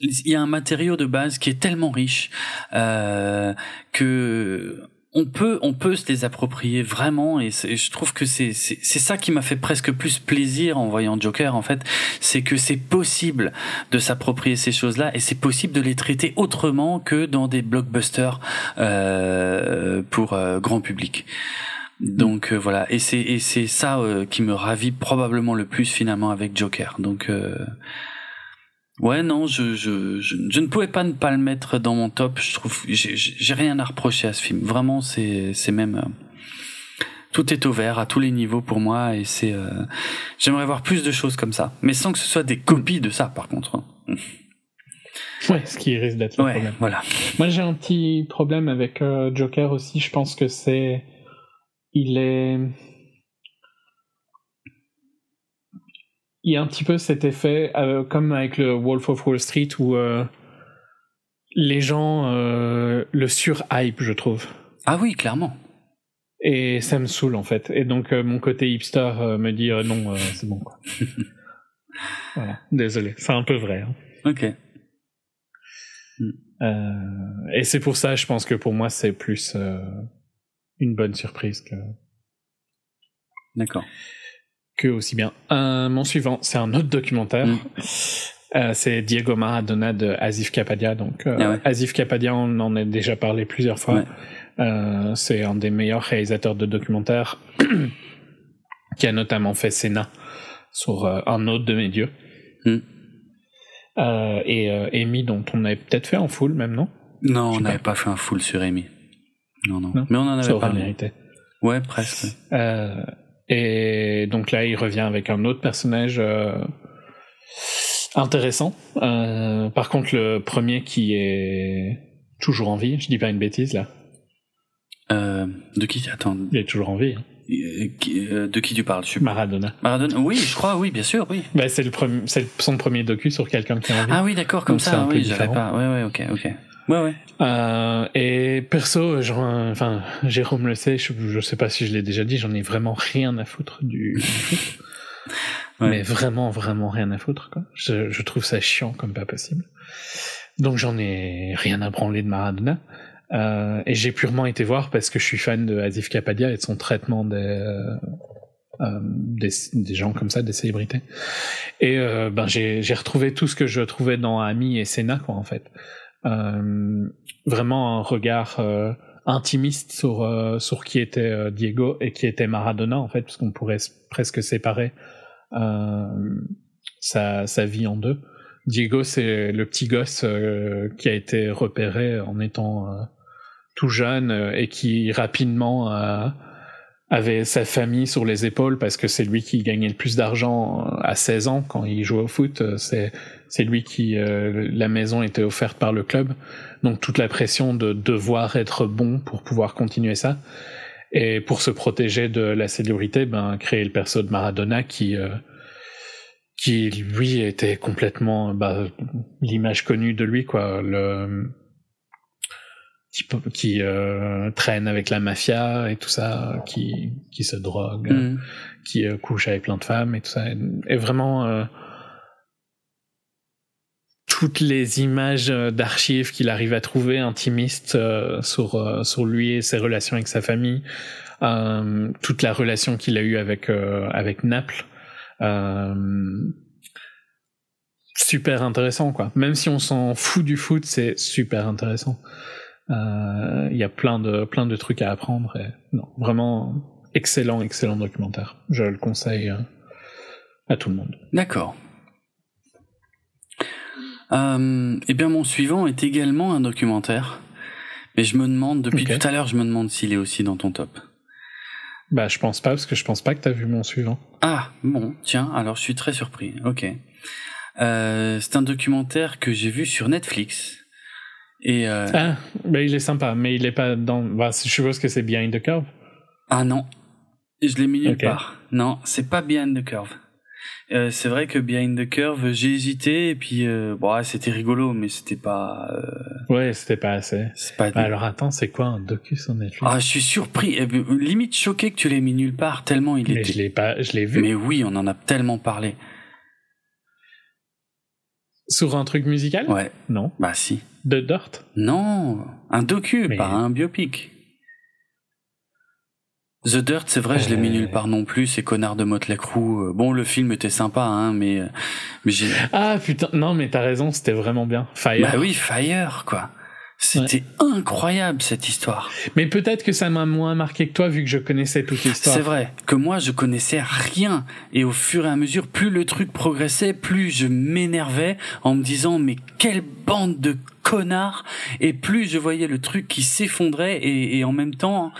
Speaker 1: il y a un matériau de base qui est tellement riche euh, que on peut on peut se les approprier vraiment et, je trouve que c'est c'est ça qui m'a fait presque plus plaisir en voyant Joker en fait c'est que c'est possible de s'approprier ces choses-là et c'est possible de les traiter autrement que dans des blockbusters euh, pour euh, grand public. Donc euh, voilà et c'est et c'est ça euh, qui me ravit probablement le plus finalement avec Joker. Donc Ouais, non, je, je, je, ne pouvais pas ne pas le mettre dans mon top. Je trouve, j'ai rien à reprocher à ce film. Vraiment, c'est, c'est même, euh, tout est ouvert à tous les niveaux pour moi et c'est, euh, j'aimerais voir plus de choses comme ça, mais sans que ce soit des copies de ça, par contre. Hein.
Speaker 2: Ouais, ce qui risque d'être le problème.
Speaker 1: Voilà.
Speaker 2: Moi, j'ai un petit problème avec euh, Joker aussi. Je pense que c'est, il est il y a un petit peu cet effet, euh, comme avec le Wolf of Wall Street, où euh, les gens euh, le sur-hype, je trouve.
Speaker 1: Ah oui, clairement.
Speaker 2: Et ça me saoule, en fait. Et donc, mon côté hipster me dit non, c'est bon, quoi. [laughs] voilà, désolé. C'est un peu vrai. Hein.
Speaker 1: Ok.
Speaker 2: et c'est pour ça, je pense que pour moi, c'est plus une bonne surprise que
Speaker 1: D'accord.
Speaker 2: Que aussi bien. mon suivant, c'est un autre documentaire. Mm. c'est Diego Maradona de Asif Kapadia. Donc, ah Asif Kapadia, on en a déjà parlé plusieurs fois. c'est un des meilleurs réalisateurs de documentaires [clears throat] qui a notamment fait Sénat sur un autre de mes dieux. Mm. Euh, et euh, Amy, dont on avait peut-être fait en full même, non?
Speaker 1: Non, on n'avait pas. fait un full sur Amy. Non, non. Mais on en avait. Mérité. Ouais, presque.
Speaker 2: Euh, et donc là, il revient avec un autre personnage intéressant. par contre, le premier qui est toujours en vie, je dis pas une bêtise là.
Speaker 1: de qui Attends.
Speaker 2: Il est toujours en vie. Hein.
Speaker 1: Euh, de qui tu parles
Speaker 2: Maradona.
Speaker 1: Maradona, oui, je crois, oui, bien sûr, oui.
Speaker 2: Bah, c'est le c'est son premier docu sur quelqu'un qui a envie.
Speaker 1: Ah oui, d'accord, comme ça, oui, j'avais pas. Ouais, ouais, ok, ok. Ouais, ouais.
Speaker 2: Euh, et perso, genre, enfin, Jérôme le sait, je, je sais pas si je l'ai déjà dit, j'en ai vraiment rien à foutre du. [laughs] ouais. Mais vraiment, vraiment rien à foutre, quoi. Je, je trouve ça chiant comme pas possible. Donc j'en ai rien à branler de Maradona. Euh, et j'ai purement été voir parce que je suis fan de Asif Kapadia et de son traitement des, euh, euh des, des, gens comme ça, des célébrités. Et euh, ben j'ai retrouvé tout ce que je trouvais dans Ami et Senna, quoi, en fait. Euh, vraiment un regard intimiste sur sur qui était Diego et qui était Maradona, en fait, parce qu'on pourrait presque séparer sa, sa vie en deux. Diego, c'est le petit gosse qui a été repéré en étant tout jeune euh, et qui rapidement euh, avait sa famille sur les épaules parce que c'est lui qui gagnait le plus d'argent euh, à 16 ans quand il jouait au foot. C'est c'est lui qui la maison était offerte par le club, donc toute la pression de devoir être bon pour pouvoir continuer ça. Et pour se protéger de la célébrité, ben créer le perso de Maradona qui qui lui était complètement bah, l'image connue de lui quoi. Le qui, qui euh, traîne avec la mafia et tout ça, qui, qui se drogue, mm. qui euh, couche avec plein de femmes et tout ça. Et vraiment, euh, toutes les images d'archives qu'il arrive à trouver intimistes sur, sur lui et ses relations avec sa famille, toute la relation qu'il a eue avec, avec Naples. super intéressant quoi. Même si on s'en fout du foot, c'est super intéressant. Euh, il y a plein de, plein de trucs à apprendre. Vraiment excellent, excellent documentaire. Je le conseille euh, à tout le monde.
Speaker 1: D'accord. Euh, eh bien, mon suivant est également un documentaire. Mais je me demande, depuis tout à l'heure, je me demande s'il est aussi dans ton top.
Speaker 2: Bah, je pense pas, parce que je pense pas que t'as vu mon suivant.
Speaker 1: Ah, bon, tiens, alors je suis très surpris. Ok. Euh, c'est un documentaire que j'ai vu sur Netflix. Et euh...
Speaker 2: Ah, ben il est sympa, mais il est pas dans. Bah, je suppose que c'est Behind the Curve.
Speaker 1: Ah non, je l'ai mis nulle part. Non, c'est pas Behind the Curve. Euh, c'est vrai que Behind the Curve, j'ai hésité et puis euh, bon, c'était rigolo, mais c'était pas. Euh...
Speaker 2: Ouais, c'était pas assez. Pas bah, alors attends, c'est quoi un docu sur Netflix?
Speaker 1: Ah, je suis surpris, eh ben, limite choqué que tu l'aies mis nulle part tellement il
Speaker 2: mais
Speaker 1: était.
Speaker 2: je l'ai pas, je l'ai vu.
Speaker 1: Mais oui, on en a tellement parlé.
Speaker 2: Sur un truc musical?
Speaker 1: Ouais.
Speaker 2: Non.
Speaker 1: Bah si.
Speaker 2: De Dirt?
Speaker 1: Non, un docu, pas un biopic. The Dirt, c'est vrai, je l'ai mis nulle part non plus, c'est connard de Motley Crue. Bon, le film était sympa, hein, mais, mais j'ai...
Speaker 2: Ah putain, non, mais t'as raison, c'était vraiment bien. Fire.
Speaker 1: Bah oui, Fire, quoi. C'était incroyable cette histoire.
Speaker 2: Mais peut-être que ça m'a moins marqué que toi vu que je connaissais toute l'histoire.
Speaker 1: C'est vrai que moi je connaissais rien et au fur et à mesure plus le truc progressait, plus je m'énervais en me disant mais quelle bande de connards et plus je voyais le truc qui s'effondrait et, et en même temps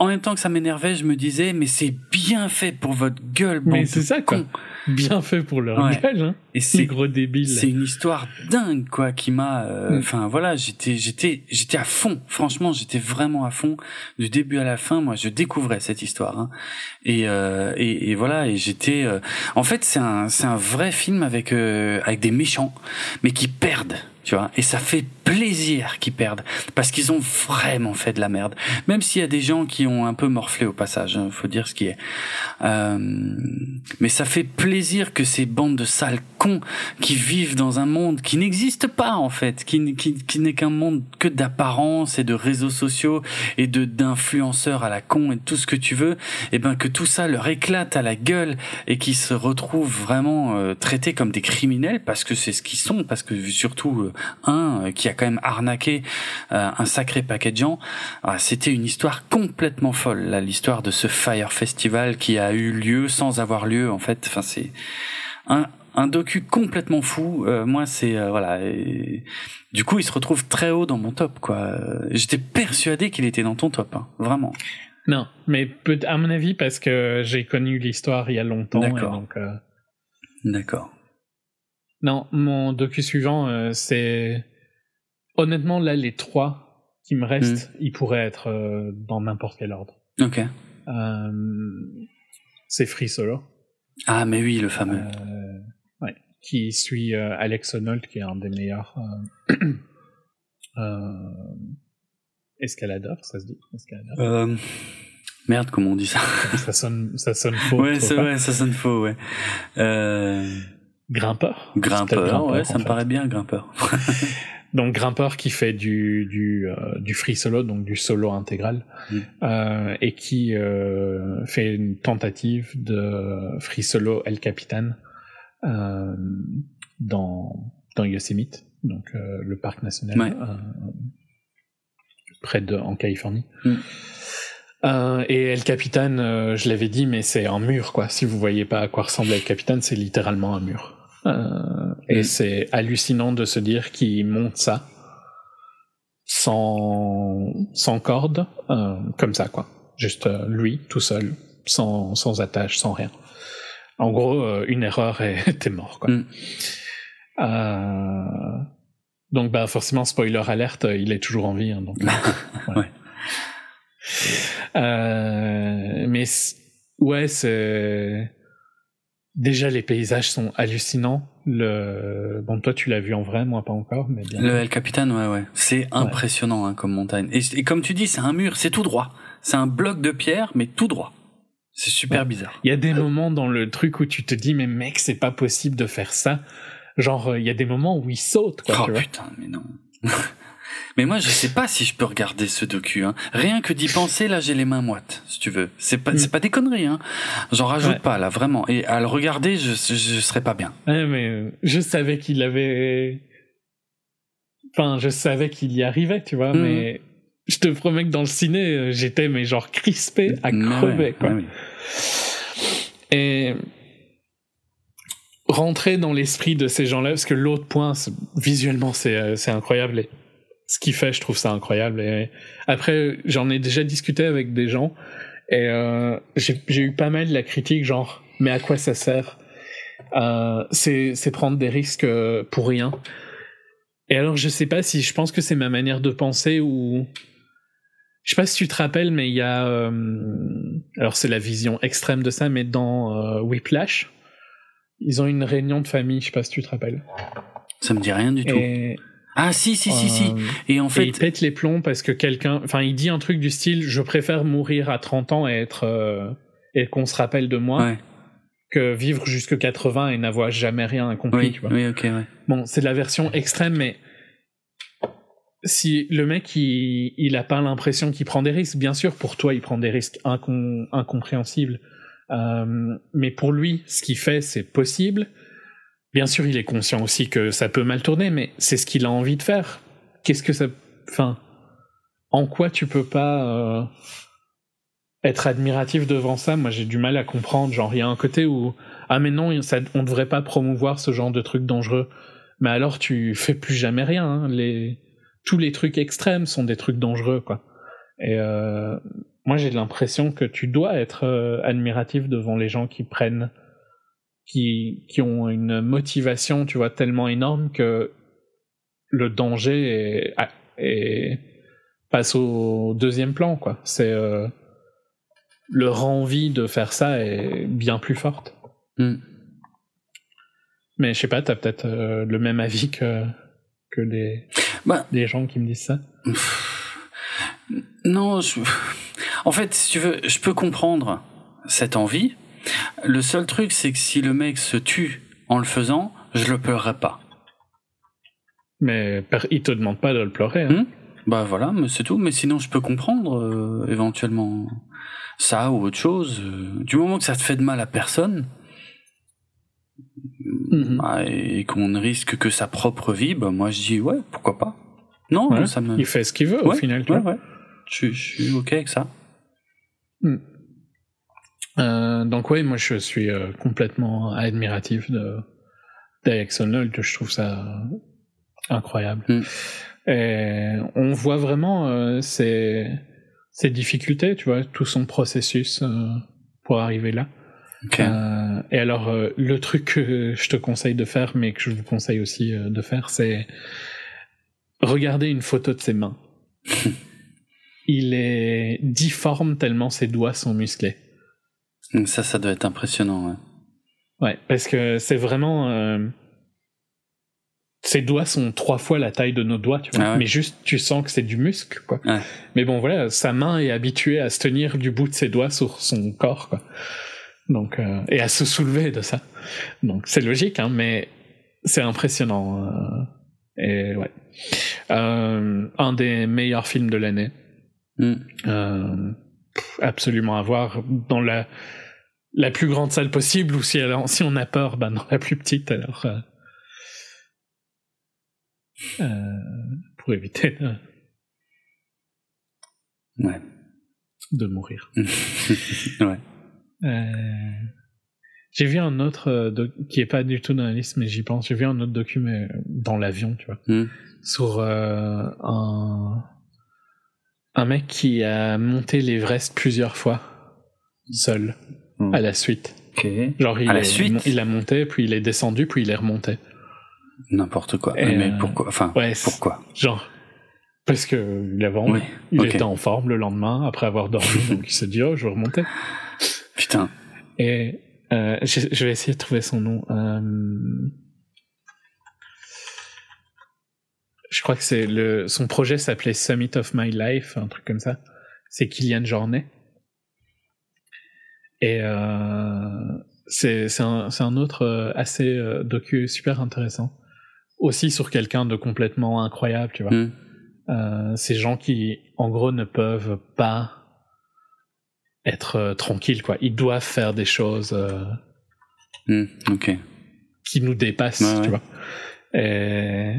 Speaker 1: en même temps que ça m'énervait, je me disais, mais c'est bien fait pour votre gueule,
Speaker 2: Mais c'est ça, quoi. Bien fait pour leur gueule, hein. Et c'est gros débile.
Speaker 1: C'est une histoire dingue, quoi, qui m'a, euh, mm. enfin, voilà, j'étais, j'étais, j'étais à fond. Franchement, j'étais vraiment à fond. Du début à la fin, moi, je découvrais cette histoire, hein. Et, euh, et, et, voilà, et j'étais, euh, en fait, c'est un, c'est un vrai film avec, avec des méchants, mais qui perdent tu vois. Et ça fait plaisir qu'ils perdent parce qu'ils ont vraiment fait de la merde. Même s'il y a des gens qui ont un peu morflé au passage, hein, faut dire ce qui est. Euh, mais ça fait plaisir que ces bandes de sales cons qui vivent dans un monde qui n'existe pas en fait, qui, qui, qui n'est qu'un monde que d'apparence et de réseaux sociaux et de d'influenceurs à la con et tout ce que tu veux, et ben que tout ça leur éclate à la gueule et qu'ils se retrouvent vraiment euh, traités comme des criminels parce que c'est ce qu'ils sont, parce que surtout euh, un euh, qui a quand même arnaqué un sacré paquet de gens. Ah, c'était une histoire complètement folle, là, l'histoire de ce Fire Festival qui a eu lieu sans avoir lieu en fait. Enfin c'est un, un docu complètement fou. moi, c'est voilà. du coup, il se retrouve très haut dans mon top, quoi. J'étais persuadé qu'il était dans ton top, hein, vraiment.
Speaker 2: Non, mais peut, à mon avis, parce que j'ai connu l'histoire il y a longtemps. D'accord. Euh,
Speaker 1: D'accord.
Speaker 2: Non, mon docu suivant, euh, c'est honnêtement là les trois qui me restent, hmm. ils pourraient être euh, dans n'importe quel ordre.
Speaker 1: Ok.
Speaker 2: c'est Free Solo.
Speaker 1: Ah mais oui, le fameux.
Speaker 2: ouais, qui suit Alex Honnold, qui est un des meilleurs [clears throat] escaladeurs, ça se dit
Speaker 1: Escaladeur. Merde, comment on dit ça?
Speaker 2: Ça sonne, ça sonne faux.
Speaker 1: Ouais, c'est vrai, ça sonne faux, ouais. Euh...
Speaker 2: Grimpeur.
Speaker 1: Grimpeur, ouais, ça me paraît bien, grimpeur. [laughs]
Speaker 2: donc grimpeur qui fait du du euh, du free solo, donc du solo intégral, mm. euh, et qui euh, fait une tentative de free solo El Capitan dans dans Yosemite, donc le parc national près de en Californie. Mm. Euh, et El Capitan, euh, je l'avais dit, mais c'est un mur, quoi. Si vous voyez pas à quoi ressemble El Capitan, c'est littéralement un mur. Euh, et c'est hallucinant de se dire qu'il monte ça sans, sans corde, euh, comme ça, quoi. Juste euh, lui, tout seul, sans, sans attache, sans rien. En gros, une erreur et [laughs] t'es mort, quoi. Mm. donc, bah, forcément, spoiler alerte, il est toujours en vie. Hein, donc, [laughs] ouais. Euh, mais ouais, c'est déjà les paysages sont hallucinants. Le bon, toi tu l'as vu en vrai, moi pas encore, mais bien.
Speaker 1: Le El Capitan, ouais, ouais, c'est impressionnant hein, comme montagne. Et, comme tu dis, c'est un mur, c'est tout droit. C'est un bloc de pierre, mais tout droit. C'est super bizarre.
Speaker 2: Il y a des moments dans le truc où tu te dis, mais mec, c'est pas possible de faire ça. Genre, il y a des moments où il saute, quoi.
Speaker 1: Oh putain, mais non. [laughs] Mais moi, je sais pas si je peux regarder ce docu. Hein. Rien que d'y penser, là, j'ai les mains moites, si tu veux. C'est pas, c'est pas des conneries. Hein. J'en rajoute pas, là, vraiment. Et à le regarder, je, je serais pas bien.
Speaker 2: Ouais, mais euh, je savais qu'il avait. Enfin, je savais qu'il y arrivait, tu vois. Mm. Mais je te promets que dans le ciné, euh, j'étais mais genre crispé à crever, quoi. Et rentrer dans l'esprit de ces gens-là, parce que l'autre point, visuellement, c'est, euh, c'est incroyable ce qu'il fait, je trouve ça incroyable. Et après, j'en ai déjà discuté avec des gens et euh, j'ai eu pas mal de la critique, genre, mais à quoi ça sert? Euh, C'est prendre des risques euh, pour rien. Et alors, je sais pas si je pense que c'est ma manière de penser ou. Je sais pas si tu te rappelles, mais il y a. Euh, alors, c'est la vision extrême de ça, mais dans Whiplash, ils ont une réunion de famille, je sais pas si tu te rappelles.
Speaker 1: Ça me dit rien du tout. Ah si si si si. Euh,
Speaker 2: et en fait, il pète les plombs parce que quelqu'un, enfin, il dit un truc du style, je préfère mourir à 30 ans et être euh, et qu'on se rappelle de moi. Que vivre jusque 80 et n'avoir jamais rien accompli,
Speaker 1: oui,
Speaker 2: tu vois.
Speaker 1: Oui, ok, ouais.
Speaker 2: Bon, c'est la version extrême, mais si le mec il, il a pas l'impression qu'il prend des risques, bien sûr pour toi il prend des risques incompréhensibles, euh, mais pour lui ce qu'il fait c'est possible Bien sûr, il est conscient aussi que ça peut mal tourner, mais c'est ce qu'il a envie de faire. Qu'est-ce que ça. Enfin. En quoi tu peux pas euh, être admiratif devant ça? Moi, j'ai du mal à comprendre. Genre, il y a un côté où. Ah, mais non, ça, on devrait pas promouvoir ce genre de trucs dangereux. Mais alors, tu fais plus jamais rien. Hein. Les, tous les trucs extrêmes sont des trucs dangereux, quoi. Et euh, moi, j'ai l'impression que tu dois être euh, admiratif devant les gens qui prennent qui, qui ont une motivation, tu vois, tellement énorme que le danger est, est passe au deuxième plan, quoi. C'est euh, leur envie de faire ça est bien plus forte.
Speaker 1: Hmm.
Speaker 2: Mais je sais pas, t'as peut-être euh, le même avis que que les, bah, les gens qui me disent ça.
Speaker 1: Non, je... en fait, si tu veux, je peux comprendre cette envie. Le seul truc, c'est que si le mec se tue en le faisant, je le pleurerai pas.
Speaker 2: Mais il te demande pas de le pleurer. Hein. Hmm
Speaker 1: bah voilà, mais c'est tout. Mais sinon, je peux comprendre euh, éventuellement ça ou autre chose. Euh, du moment que ça te fait de mal à personne mhm. bah, et qu'on ne risque que sa propre vie, bah moi je dis ouais, pourquoi pas. Non, ça me.
Speaker 2: Il fait ce qu'il veut au final.
Speaker 1: Ouais, Je, suis ok avec ça.
Speaker 2: Hmm. Euh, donc ouais, moi je suis complètement admiratif de d'Alex Je trouve ça incroyable. Hmm. Et on voit vraiment euh, ses, difficultés, tu vois, tout son processus euh, pour arriver là. Euh, et alors, euh, le truc que je te conseille de faire, mais que je vous conseille aussi de faire, c'est regarder une photo de ses mains. [laughs] Il est difforme tellement ses doigts sont musclés.
Speaker 1: Ça, ça doit être impressionnant. Ouais,
Speaker 2: ouais parce que c'est vraiment ses doigts sont trois fois la taille de nos doigts, tu vois. Ah mais juste, tu sens que c'est du muscle, quoi. Mais bon, voilà, sa main est habituée à se tenir du bout de ses doigts sur son corps, quoi. Donc, euh, et à se soulever de ça. Donc, c'est logique, hein, mais c'est impressionnant. Euh, et ouais. Euh, un des meilleurs films de l'année. Mm. absolument à voir dans la la plus grande salle possible ou si, si on a peur, ben dans la plus petite alors euh, pour éviter de,
Speaker 1: ouais.
Speaker 2: de mourir. [laughs]
Speaker 1: ouais.
Speaker 2: Euh, j'ai vu un autre euh, qui est pas du tout dans la liste, mais j'y pense. J'ai vu un autre document dans l'avion, tu vois, hmm. sur un un mec qui a monté l'Everest plusieurs fois seul hmm. à la suite. Genre il,
Speaker 1: à la suite
Speaker 2: il a monté, puis il est descendu, puis il est remonté.
Speaker 1: N'importe quoi. mais euh, pourquoi? Enfin, pourquoi?
Speaker 2: Genre, parce que il, avait, il était en forme le lendemain après avoir dormi, [laughs] donc il s'est dit oh je vais remonter.
Speaker 1: Putain.
Speaker 2: Et euh, je, vais essayer de trouver son nom. Euh, je crois que c'est le son projet s'appelait Summit of My Life, un truc comme ça. C'est Kylian Jornet. Et c'est un, un autre assez docu super intéressant aussi sur quelqu'un de complètement incroyable, tu vois. Euh, ces gens qui, en gros, ne peuvent pas être euh, tranquilles, quoi. Ils doivent faire des choses euh,
Speaker 1: hmm,
Speaker 2: qui nous dépassent, tu vois. Et...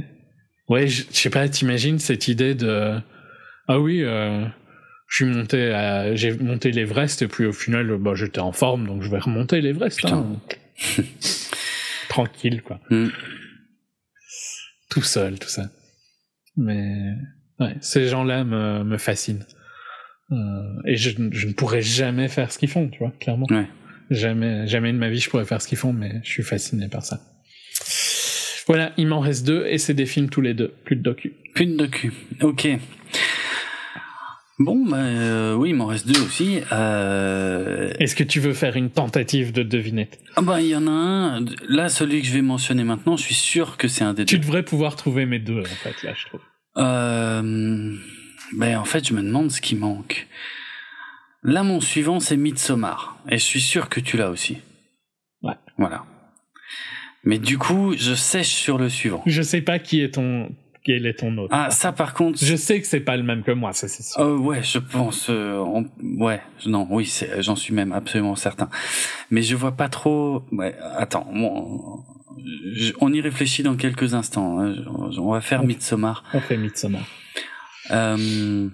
Speaker 2: Ouais, je sais pas, t'imagines cette idée de ah oui, je suis monté à... j'ai monté l'Everest et puis au final, bah, j'étais en forme, donc je vais remonter l'Everest. Hein. [laughs] Tranquille, quoi. Hmm tout seul, tout ça. Mais ouais, ces gens-là me, me fascinent. Euh, et je, je, ne pourrais jamais faire ce qu'ils font, tu vois, clairement.
Speaker 1: Ouais.
Speaker 2: Jamais, jamais de ma vie je pourrais faire ce qu'ils font, mais je suis fasciné par ça. Voilà, il m'en reste deux et c'est des films tous les deux, plus de docu.
Speaker 1: Plus de docu, ok. Bon, bah, euh, oui, il m'en reste deux aussi. Euh...
Speaker 2: Est-ce que tu veux faire une tentative de devinette
Speaker 1: Ah bah il y en a un. Là, celui que je vais mentionner maintenant, je suis sûr que c'est un des
Speaker 2: tu deux. Tu devrais pouvoir trouver mes deux, en fait, là, je trouve.
Speaker 1: Euh... Ben, en fait, je me demande ce qui manque. Là, mon suivant, c'est Midsommar. Et je suis sûr que tu l'as aussi.
Speaker 2: Ouais.
Speaker 1: Voilà. Mais du coup, je sèche sur le suivant.
Speaker 2: Je sais pas qui est ton quel est ton autre
Speaker 1: Ah, ça par contre.
Speaker 2: Je sais que c'est pas le même que moi, ça c'est sûr.
Speaker 1: Euh, ouais, je pense. Euh, ouais, non, oui, j'en suis même absolument certain. Mais je vois pas trop. Ouais, attends, on y réfléchit dans quelques instants. Hein. On va faire Midsommar.
Speaker 2: On fait Midsommar.
Speaker 1: Euh,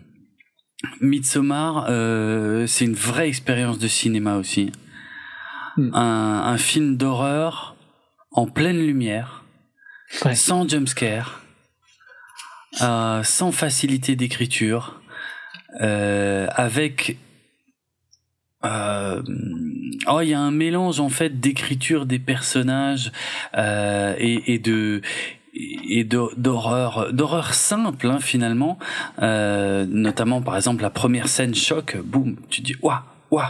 Speaker 1: Midsommar, euh, c'est une vraie expérience de cinéma aussi. Hmm. Un, un, film d'horreur en pleine lumière, ouais. sans jumpscare euh, sans facilité d'écriture, euh, avec euh, oh, il y a un mélange en fait d'écriture des personnages euh, et, et de et d'horreur d'horreur simple hein, finalement. Notamment par exemple la première scène choc boum tu dis waouh waouh,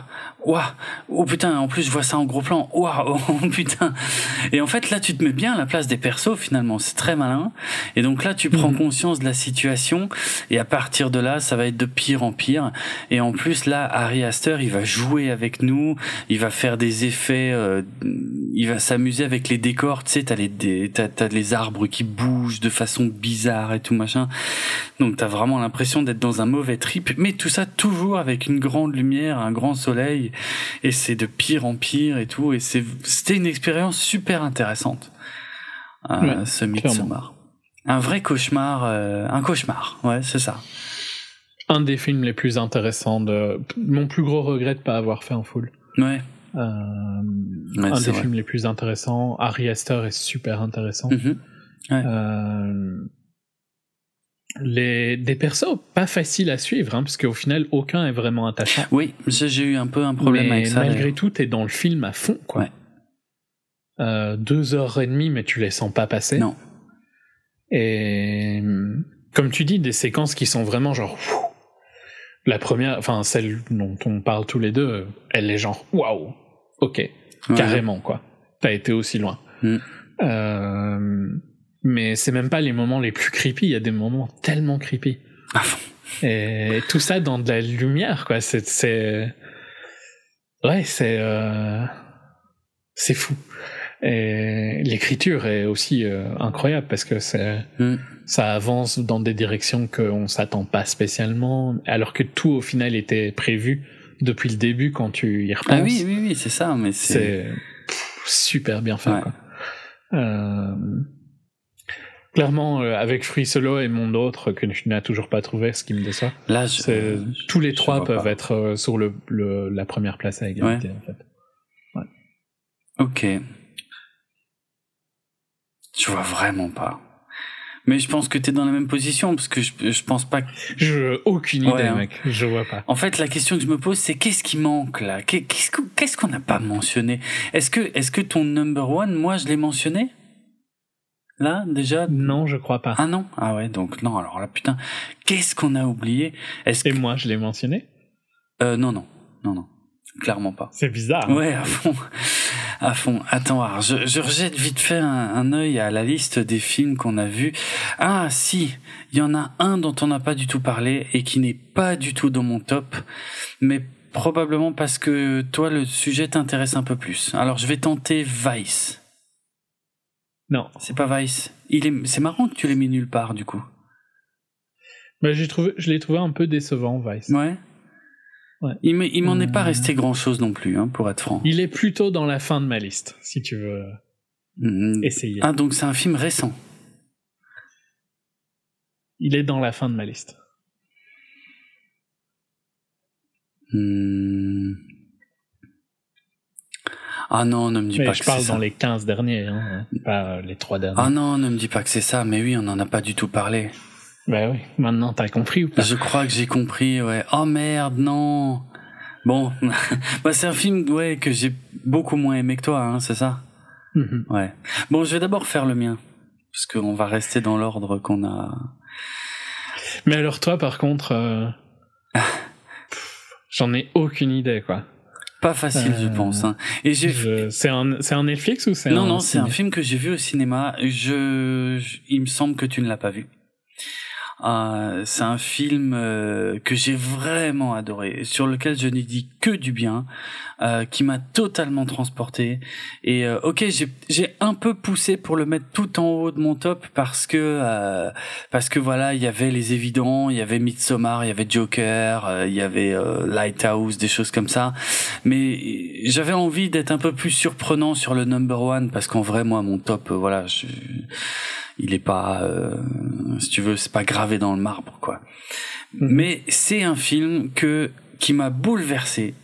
Speaker 1: waouh, oh putain, en plus je vois ça en gros plan, waouh, [laughs] oh putain. Et en fait là tu te mets bien à la place des persos finalement, c'est très malin. Et donc là tu prends mhm. conscience de la situation et à partir de là ça va être de pire en pire. Et en plus là Harry Astor il va jouer avec nous, il va faire des effets, euh, il va s'amuser avec les décors, tu sais t'as les t'as, t'as les arbres qui bougent de façon bizarre et tout machin. Donc t'as vraiment l'impression d'être dans un mauvais trip, mais tout ça toujours avec une grande lumière, un grand soleil et c'est de pire en pire et tout et c'est c'était une expérience super intéressante. Euh, ce Midsommar un vrai cauchemar euh, un cauchemar ouais c'est ça.
Speaker 2: Un des films les plus intéressants de mon plus gros regret de pas avoir fait en full
Speaker 1: ouais.
Speaker 2: Euh, un des films les plus intéressants. Harry Astor est super intéressant. Euh, les des persos pas faciles à suivre hein, parce qu'au final aucun est vraiment attachant.
Speaker 1: Oui j'ai eu un peu un problème avec ça
Speaker 2: malgré tout t'es dans le film à fond quoi. Euh, deux heures et demie mais tu les sens pas passer.
Speaker 1: Non.
Speaker 2: Et comme tu dis des séquences qui sont vraiment genre la première enfin celle dont on parle tous les deux elle est genre waouh. Ok. Carrément quoi. T'as été aussi loin.
Speaker 1: Mm.
Speaker 2: euh, mais c'est même pas les moments les plus creepy. Il y a des moments tellement creepy.
Speaker 1: Ah
Speaker 2: Et tout ça dans de la lumière, quoi. C'est, c'est, ouais, c'est, euh... c'est fou. Et l'écriture est aussi euh, incroyable parce que c'est,
Speaker 1: mm.
Speaker 2: ça avance dans des directions qu'on s'attend pas spécialement, alors que tout au final était prévu depuis le début quand tu y repenses.
Speaker 1: Ah oui, oui, oui, c'est ça, mais
Speaker 2: c'est, super bien fait. Quoi. Euh clairement, euh, avec Free Solo et Monde Autre, que tu n'as toujours pas trouvé, ce qui me déçoit.
Speaker 1: Là,
Speaker 2: tous les trois peuvent être euh, sur le, la première place à égalité, en fait. Ouais.
Speaker 1: Ok. Je vois vraiment pas. Mais je pense que tu es dans la même position parce que je, je pense pas que.
Speaker 2: Je aucune idée, hein. mec. Je vois pas.
Speaker 1: En fait, la question que je me pose, c'est qu'est-ce qui manque là? Qu'est-ce qu'on n'a pas mentionné? Est-ce que, est-ce que ton number one, moi, je l'ai mentionné? Là, déjà?
Speaker 2: Non, je crois pas.
Speaker 1: Ah non? Ah ouais, donc non, alors là, putain, qu'est-ce qu'on a oublié?
Speaker 2: Est-ce Et moi, je l'ai mentionné?
Speaker 1: Euh, non, non, non, non, clairement pas.
Speaker 2: C'est bizarre.
Speaker 1: Hein. ouais, à fond, à fond. Attends, alors, je, je rejette vite fait un, un œil à la liste des films qu'on a vus. Ah si, il y en a un dont on n'a pas du tout parlé et qui n'est pas du tout dans mon top, mais probablement parce que toi, le sujet t'intéresse un peu plus. Alors, je vais tenter Vice.
Speaker 2: Non.
Speaker 1: C'est pas Vice. Il est, c'est marrant que tu l'aies mis nulle part, du coup.
Speaker 2: Bah, j'ai trouvé, je l'ai trouvé un peu décevant, Vice.
Speaker 1: Ouais.
Speaker 2: Ouais.
Speaker 1: Il, il m'en est pas hmm. resté grand chose non plus, hein, pour être franc.
Speaker 2: Il est plutôt dans la fin de ma liste, si tu veux hmm. essayer.
Speaker 1: Ah, donc c'est un film récent.
Speaker 2: Il est dans la fin de ma liste.
Speaker 1: Hmm. Ah non, ne me dis pas que c'est
Speaker 2: ça. Je parle dans les 15 derniers, hein, pas les 3 derniers.
Speaker 1: Ah non, ne me dis pas que c'est ça, mais oui, on n'en a pas du tout parlé.
Speaker 2: Bah oui, maintenant t'as compris ou pas?
Speaker 1: Je crois que j'ai compris, ouais. Oh merde, non Bon, [laughs] bah, c'est un film ouais, que j'ai beaucoup moins aimé que toi, hein, c'est ça?
Speaker 2: Mhm.
Speaker 1: Ouais. Bon, je vais d'abord faire le mien, parce qu'on va rester dans l'ordre qu'on a...
Speaker 2: Mais alors toi, par contre... Euh... [laughs] J'en ai aucune idée, quoi.
Speaker 1: Pas facile, je pense. Hein.
Speaker 2: Et j'ai. C'est un, c'est un Netflix ou c'est
Speaker 1: Non, non, c'est un film que j'ai vu au cinéma. je, il me semble que tu ne l'as pas vu. Euh, c'est un film euh, que j'ai vraiment adoré, sur lequel je n'ai dit que du bien, euh, qui m'a totalement transporté. Et euh, ok, j'ai un peu poussé pour le mettre tout en haut de mon top parce que euh, parce que voilà, il y avait les évidents, il y avait Midsommar, il y avait Joker, il y avait Lighthouse, des choses comme ça. Mais j'avais envie d'être un peu plus surprenant sur le number one parce qu'en vrai, moi, mon top, voilà. Je, il est pas, euh, si tu veux, c'est pas gravé dans le marbre, quoi. Mhm. Mais c'est un film que qui m'a bouleversé,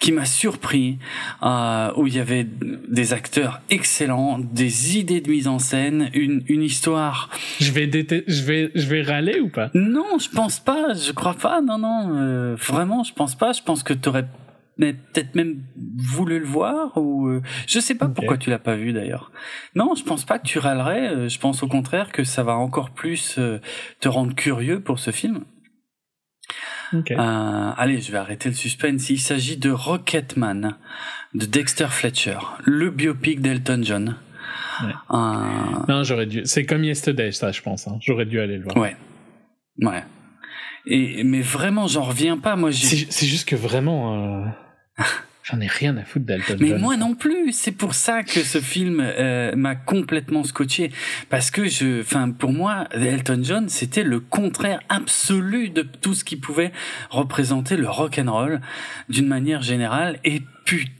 Speaker 1: qui m'a surpris, euh, où il y avait des acteurs excellents, des idées de mise en scène, une, une histoire.
Speaker 2: Je vais je vais je vais râler ou pas?
Speaker 1: Non, je pense pas, je crois pas. Non, non, euh, vraiment, je pense pas. Je pense que tu aurais peut-être même voulu le voir ou euh, je sais pas pourquoi tu l'as pas vu d'ailleurs. Non, je pense pas que tu râlerais. Euh, je pense au contraire que ça va encore plus euh, te rendre curieux pour ce film. allez, je vais arrêter le suspense. Il s'agit de Rocketman de Dexter Fletcher, le biopic d'Elton John.
Speaker 2: Non, j'aurais dû. C'est comme Yesterday, ça, je pense. Hein. J'aurais dû aller le voir.
Speaker 1: Ouais. Ouais. Et mais vraiment, j'en reviens pas. Moi,
Speaker 2: c'est juste que vraiment. J'en ai rien à foutre d'Elton
Speaker 1: Mais moi non plus. C'est pour ça que ce film euh, m'a complètement scotché. Parce que je, enfin, pour moi, Elton John, c'était le contraire absolu de tout ce qui pouvait représenter le rock and roll d'une manière générale. Et putain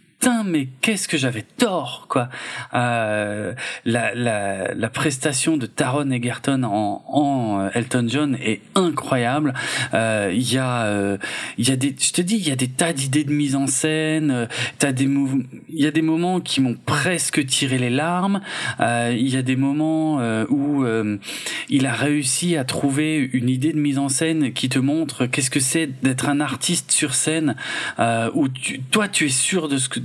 Speaker 1: mais qu'est-ce que j'avais tort, quoi. Euh, la, la, la, prestation de Taron Egerton en, en euh, Elton John est incroyable. Euh, il y a, euh, il y a des, je te dis, il y a des tas d'idées de mise en scène. T'as des il y a des moments qui m'ont presque tiré les larmes. il y a des moments où il a réussi à trouver une idée de mise en scène qui te montre qu'est-ce que c'est d'être un artiste sur scène, où tu, toi tu es sûr de ce que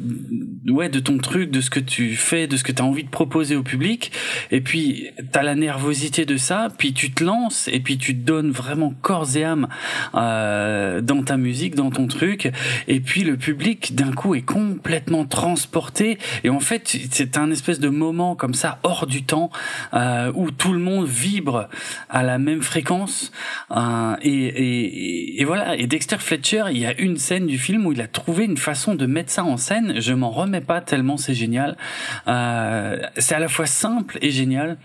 Speaker 1: ouais de ton truc, de ce que tu fais, de ce que tu as envie de proposer au public. Et puis t'as la nervosité de ça, puis tu te lances et puis tu te donnes vraiment corps et âme euh, dans ta musique, dans ton truc. Et puis le public d'un coup est complètement transporté. Et en fait c'est un espèce de moment comme ça hors du temps euh, où tout le monde vibre à la même fréquence. Euh, et, et voilà. Et Dexter Fletcher, il y a une scène du film où il a trouvé une façon de mettre ça en scène je m'en remets pas tellement c'est génial. Euh, c'est à la fois simple et génial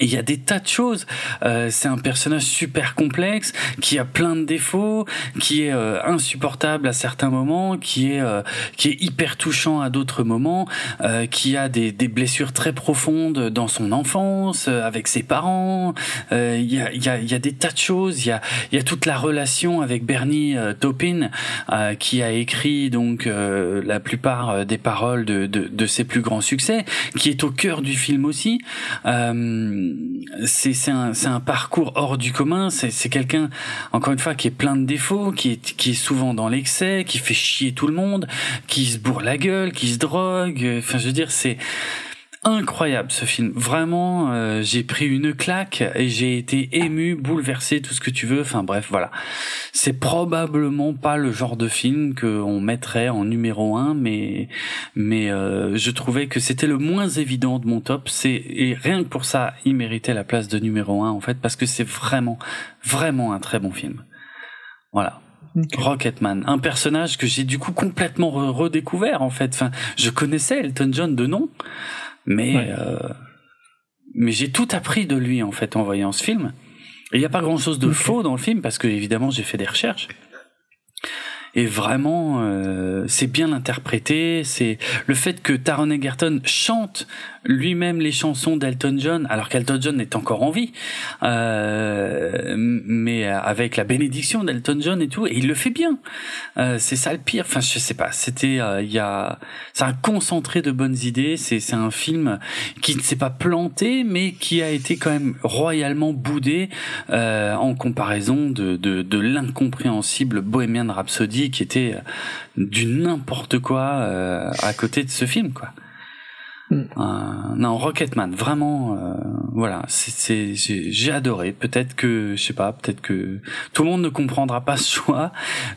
Speaker 1: il y a des tas de choses. Euh, c'est un personnage super complexe, qui a plein de défauts, qui est euh, insupportable à certains moments, qui est euh, qui est hyper touchant à d'autres moments, euh, qui a des, des blessures très profondes dans son enfance, avec ses parents. Il y a y a y a des tas de choses. Il y a il y a toute la relation avec Bernie Taupin, qui a écrit donc la plupart des paroles de, de, de ses plus grands succès, qui est au cœur du film aussi. Euh, c'est un, un parcours hors du commun. C'est quelqu'un, encore une fois, qui est plein de défauts, qui est, qui est souvent dans l'excès, qui fait chier tout le monde, qui se bourre la gueule, qui se drogue. Enfin, je veux dire, c'est incroyable ce film. Vraiment, euh, j'ai pris une claque et j'ai été ému, bouleversé, tout ce que tu veux. Enfin bref, voilà. C'est probablement pas le genre de film qu'on mettrait en numéro un, mais mais euh, je trouvais que c'était le moins évident de mon top. C'est et rien que pour ça, il méritait la place de numéro un en fait parce que c'est vraiment vraiment un très bon film. Voilà. Rocketman, un personnage que j'ai du coup complètement redécouvert en fait. Enfin, je connaissais Elton John de nom, mais euh, mais j'ai tout appris de lui en fait en voyant ce film. Il n'y a pas grand chose de faux dans le film parce que évidemment j'ai fait des recherches. Et vraiment euh, c'est bien interprété c'est le fait que Taron Egerton chante lui-même les chansons d'Elton John alors qu'Elton John est encore en vie euh, mais avec la bénédiction d'Elton John et tout et il le fait bien. Euh, c'est ça le pire. Enfin je sais pas. C'était euh, il y a c'est un concentré de bonnes idées. C'est c'est un film qui ne s'est pas planté mais qui a été quand même royalement boudé euh, en comparaison de de, de l'incompréhensible Bohemian Rhapsody qui était euh, du n'importe quoi à côté de ce film, quoi. Mm. Euh, non, Rocketman, vraiment, voilà, c'est, j'ai adoré. Peut-être que, je sais pas, peut-être que tout le monde ne comprendra pas ce choix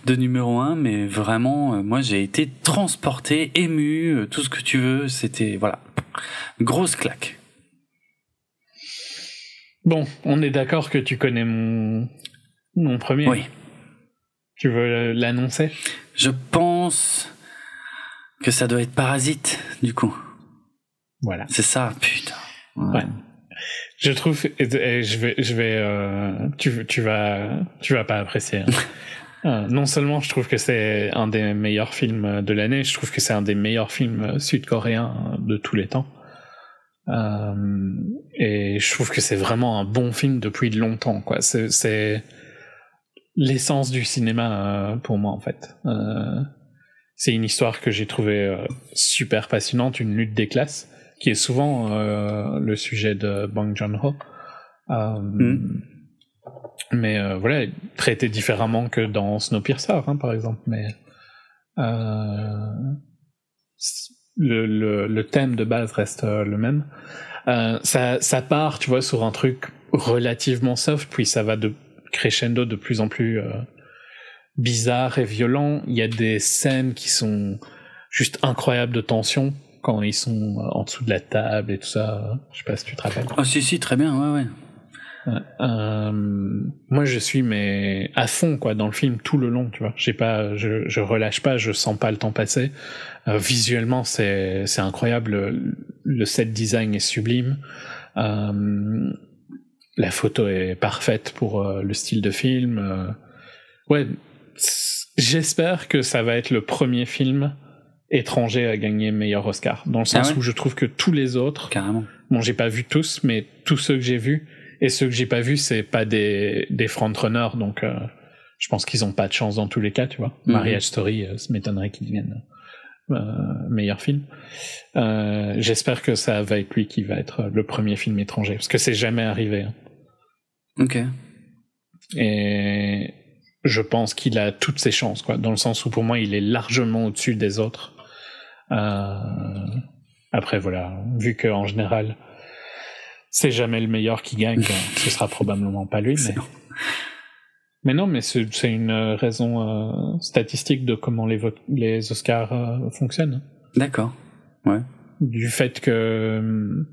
Speaker 1: de numéro un, mais vraiment, moi, j'ai été transporté, ému, tout ce que tu veux. C'était, voilà, grosse claque.
Speaker 2: Bon, on est d'accord que tu connais mon, mon premier.
Speaker 1: Oui.
Speaker 2: Tu veux l'annoncer?
Speaker 1: Je pense que ça doit être Parasite, du coup.
Speaker 2: Voilà.
Speaker 1: C'est ça, putain.
Speaker 2: Ouais. Je trouve, et, je vais, je vais, euh, tu, tu vas, tu vas pas apprécier. Hein. [laughs] Euh, non seulement je trouve que c'est un des meilleurs films de l'année, je trouve que c'est un des meilleurs films sud-coréens de tous les temps. Euh, et je trouve que c'est vraiment un bon film depuis longtemps, quoi. C'est, l'essence du cinéma euh, pour moi en fait. C'est une histoire que j'ai trouvée super passionnante, une lutte des classes, qui est souvent le sujet de Bang Joon-ho. Mm. Mais voilà, traité différemment que dans Snowpiercer, hein, par exemple. Mais le, le, le, thème de base reste le même. ça, ça part, tu vois, sur un truc relativement soft, puis ça va de crescendo de plus en plus euh, bizarre et violent. Il y a des scènes qui sont juste incroyables de tension quand ils sont en dessous de la table et tout ça. Je sais pas si tu te rappelles.
Speaker 1: Ah si si très bien ouais ouais.
Speaker 2: Euh, moi, je suis mais à fond quoi dans le film tout le long, tu vois. J'ai pas, je, je relâche pas, je sens pas le temps passer. Euh, visuellement, c'est c'est incroyable. Le, set design est sublime. Euh, la photo est parfaite pour euh, le style de film. Euh, ouais, j'espère que ça va être le premier film étranger à gagner meilleur Oscar, dans le sens ah où je trouve que tous les autres,
Speaker 1: carrément.
Speaker 2: Bon, j'ai pas vu tous, mais tous ceux que j'ai vus et ceux que j'ai pas vus, c'est pas des, des frontrunners, donc euh, je pense qu'ils ont pas de chance dans tous les cas, tu vois. Mm Marriage Story, euh, ça m'étonnerait qu'ils deviennent euh, meilleur film. Euh, J'espère que ça va être lui qui va être le premier film étranger, parce que c'est jamais arrivé. Hein.
Speaker 1: Ok.
Speaker 2: Et je pense qu'il a toutes ses chances, quoi, dans le sens où pour moi il est largement au-dessus des autres. Euh, après voilà, vu que en général c'est jamais le meilleur qui gagne, [laughs] ce sera probablement pas lui. Mais... mais non, mais c'est une raison euh, statistique de comment les, les Oscars euh, fonctionnent.
Speaker 1: D'accord. Ouais.
Speaker 2: Du fait que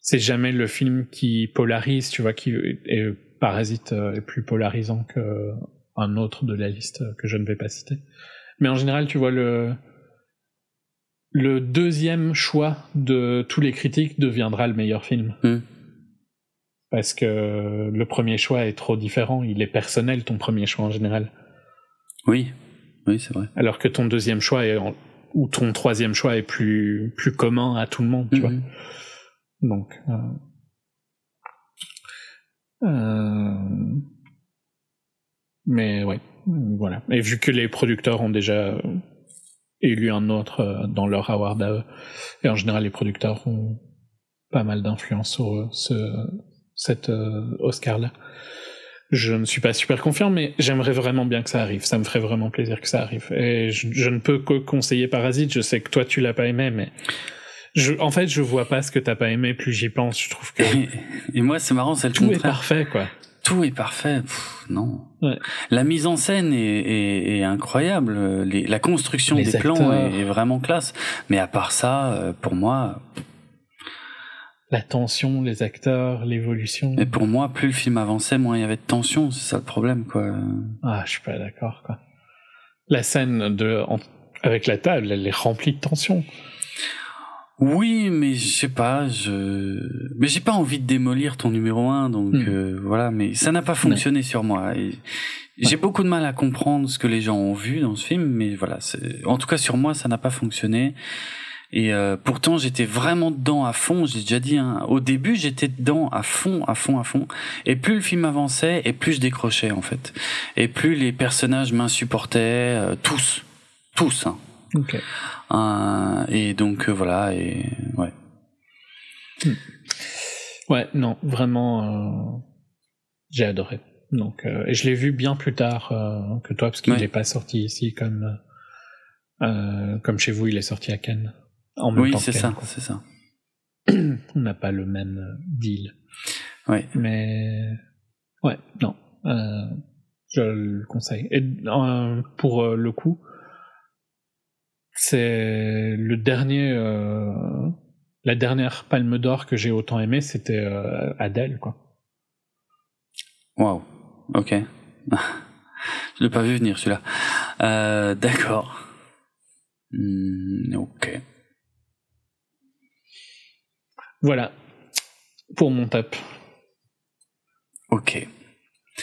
Speaker 2: c'est jamais le film qui polarise, tu vois, qui est Parasite euh, est plus polarisant que un autre de la liste que je ne vais pas citer. Mais en général, tu vois le le deuxième choix de tous les critiques deviendra le meilleur film.
Speaker 1: Hmm.
Speaker 2: Parce que le premier choix est trop différent, il est personnel ton premier choix en général.
Speaker 1: Oui, oui, c'est vrai.
Speaker 2: Alors que ton deuxième choix est ou ton troisième choix est plus plus commun à tout le monde, tu vois. Hmm. Donc euh... Euh... mais ouais, voilà. Et vu que les producteurs ont déjà élu un autre euh, dans leur award à eux. Et en général, les producteurs ont pas mal d'influence sur euh, ce, cet euh, Oscar-là. Je ne suis pas super confiant, mais j'aimerais vraiment bien que ça arrive. Ça me ferait vraiment plaisir que ça arrive. Et je, ne peux que conseiller Parasite. Je sais que toi, tu l'as pas aimé, mais je, en fait, je vois pas ce que t'as pas aimé. Plus j'y pense, je trouve que. [laughs]
Speaker 1: Et, moi, c'est marrant, c'est le
Speaker 2: tout est parfait, quoi
Speaker 1: tout est parfait. non. La mise en scène est, est, incroyable. Les, la construction des plans est, vraiment classe. Mais à part ça, euh, pour moi.
Speaker 2: La tension, les acteurs, l'évolution.
Speaker 1: Et pour moi, plus le film avançait, moins il y avait de tension. C'est ça le problème, quoi.
Speaker 2: Ah, je suis pas d'accord, quoi. La scène de, avec la table, elle est remplie de tension.
Speaker 1: Oui, mais je sais pas, je mais j'ai pas envie de démolir ton numéro un, donc hmm. euh, voilà. Mais ça n'a pas fonctionné sur moi. J'ai beaucoup de mal à comprendre ce que les gens ont vu dans ce film, mais voilà. En tout cas, sur moi, ça n'a pas fonctionné. Et euh, pourtant, j'étais vraiment dedans à fond. J'ai déjà dit, hein, au début, j'étais dedans à fond, à fond, à fond. Et plus le film avançait, et plus je décrochais en fait. Et plus les personnages m'insupportaient, euh, tous, tous. Hein.
Speaker 2: Okay.
Speaker 1: Euh, et donc euh, voilà, et ouais.
Speaker 2: Hmm. Ouais, non, vraiment, euh, j'ai adoré. Donc, et je l'ai vu bien plus tard que toi, parce qu'il n'est pas sorti ici comme comme chez vous, il est sorti à Cannes.
Speaker 1: En même oui, c'est ça, c'est [clears throat] ça.
Speaker 2: On n'a pas le même deal.
Speaker 1: Ouais.
Speaker 2: Mais ouais, non, je le conseille. Et pour le coup, c'est le dernier, euh, la dernière Palme d'Or que j'ai autant aimé, c'était euh, Adèle, quoi.
Speaker 1: Waouh, ok. [laughs] Je l'ai pas vu venir celui-là. Euh, D'accord. Hmm, ok.
Speaker 2: Voilà pour mon top.
Speaker 1: Ok. [laughs]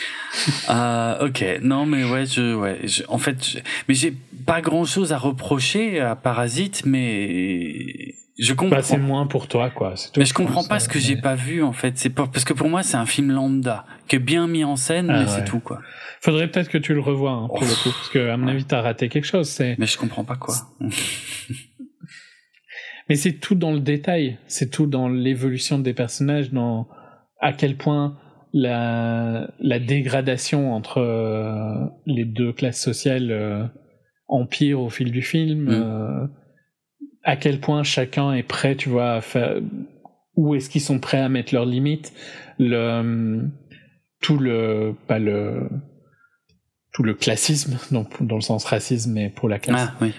Speaker 1: Euh, ok, non mais ouais, je, ouais, en fait, mais j'ai pas grand chose à reprocher à Parasite, mais je comprends. Bah,
Speaker 2: c'est moins pour toi, quoi.
Speaker 1: mais je comprends pas ce que j'ai pas vu, en fait. C'est parce que pour moi, c'est un film lambda, qui est bien mis en scène, ah mais c'est tout, quoi.
Speaker 2: Faudrait peut-être que tu le revoies, hein, pour le coup, parce que à mon avis, t'as raté quelque chose. C'est.
Speaker 1: Mais je comprends pas quoi. [laughs]
Speaker 2: mais c'est tout dans le détail, c'est tout dans l'évolution des personnages, dans à quel point la, la dégradation entre euh, les deux classes sociales euh, empire au fil du film, mm. euh, à quel point chacun est prêt, tu vois, à faire, où est-ce qu'ils sont prêts à mettre leurs limites, le, tout le, pas le, tout le classisme, donc dans le sens racisme, mais pour la classe,
Speaker 1: ah, oui.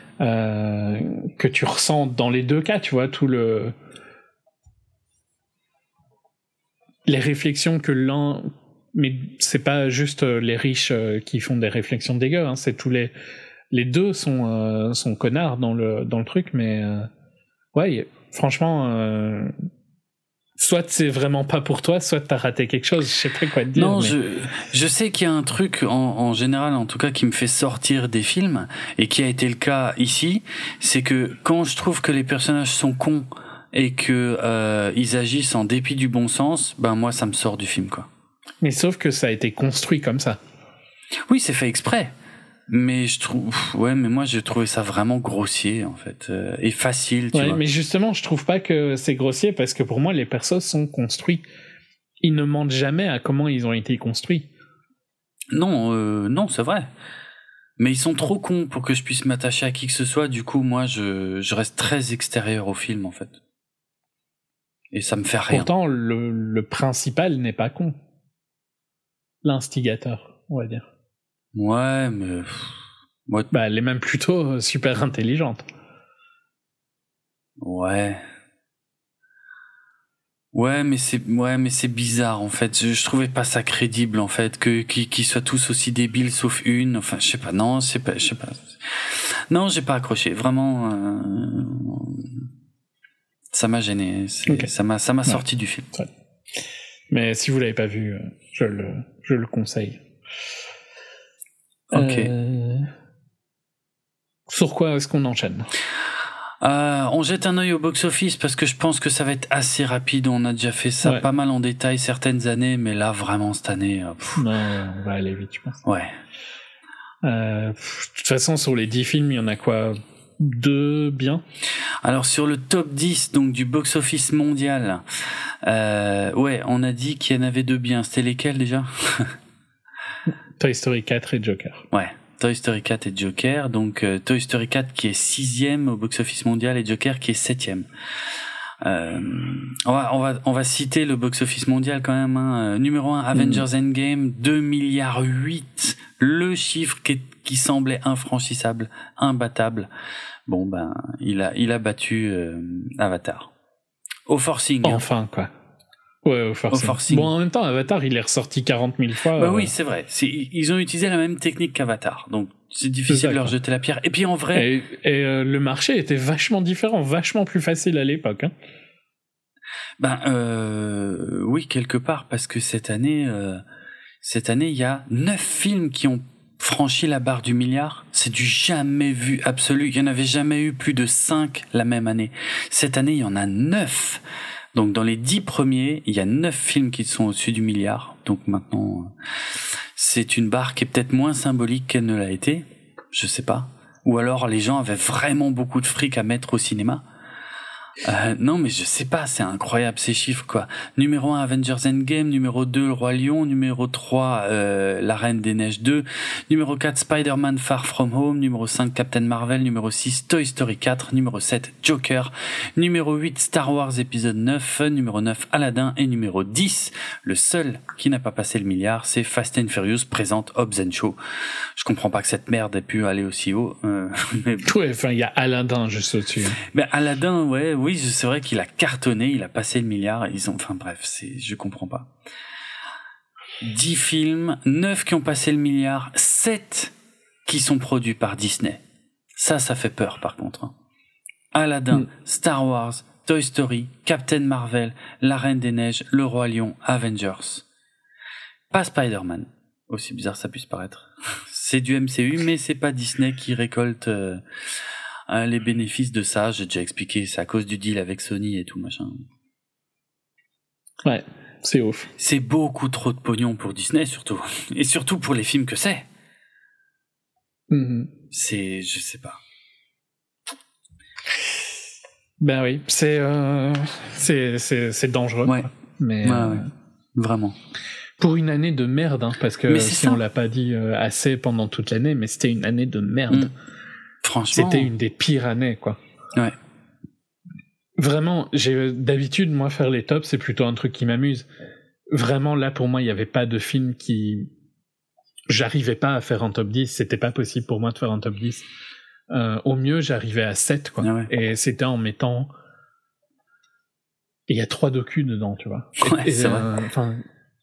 Speaker 2: que tu ressens dans les deux cas, tu vois, tout le les réflexions que l'un, mais c'est pas juste euh, les riches euh, qui font des réflexions dégueu, hein, c'est tous les les deux sont euh, sont connards dans le dans le truc, mais euh, ouais, franchement soit c'est vraiment pas pour toi, soit t'as raté quelque chose. Je sais pas quoi te dire.
Speaker 1: Non,
Speaker 2: mais...
Speaker 1: je, je sais qu'il y a un truc en, en, général, en tout cas, qui me fait sortir des films et qui a été le cas ici, c'est que quand je trouve que les personnages sont cons et que euh, ils agissent en dépit du bon sens, ben moi ça me sort du film quoi.
Speaker 2: Mais sauf que ça a été construit comme ça.
Speaker 1: Oui, c'est fait exprès. Mais je trouve, ouais, mais moi j'ai trouvé ça vraiment grossier en fait euh, et facile. Tu
Speaker 2: ouais,
Speaker 1: vois.
Speaker 2: mais justement, je trouve pas que c'est grossier parce que pour moi les persos sont construits. Ils ne mentent jamais à comment ils ont été construits.
Speaker 1: Non, euh, non, c'est vrai. Mais ils sont trop cons pour que je puisse m'attacher à qui que ce soit. Du coup, moi, je, je reste très extérieur au film en fait. Et ça me fait rien.
Speaker 2: Pourtant, le, le principal n'est pas con. L'instigateur, on va dire.
Speaker 1: Ouais, mais. Moi...
Speaker 2: Bah, elle est même plutôt [laughs] super intelligente.
Speaker 1: Ouais. Ouais, mais c'est ouais, mais c'est bizarre en fait. Je, je, trouvais pas ça crédible en fait que qu'ils qu soient tous aussi débiles sauf une. Enfin, je sais pas. Non, je sais pas. Je sais pas. Non, j'ai pas accroché. Vraiment, euh... ça m'a gêné. Okay. Ça m'a ça m'a ouais. sorti du film.
Speaker 2: Ouais. Mais si vous l'avez pas vu, je le je le conseille.
Speaker 1: Ok.
Speaker 2: Euh... Sur quoi est-ce qu'on enchaîne?
Speaker 1: Euh, on jette un œil au box-office parce que je pense que ça va être assez rapide. On a déjà fait ça
Speaker 2: ouais.
Speaker 1: pas mal en détail certaines années, mais là vraiment cette année.
Speaker 2: Pff. Non, on va aller vite, je pense.
Speaker 1: Ouais.
Speaker 2: Euh, de toute façon, sur les 10 films, il y en a quoi? Deux bien
Speaker 1: Alors sur le top 10 donc du box-office mondial, euh, ouais, on a dit qu'il y en avait deux bien. C'était lesquels déjà? [laughs]
Speaker 2: Toy Story 4 et Joker.
Speaker 1: Ouais. Toy Story 4 et Joker. Donc euh, Toy Story 4 qui est sixième au box-office mondial et Joker qui est septième. Euh, on va on va on va citer le box-office mondial quand même. Hein. Numéro 1, Avengers mmh. Endgame, 2 milliards 8, le chiffre qui, qui semblait infranchissable, imbattable. Bon ben il a il a battu euh, Avatar. Au forcing.
Speaker 2: Enfin quoi. Ouais, au forcing.
Speaker 1: au forcing.
Speaker 2: Bon, en même temps, Avatar, il est ressorti 40 000 fois.
Speaker 1: Bah euh... oui, c'est vrai. Ils ont utilisé la même technique qu'Avatar, donc c'est difficile de leur jeter la pierre. Et puis en vrai,
Speaker 2: et, et euh, le marché était vachement différent, vachement plus facile à l'époque. Hein.
Speaker 1: Ben euh, oui, quelque part, parce que cette année, euh, cette année, il y a neuf films qui ont franchi la barre du milliard. C'est du jamais vu absolu. Il y en avait jamais eu plus de cinq la même année. Cette année, il y en a neuf. Donc dans les dix premiers, il y a neuf films qui sont au-dessus du milliard. Donc maintenant, c'est une barre qui est peut-être moins symbolique qu'elle ne l'a été. Je sais pas. Ou alors les gens avaient vraiment beaucoup de fric à mettre au cinéma. Euh, non, mais je sais pas, c'est incroyable ces chiffres quoi. Numéro 1 Avengers Endgame, numéro 2 Le Roi Lion, numéro 3 euh, La Reine des Neiges 2, numéro 4 Spider-Man Far From Home, numéro 5 Captain Marvel, numéro 6 Toy Story 4, numéro 7 Joker, numéro 8 Star Wars épisode 9, numéro 9 Aladdin et numéro 10, le seul qui n'a pas passé le milliard, c'est Fast and Furious présente Hobbs and Show. Je comprends pas que cette merde ait pu aller aussi haut. Euh, [laughs]
Speaker 2: mais... Ouais, enfin il y a Aladdin juste au-dessus.
Speaker 1: Mais Aladdin, ouais, oui, c'est vrai qu'il a cartonné, il a passé le milliard. Ils ont, enfin bref, c'est, je comprends pas. 10 films, 9 qui ont passé le milliard, 7 qui sont produits par Disney. Ça, ça fait peur par contre. Hein. Aladdin, mm. Star Wars, Toy Story, Captain Marvel, La Reine des Neiges, Le Roi Lion, Avengers. Pas Spider-Man. Aussi bizarre ça puisse paraître. [laughs] C'est du MCU, mais c'est pas Disney qui récolte euh, les bénéfices de ça, j'ai déjà expliqué, c'est à cause du deal avec Sony et tout machin.
Speaker 2: Ouais, c'est ouf.
Speaker 1: C'est beaucoup trop de pognon pour Disney surtout, et surtout pour les films que c'est.
Speaker 2: -hmm.
Speaker 1: C'est, je sais pas.
Speaker 2: Ben oui, c'est euh, c'est dangereux.
Speaker 1: Ouais.
Speaker 2: Mais
Speaker 1: ouais,
Speaker 2: euh,
Speaker 1: ouais. vraiment.
Speaker 2: Pour une année de merde, hein, parce que si ça. on l'a pas dit euh, assez pendant toute l'année, mais c'était une année de merde. Mm.
Speaker 1: Franchement.
Speaker 2: C'était une des pires années, quoi.
Speaker 1: Ouais.
Speaker 2: Vraiment, j'ai d'habitude, moi, faire les tops, c'est plutôt un truc qui m'amuse. Vraiment, là, pour moi, il n'y avait pas de film qui. j'arrivais pas à faire un top 10, c'était pas possible pour moi de faire un top 10. Euh, au mieux, j'arrivais à 7, quoi.
Speaker 1: Ah
Speaker 2: Et c'était en mettant. Et il y a trois docus dedans, tu vois.
Speaker 1: Ouais,
Speaker 2: Et,
Speaker 1: c'est vrai.
Speaker 2: euh, Enfin,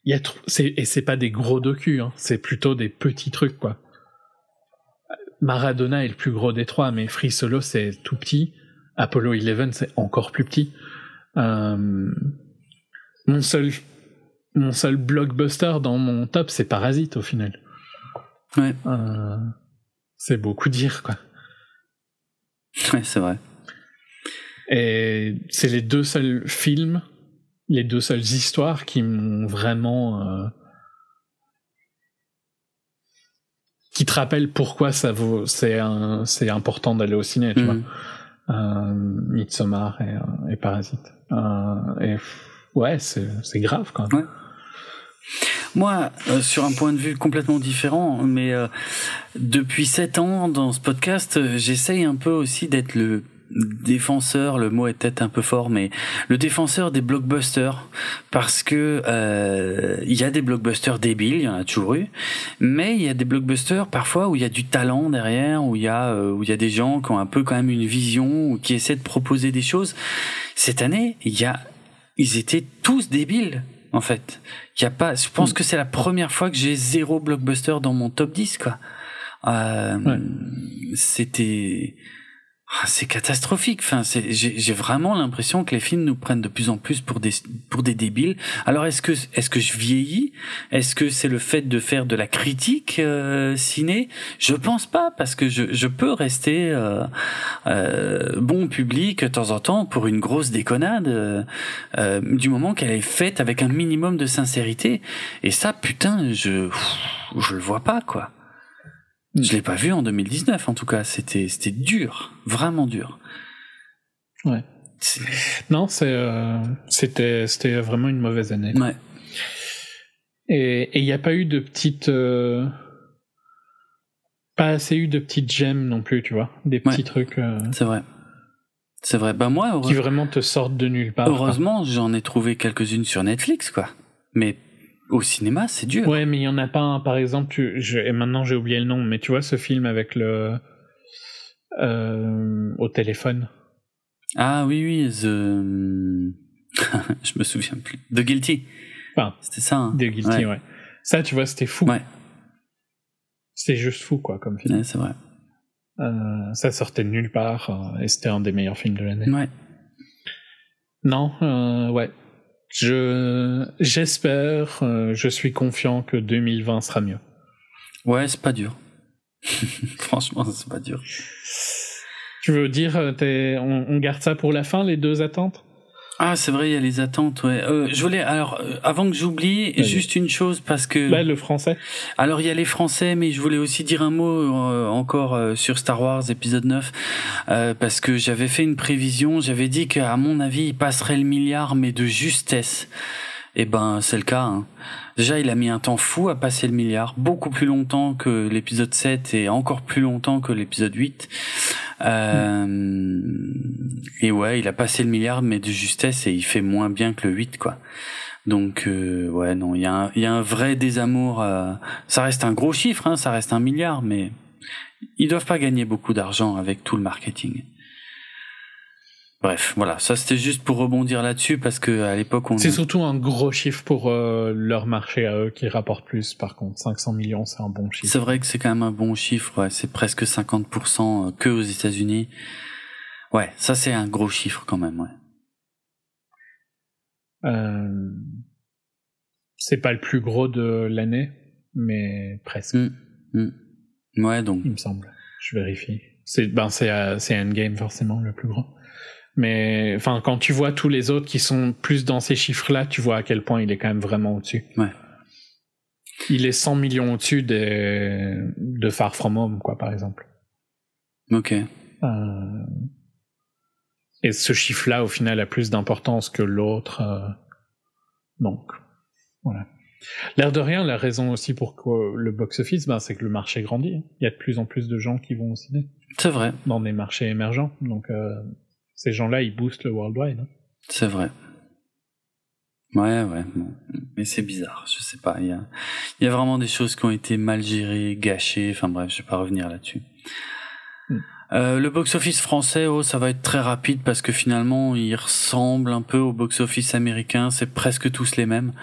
Speaker 2: il y a tr- c'est et c'est pas des gros docus, hein. c'est plutôt des petits trucs, quoi. Maradona est le plus gros des trois, mais Free Solo c'est tout petit. Apollo 11 c'est encore plus petit. Euh, mon seul mon seul blockbuster dans mon top c'est Parasite au final.
Speaker 1: Ouais,
Speaker 2: Euh, c'est beaucoup dire quoi.
Speaker 1: ouais c'est vrai.
Speaker 2: Et c'est les deux seuls films, les deux seules histoires qui m'ont vraiment. euh, qui te rappellent pourquoi ça vaut, c'est un- c'est important d'aller au ciné, tu
Speaker 1: Mhm.
Speaker 2: vois. Euh, Midsommar et, euh, et Parasite. Euh, et ouais, c'est c'est grave quand même.
Speaker 1: Ouais. Moi, euh, sur un point de vue complètement différent, mais euh, depuis sept ans dans ce podcast, j'essaye un peu aussi d'être le défenseur, le mot est peut-être un peu fort, mais le défenseur des blockbusters, parce que euh, il y a des blockbusters débiles, il y en a toujours eu, mais il y a des blockbusters parfois où il y a du talent derrière, où il y a euh, où il y a des gens qui ont un peu quand même une vision, ou qui essaient de proposer des choses. Cette année, il y a ils étaient tous débiles en fait. Il y a pas je pense que c'est la première fois que j'ai zéro blockbuster dans mon top 10 quoi. Euh,
Speaker 2: Ouais.
Speaker 1: c'était ah, c'est catastrophique. Enfin, j'ai vraiment l'impression que les films nous prennent de plus en plus pour des pour des débiles. Alors est-ce que est-ce que je vieillis? Est-ce que c'est le fait de faire de la critique euh, ciné? Je pense pas parce que je je peux rester euh, euh, bon public de temps en temps pour une grosse déconnade euh, euh, du moment qu'elle est faite avec un minimum de sincérité. Et ça, putain, je je le vois pas quoi. Je l'ai pas vu en 2019 en tout cas. C'était c'était dur, vraiment dur.
Speaker 2: Ouais. Non, c'est euh, c'était c'était vraiment une mauvaise année.
Speaker 1: Ouais.
Speaker 2: Et il n'y a pas eu de petites. euh, pas assez eu de petites gemmes non plus, tu vois. Des petits
Speaker 1: Ouais.
Speaker 2: trucs euh,
Speaker 1: C'est vrai. C'est vrai. Bah moi,
Speaker 2: qui vraiment te sortent de nulle part.
Speaker 1: heureusement, j'en ai trouvé quelques-unes sur Netflix, quoi. Mais au cinéma, c'est dur.
Speaker 2: Ouais, mais il y en a pas un, par exemple, tu, je, et maintenant j'ai oublié le nom, mais tu vois ce film avec le. euh, au téléphone?
Speaker 1: Ah oui, oui, The... [laughs] je me souviens plus. The Guilty.
Speaker 2: Enfin,
Speaker 1: C'était ça. Hein
Speaker 2: The Guilty, ouais. Ça, tu vois, c'était fou.
Speaker 1: Ouais.
Speaker 2: C'était juste fou, quoi, comme film.
Speaker 1: Ouais, c'est vrai.
Speaker 2: Euh, ça sortait de nulle part, euh, et c'était un des meilleurs films de l'année.
Speaker 1: Ouais.
Speaker 2: Non, euh, ouais. Je j'espère, euh, je suis confiant que 2020 sera mieux.
Speaker 1: Ouais, c'est pas dur. [laughs] Franchement, c'est pas dur.
Speaker 2: Tu veux dire, euh, t'es- on, on garde ça pour la fin, les deux attentes?
Speaker 1: Ah, c'est vrai, il y a les attentes, ouais. Euh, je voulais, alors, euh, avant que j'oublie, juste une chose, parce que...
Speaker 2: Là, le français.
Speaker 1: Alors il y a les Français, mais je voulais aussi dire un mot euh, encore euh, sur Star Wars épisode 9, euh, parce que j'avais fait une prévision, j'avais dit qu'à mon avis il passerait le milliard, mais de justesse. Et ben c'est le cas. hein. Déjà il a mis un temps fou à passer le milliard, beaucoup plus longtemps que l'épisode 7 et encore plus longtemps que l'épisode 8. Euh, et ouais, il a passé le milliard, mais de justesse, et il fait moins bien que le 8, quoi. Donc euh, ouais non, il y, a un- y a un vrai désamour. euh, ça reste un gros chiffre, hein, ça reste un milliard, mais ils doivent pas gagner beaucoup d'argent avec tout le marketing. Bref, voilà, ça c'était juste pour rebondir là-dessus parce que à l'époque on.
Speaker 2: C'est surtout un gros chiffre pour euh, leur marché à eux qui rapporte plus, par contre. 500 millions, c'est un bon chiffre.
Speaker 1: C'est vrai que c'est quand même un bon chiffre, ouais, c'est presque 50% que aux États-Unis. Ouais, ça c'est un gros chiffre quand même, ouais.
Speaker 2: Euh, c'est pas le plus gros de l'année, mais presque,
Speaker 1: Mm, mm. Ouais, donc
Speaker 2: il me semble. Je vérifie. C'est ben c'est euh, c'est Endgame forcément le plus gros. Mais enfin quand tu vois tous les autres qui sont plus dans ces chiffres-là, tu vois à quel point il est quand même vraiment au-dessus.
Speaker 1: Ouais.
Speaker 2: Il est 100 millions au-dessus des de Far From Home quoi par exemple.
Speaker 1: ok.
Speaker 2: Euh, Et ce chiffre-là, au final, a plus d'importance que l'autre. euh, Donc, voilà. L'air de rien, la raison aussi pour que le box-office, ben, c'est que le marché grandit. Il y a de plus en plus de gens qui vont au ciné
Speaker 1: C'est vrai,
Speaker 2: dans des marchés émergents. Donc, euh, ces gens-là, ils boostent le worldwide. hein.
Speaker 1: c'est vrai. Ouais, ouais. Mais c'est bizarre. Je sais pas. Il y a, il y a vraiment des choses qui ont été mal gérées, gâchées. Enfin bref, je vais pas revenir là-dessus. Hmm. Euh, le box-office français, oh, ça va être très rapide parce que finalement, il ressemble un peu au box-office américain. C'est presque tous les mêmes.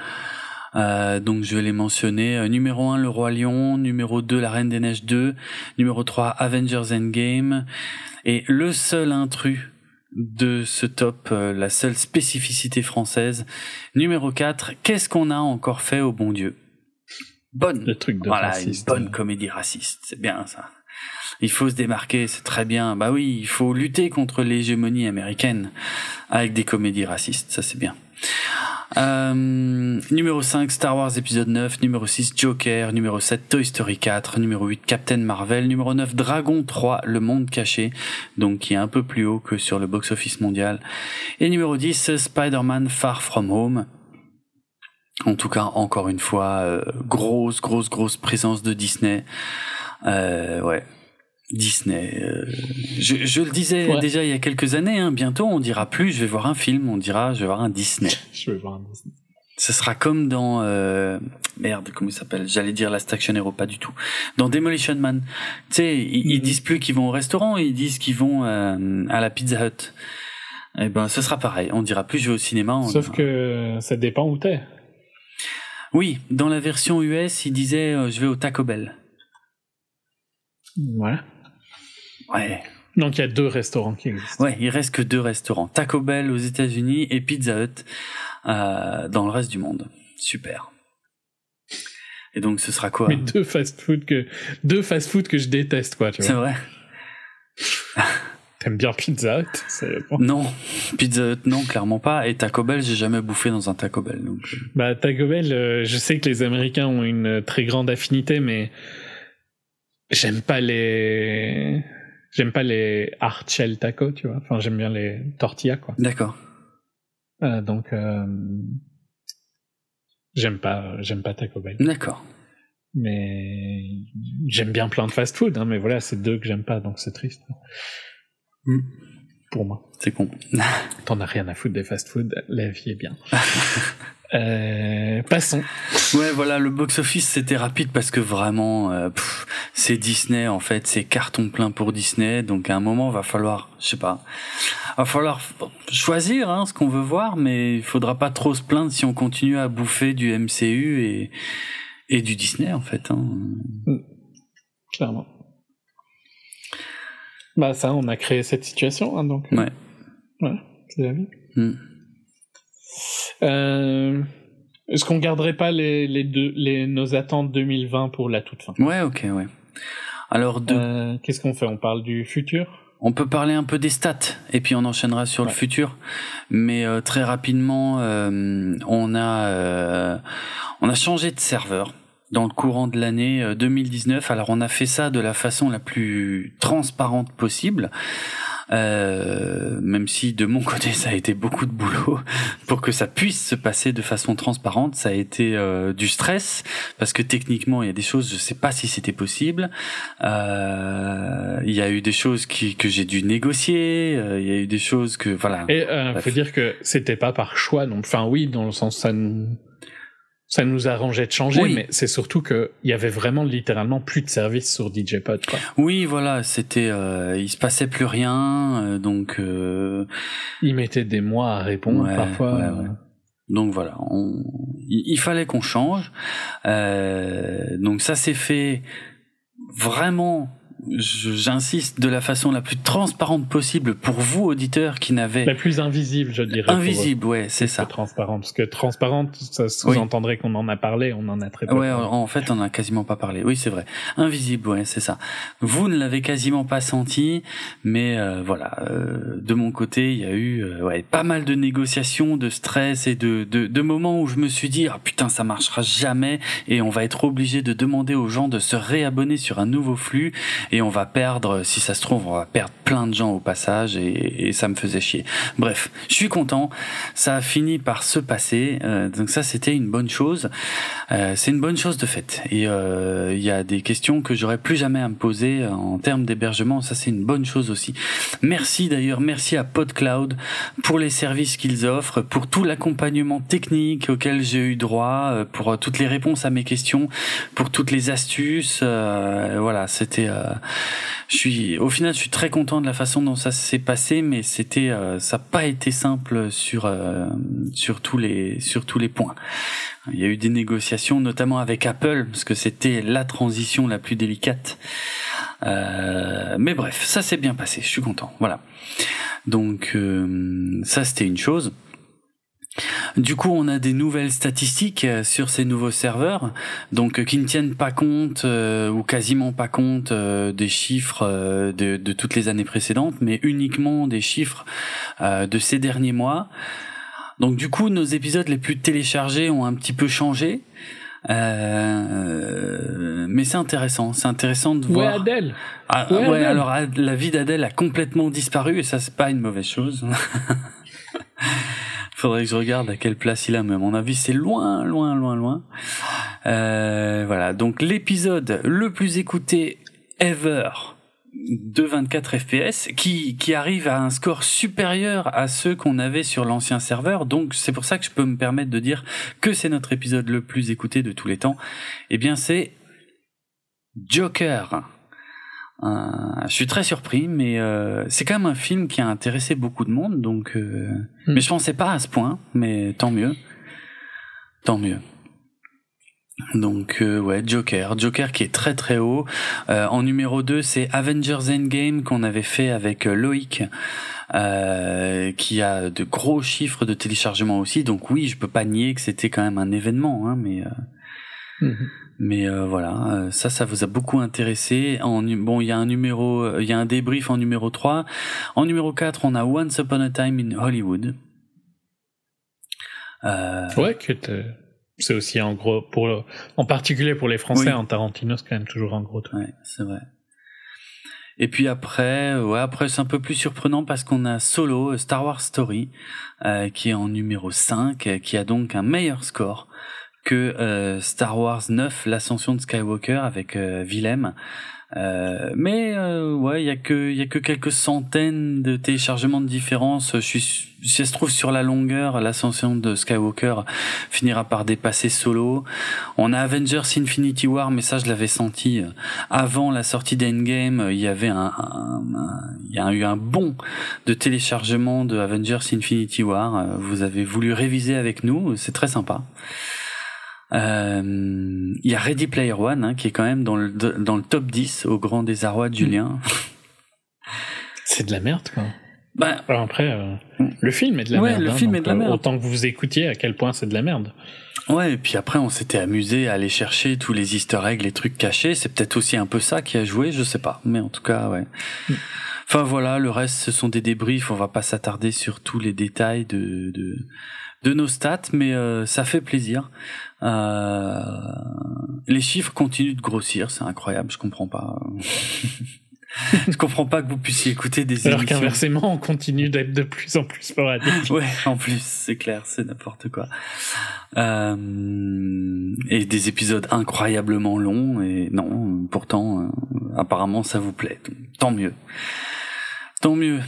Speaker 1: Euh, donc je vais les mentionner. Euh, numéro 1, Le Roi Lion. Numéro 2, La Reine des Neiges 2. Numéro 3, Avengers Endgame. Et le seul intrus de ce top, euh, la seule spécificité française. Numéro 4, qu'est-ce qu'on a encore fait au bon Dieu? Bonne,
Speaker 2: le truc de
Speaker 1: voilà, une bonne comédie raciste, c'est bien ça. Il faut se démarquer, c'est très bien. Bah oui, il faut lutter contre l'hégémonie américaine avec des comédies racistes, ça c'est bien. Euh, numéro 5, Star Wars épisode 9. Numéro 6, Joker. Numéro 7, Toy Story 4. Numéro 8, Captain Marvel. Numéro 9, Dragon 3, Le Monde Caché. Donc qui est un peu plus haut que sur le box-office mondial. Et numéro 10, Spider-Man Far From Home. En tout cas, encore une fois, euh, grosse, grosse, grosse présence de Disney. Euh, ouais, Disney. Euh, je, je, le disais déjà il y a quelques années, hein, bientôt on dira plus je vais voir un film, on dira je vais voir un Disney. [laughs]
Speaker 2: je vais voir un Disney.
Speaker 1: Ce sera comme dans euh, merde comment il s'appelle? J'allais dire Last Action Hero, pas du tout. Dans Demolition Man, tu sais, ils, mhm. disent plus qu'ils vont au restaurant, ils disent qu'ils vont euh, à la Pizza Hut. Eh ben, ce sera pareil. On dira plus je vais au cinéma.
Speaker 2: Sauf que ça dépend où t'es.
Speaker 1: Oui, dans la version US, ils disaient je vais au Taco Bell.
Speaker 2: Ouais.
Speaker 1: Ouais.
Speaker 2: Donc il y a deux restaurants qui existent.
Speaker 1: Ouais, il reste que deux restaurants. Taco Bell aux États-Unis et Pizza Hut euh, dans le reste du monde. Super. Et donc ce sera quoi?
Speaker 2: Mais deux fast-food que deux fast-food que je déteste quoi, tu vois.
Speaker 1: C'est vrai.
Speaker 2: T'aimes bien Pizza Hut?
Speaker 1: Non, Pizza Hut non, clairement pas. Et Taco Bell, j'ai jamais bouffé dans un Taco Bell. Donc... Euh.
Speaker 2: Bah Taco Bell, euh, je sais que les Américains ont une très grande affinité, mais j'aime pas les J'aime pas les hard shell tacos, tu vois. Enfin, j'aime bien les tortillas, quoi.
Speaker 1: D'accord.
Speaker 2: Euh, donc, euh, j'aime pas, j'aime pas Taco Bell.
Speaker 1: D'accord.
Speaker 2: Mais j'aime bien plein de fast-food, hein, mais voilà, c'est deux que j'aime pas, donc c'est triste.
Speaker 1: Mm.
Speaker 2: Pour moi.
Speaker 1: C'est con.
Speaker 2: T'en as rien à foutre des fast-food, la vie est bien. [laughs] Euh, passons.
Speaker 1: Ouais, voilà, le box-office c'était rapide parce que vraiment, euh, c'est Disney en fait, c'est carton plein pour Disney. Donc à un moment, va falloir, je sais pas, va falloir choisir hein, ce qu'on veut voir, mais il faudra pas trop se plaindre si on continue à bouffer du MCU et et du Disney en fait. Hein.
Speaker 2: Mm. Clairement. Bah ça, on a créé cette situation, hein, donc.
Speaker 1: Euh, ouais.
Speaker 2: Ouais, c'est la vie. Mm. Euh, est-ce qu'on garderait pas les, les deux, les, nos attentes 2020 pour la toute fin?
Speaker 1: Ouais, ok, ouais. Alors, de...
Speaker 2: Euh, qu'est-ce qu'on fait? On parle du futur?
Speaker 1: On peut parler un peu des stats et puis on enchaînera sur le futur. Mais euh, très rapidement, on a on a changé de serveur dans le courant de l'année 2019. Alors on a fait ça de la façon la plus transparente possible. Euh, même si de mon côté ça a été beaucoup de boulot [laughs] pour que ça puisse se passer de façon transparente, ça a été euh, du stress parce que techniquement il y a des choses je sais pas si c'était possible. Euh, il y a eu des choses qui, que j'ai dû négocier, euh, il y a eu des choses que voilà.
Speaker 2: Et euh, faut dire que c'était pas par choix donc enfin oui dans le sens ça ça nous arrangeait de changer, mais c'est surtout que il y avait vraiment littéralement plus de service sur DJ Pod. Quoi.
Speaker 1: Oui, voilà, c'était, euh, il se passait plus rien, euh, donc. Euh...
Speaker 2: Il mettait des mois à répondre parfois. Ouais,
Speaker 1: donc voilà, on... il, fallait qu'on change. Euh, donc ça s'est fait vraiment j'insiste, de la façon la plus transparente possible pour vous, auditeurs, qui n'avaient...
Speaker 2: La plus invisible, je dirais.
Speaker 1: Invisible, ouais, c'est ça.
Speaker 2: Transparente, parce que transparente, ça sous-entendrait qu'on en a parlé, on en a très peu
Speaker 1: Ouais, en fait, on a quasiment pas parlé. Oui, c'est vrai. Invisible, ouais, c'est ça. Vous ne l'avez quasiment pas senti, mais euh, voilà, euh, de mon côté, il y a eu euh, ouais, pas mal de négociations, de stress et de, de, de moments où je me suis dit, ah putain, ça marchera jamais, et on va être obligé de demander aux gens de se réabonner sur un nouveau flux et on va perdre, si ça se trouve, on va perdre plein de gens au passage et, ça me faisait chier. Bref, je suis content. Ça a fini par se passer. Euh, donc ça, c'était une bonne chose. Euh, c'est une bonne chose de fait. Et euh, il y a des questions que j'aurais plus jamais à me poser en termes d'hébergement. Ça, c'est une bonne chose aussi. Merci d'ailleurs, merci à PodCloud pour les services qu'ils offrent, pour tout l'accompagnement technique auquel j'ai eu droit, pour toutes les réponses à mes questions, pour toutes les astuces. voilà, c'était. Je suis, au final, je suis très content de la façon dont ça s'est passé, mais c'était, ça n'a pas été simple sur sur tous les sur tous les points. Il y a eu des négociations, notamment avec Apple, parce que c'était la transition la plus délicate. Euh, mais bref, ça s'est bien passé. Je suis content. Voilà. Donc euh, ça, c'était une chose. Du coup, on a des nouvelles statistiques euh, sur ces nouveaux serveurs, donc qui ne tiennent pas compte ou quasiment pas compte des chiffres de, de, toutes les années précédentes, mais uniquement des chiffres de ces derniers mois. Donc du coup, nos épisodes les plus téléchargés ont un petit peu changé. Euh, mais c'est intéressant, c'est intéressant de voir.
Speaker 2: Ouais, Adèle.
Speaker 1: Ah, ouais, alors la vie d'Adèle a complètement disparu et ça c'est pas une mauvaise chose. [laughs] Faudrait que je regarde à quelle place il a, mais à mon avis c'est loin, loin, loin, loin. Euh, voilà, donc l'épisode le plus écouté ever de 24 FPS qui, qui arrive à un score supérieur à ceux qu'on avait sur l'ancien serveur. Donc c'est pour ça que je peux me permettre de dire que c'est notre épisode le plus écouté de tous les temps. Eh bien c'est Joker. Euh, je suis très surpris, mais euh, c'est quand même un film qui a intéressé beaucoup de monde, donc. Euh, hmm. Mais je pensais pas à ce point, mais tant mieux, tant mieux. Donc euh, ouais, Joker, Joker qui est très très haut. Euh, en numéro 2, c'est Avengers Endgame qu'on avait fait avec euh, Loïc. qui a de gros chiffres de téléchargement aussi, donc oui, je peux pas nier que c'était quand même un événement, hein, mais mhm. Mais voilà, ça, ça vous a beaucoup intéressé. En bon, il y a un numéro, il y a un débrief en numéro 3. En numéro 4, on a Once Upon a Time in Hollywood.
Speaker 2: ouais, qui était c'est aussi en gros pour en particulier pour les Français en Tarantino c'est quand même toujours en gros.
Speaker 1: Ouais, c'est vrai. Et puis après, ouais, après c'est un peu plus surprenant parce qu'on a Solo, Star Wars Story, euh, qui est en numéro 5, qui a donc un meilleur score que euh, Star Wars 9, l'ascension de Skywalker avec euh, Willem. Euh, mais euh, ouais, il y a que y a que quelques centaines de téléchargements de différence. Je suis si ça se trouve sur la longueur, l'ascension de Skywalker finira par dépasser Solo. On a Avengers Infinity War, mais ça je l'avais senti euh, avant la sortie d'Endgame. Il y avait un, il y a eu un bond de téléchargement de Avengers Infinity War. Vous avez voulu réviser avec nous, c'est très sympa. Euh, il y a Ready Player One hein, qui est quand même dans le, dans le top 10 au grand désarroi de Julien.
Speaker 2: C'est de la merde quoi. Bah, après, euh, le film est de la
Speaker 1: ouais,
Speaker 2: merde.
Speaker 1: Le hein, film est de la merde.
Speaker 2: autant que vous écoutiez à quel point c'est de la merde.
Speaker 1: Ouais, et puis après on s'était amusé à aller chercher tous les easter eggs, les trucs cachés. C'est peut-être aussi un peu ça qui a joué, je sais pas. Mais en tout cas, ouais. Mm. Enfin voilà, le reste ce sont des débriefs. On va pas s'attarder sur tous les détails de, de de nos stats, mais euh, ça fait plaisir. Euh, les chiffres continuent de grossir, c'est incroyable, je comprends pas. [laughs] je comprends pas que vous puissiez écouter des
Speaker 2: Alors qu'inversement, on continue d'être de plus en plus sporadique.
Speaker 1: ouais, en plus, c'est clair, c'est n'importe quoi. Euh, et des épisodes incroyablement longs, et non, pourtant, euh, apparemment, ça vous plaît. Tant mieux. Tant mieux.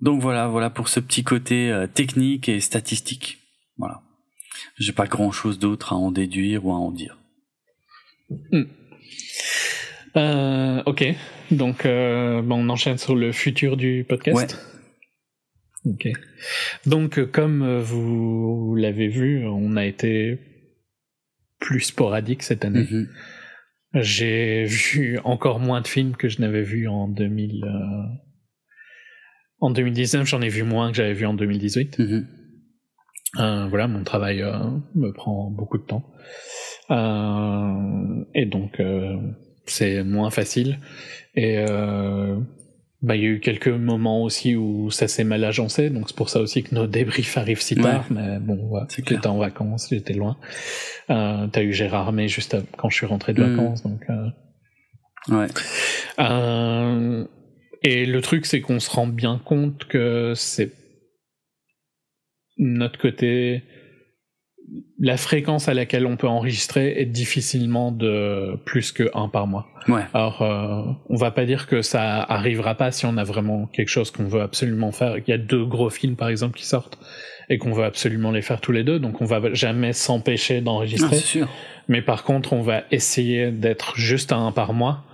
Speaker 1: Donc voilà, voilà pour ce petit côté euh, technique et statistique. Voilà. J'ai pas grand chose d'autre à en déduire ou à en dire.
Speaker 2: Hmm. Euh, ok, donc euh, on enchaîne sur le futur du podcast. Ouais. Ok. Donc comme vous l'avez vu, on a été plus sporadique cette année. Mm-hmm. J'ai [laughs] vu encore moins de films que je n'avais vu en 2000. En 2019, j'en ai vu moins que j'avais vu en 2018. Mhm. Euh, voilà, mon travail euh, me prend beaucoup de temps. Euh, et donc, c'est moins facile. Et bah, il y a eu quelques moments aussi où ça s'est mal agencé, donc c'est pour ça aussi que nos débriefs arrivent si tard. Mais bon, ouais, j'étais en vacances, j'étais loin. Euh, T'as eu Gérard May juste quand je suis rentré de mhm. vacances, donc.
Speaker 1: ouais.
Speaker 2: Euh, Et le truc, c'est qu'on se rend bien compte que c'est notre côté la fréquence à laquelle on peut enregistrer est difficilement de plus que un par mois.
Speaker 1: Ouais.
Speaker 2: Alors, euh, on va pas dire que ça arrivera pas si on a vraiment quelque chose qu'on veut absolument faire. Il y a deux gros films, par exemple, qui sortent et qu'on veut absolument les faire tous les deux, donc on va jamais s'empêcher d'enregistrer.
Speaker 1: Ah, sûr.
Speaker 2: Mais par contre, on va essayer d'être juste à un par mois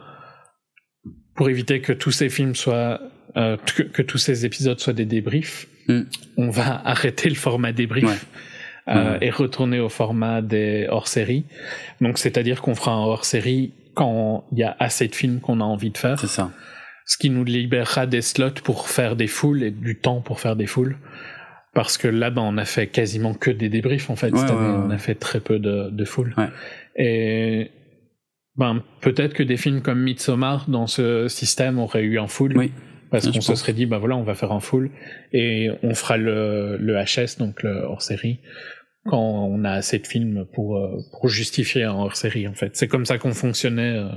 Speaker 2: pour éviter que tous ces films soient, euh, que, tous ces épisodes soient des débriefs.
Speaker 1: Mm.
Speaker 2: On va [laughs] arrêter le format débrief. Euh, et retourner au format des hors-série. Donc, c'est-à-dire qu'on fera un hors-série quand il y a assez de films qu'on a envie de faire.
Speaker 1: C'est ça.
Speaker 2: Ce qui nous libérera des slots pour faire des foules et du temps pour faire des foules. Parce que là, ben, on a fait quasiment que des débriefs, en fait, cette année. On a fait très peu de, de foules. Et ben, peut-être que des films comme Midsommar, dans ce système, auraient eu un full.
Speaker 1: Oui.
Speaker 2: Parce qu'on se serait dit, ben voilà, on va faire un full et on fera le, le HS, donc le hors-série, quand on a assez de films pour, euh, pour justifier un hors-série en fait. C'est comme ça qu'on fonctionnait euh,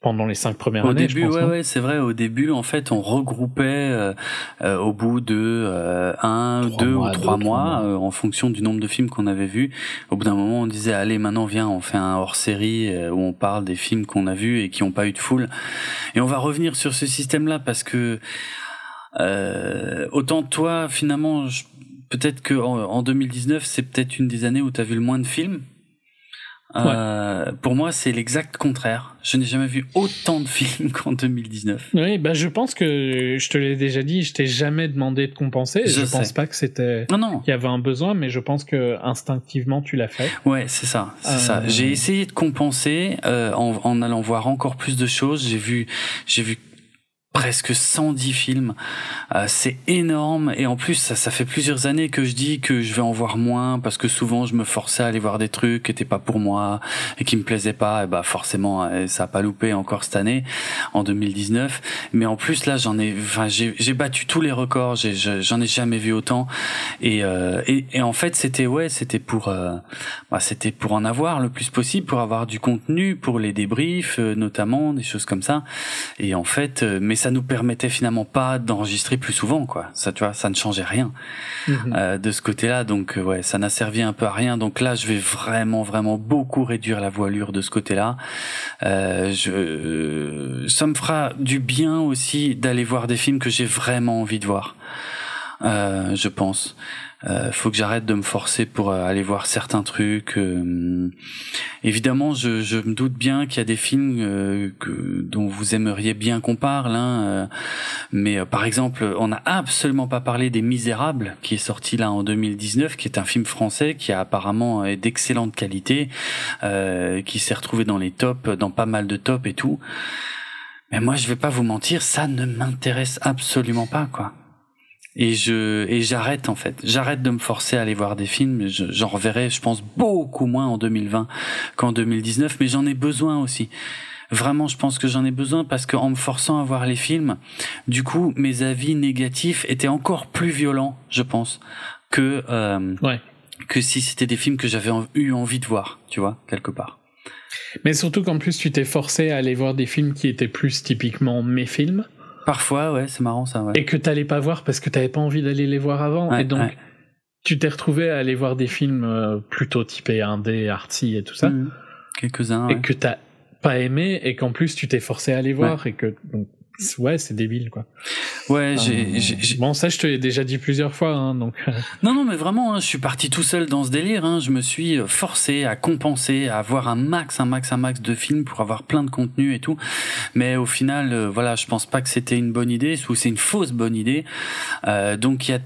Speaker 2: pendant les cinq premières
Speaker 1: au
Speaker 2: années.
Speaker 1: Début,
Speaker 2: je pense,
Speaker 1: ouais, ouais, c'est vrai. Au début, en fait, on regroupait euh, au bout de un, deux ou trois mois, en fonction du nombre de films qu'on avait vus. Au bout d'un moment, on disait allez, maintenant viens, on fait un hors-série où on parle des films qu'on a vus et qui n'ont pas eu de foule. Et on va revenir sur ce système-là parce que autant toi, finalement, je peut-être que en, 2019, c'est peut-être une des années où tu as vu le moins de films. Euh, pour moi, c'est l'exact contraire. Je n'ai jamais vu autant de [laughs] films qu'en 2019.
Speaker 2: Oui, bah je pense que je te l'ai déjà dit, je t'ai jamais demandé de compenser. Je, je pense pas que c'était.
Speaker 1: Non, non.
Speaker 2: Il y avait un besoin, mais je pense que instinctivement tu l'as fait.
Speaker 1: Ouais, c'est ça, c'est ça. Euh. J'ai essayé de compenser euh, en, en allant voir encore plus de choses. J'ai vu, j'ai vu presque 110 films. Euh, c'est énorme. Et en plus ça, ça fait plusieurs années que je dis que je vais en voir moins parce que souvent je me forçais à aller voir des trucs qui étaient pas pour moi et qui me plaisaient pas. Et bah forcément euh, ça a pas loupé encore cette année en 2019 mais en plus là j'en ai enfin j'ai battu tous les records. J'en ai, jamais vu autant. Et euh, et, et, en fait c'était ouais c'était pour euh, bah, c'était pour en avoir le plus possible pour avoir du contenu pour les débriefs euh, notamment des choses comme ça. Et en fait ça nous permettait finalement pas d'enregistrer plus souvent, quoi. Ça, tu vois, ça ne changeait rien mhm. euh, de ce côté-là. Donc, euh, ouais, ça n'a servi un peu à rien. Donc là, je vais vraiment, vraiment beaucoup réduire la voilure de ce côté-là. Euh, je, ça me fera du bien aussi d'aller voir des films que j'ai vraiment envie de voir. Euh, je pense. Euh, faut que j'arrête de me forcer pour euh, aller voir certains trucs. Euh, évidemment, je, je, me doute bien qu'il y a des films euh, que, dont vous aimeriez bien qu'on parle, hein, mais par exemple, on n'a absolument pas parlé des Misérables, qui est sorti là en 2019, qui est un film français qui a apparemment d'excellente qualité, qui s'est retrouvé dans les tops, dans pas mal de tops et tout. Mais moi, je vais pas vous mentir, ça ne m'intéresse absolument pas, quoi et je et j'arrête en fait. J'arrête de me forcer à aller voir des films j'en reverrai je pense beaucoup moins en 2020 qu'en 2019 mais j'en ai besoin aussi. Vraiment je pense que j'en ai besoin parce que en me forçant à voir les films du coup mes avis négatifs étaient encore plus violents je pense que euh,
Speaker 2: ouais.
Speaker 1: que si c'était des films que j'avais eu envie de voir tu vois quelque part.
Speaker 2: Mais surtout qu'en plus tu t'es forcé à aller voir des films qui étaient plus typiquement mes films
Speaker 1: Parfois, ouais, c'est marrant ça. Ouais.
Speaker 2: Et que t'allais pas voir parce que t'avais pas envie d'aller les voir avant. et donc, tu t'es retrouvé à aller voir des films euh, plutôt typés indé, arty et tout ça.
Speaker 1: Mmh. Quelques-uns.
Speaker 2: Et que t'as pas aimé et qu'en plus tu t'es forcé à les voir et que donc, ouais, c'est débile, quoi.
Speaker 1: Ouais, euh, j'ai,
Speaker 2: Bon, ça, je te l'ai déjà dit plusieurs fois, hein, donc. Euh.
Speaker 1: non, non, mais vraiment, hein, je suis parti tout seul dans ce délire. Hein, je me suis euh, forcé à compenser, à avoir un max, un max, un max de films pour avoir plein de contenu et tout. Mais au final, voilà, je pense pas que c'était une bonne idée, ou c'est une fausse bonne idée. Euh, donc, il y a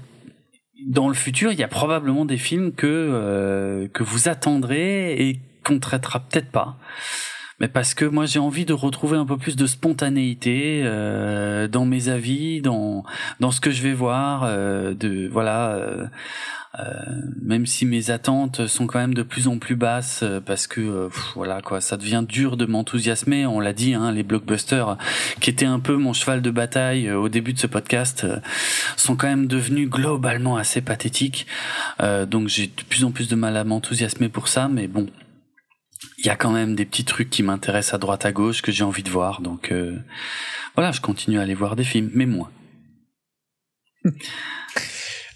Speaker 1: dans le futur, il y a probablement des films que que vous attendrez et qu'on traitera peut-être pas mais parce que moi j'ai envie de retrouver un peu plus de spontanéité euh, dans mes avis, dans dans ce que je vais voir, euh, de voilà. Euh, même si mes attentes sont quand même de plus en plus basses parce que voilà quoi ça devient dur de m'enthousiasmer on l'a dit hein, les blockbusters qui étaient un peu mon cheval de bataille au début de ce podcast sont quand même devenus globalement assez pathétiques donc j'ai de plus en plus de mal à m'enthousiasmer pour ça mais bon il y a quand même des petits trucs qui m'intéressent à droite à gauche que j'ai envie de voir. Donc euh, voilà, je continue à aller voir des films, mais moins. [laughs]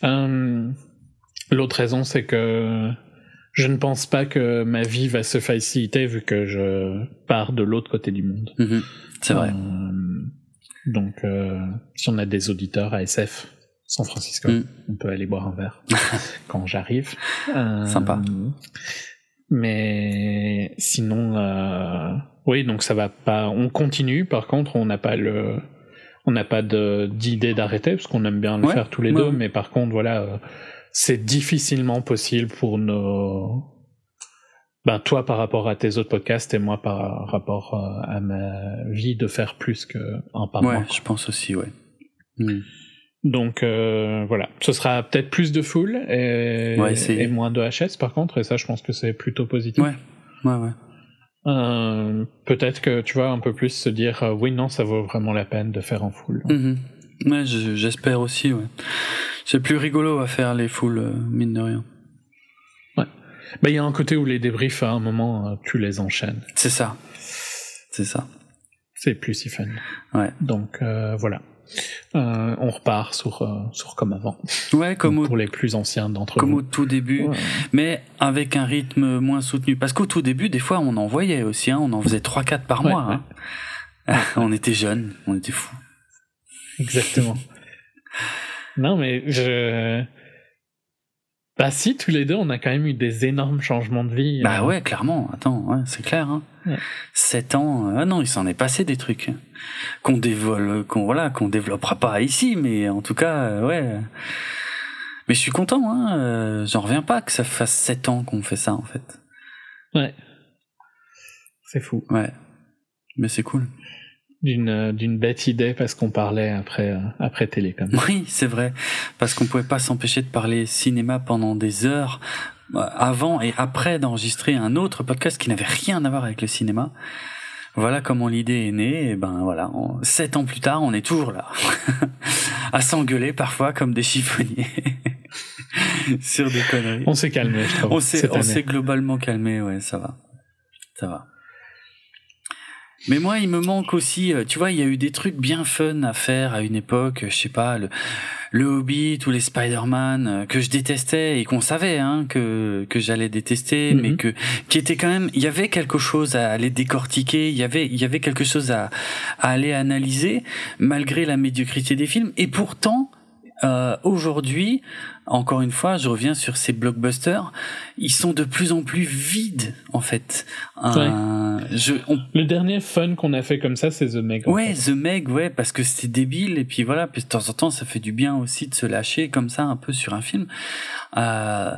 Speaker 2: Euh, l'autre raison, c'est que je ne pense pas que ma vie va se faciliter vu que je pars de l'autre côté du monde.
Speaker 1: Mhm. c'est vrai.
Speaker 2: donc, si on a des auditeurs à SF, San Francisco, mm. on peut aller boire un verre [laughs] quand j'arrive.
Speaker 1: Sympa.
Speaker 2: Mais sinon, euh, oui, donc ça va pas. On continue. Par contre, on n'a pas le, on n'a pas d'idée d'arrêter parce qu'on aime bien le faire tous les deux. Mais par contre, voilà, euh, c'est difficilement possible pour nos. Ben toi par rapport à tes autres podcasts et moi par rapport euh, à ma vie de faire plus qu'un par
Speaker 1: mois. Ouais, je pense aussi, ouais. Mm.
Speaker 2: Donc euh, voilà, ce sera peut-être plus de full et, et, moins de HS par contre, et ça je pense que c'est plutôt positif.
Speaker 1: Ouais, ouais, ouais.
Speaker 2: Euh, peut-être que tu vois un peu plus se dire euh, oui non ça vaut vraiment la peine de faire en full.
Speaker 1: Mm Ouais, j'espère aussi. Ouais. C'est plus rigolo à faire les euh, mine de rien.
Speaker 2: Ouais. Bah il y a un côté où les débriefs à un moment tu les enchaînes.
Speaker 1: C'est ça. C'est ça.
Speaker 2: C'est plus si fun.
Speaker 1: Ouais.
Speaker 2: Donc voilà. Euh, on repart sur, euh, sur comme avant.
Speaker 1: Ouais, comme
Speaker 2: pour les plus anciens d'entre
Speaker 1: Comme au tout début, mais avec un rythme moins soutenu. Parce qu'au tout début, des fois, on en voyait aussi, hein, on en faisait 3-4 par mois. Hein. [laughs] on était jeunes, on était fous.
Speaker 2: Exactement. non, mais je bah si, tous les deux, on a quand même eu des énormes changements de vie.
Speaker 1: Bah euh. ouais, clairement. Attends, ouais, c'est clair. Hein. Sept ans, euh, ah non, il s'en est passé des trucs qu'on dévoile, qu'on voilà, qu'on développera pas ici, mais en tout cas, euh, ouais. Mais je suis content, hein. J'en reviens pas que ça fasse sept ans qu'on fait ça en fait.
Speaker 2: Ouais. C'est fou.
Speaker 1: Ouais. Mais c'est cool
Speaker 2: d'une euh, d'une bête idée parce qu'on parlait après euh, après Télécom.
Speaker 1: Oui, c'est vrai, parce qu'on pouvait pas s'empêcher de parler cinéma pendant des heures euh, avant et après d'enregistrer un autre podcast qui n'avait rien à voir avec le cinéma. Voilà comment l'idée est née. Et ben voilà, sept ans plus tard, on est toujours là, [laughs] à s'engueuler parfois comme des chiffonniers [laughs] sur des conneries.
Speaker 2: On s'est calmé, je trouve.
Speaker 1: On s'est on s'est globalement calmé, ouais, ça va, ça va. Mais moi, il me manque aussi, euh, tu vois, il y a eu des trucs bien fun à faire à une époque, je sais pas, le, le Hobbit ou les Spider-Man euh, que je détestais et qu'on savait hein, que que j'allais détester, mais mhm. que qui était quand même, il y avait quelque chose à aller décortiquer, il y avait il y avait quelque chose à, à aller analyser malgré la médiocrité des films. Et pourtant, euh, aujourd'hui, encore une fois, je reviens sur ces blockbusters, ils sont de plus en plus vides, en fait.
Speaker 2: Euh, je, Le dernier fun qu'on a fait comme ça, c'est The Meg.
Speaker 1: Ouais, The Meg, ouais, parce que c'était débile, et puis voilà, puis de temps en temps, ça fait du bien aussi de se lâcher comme ça un peu sur un film. Euh,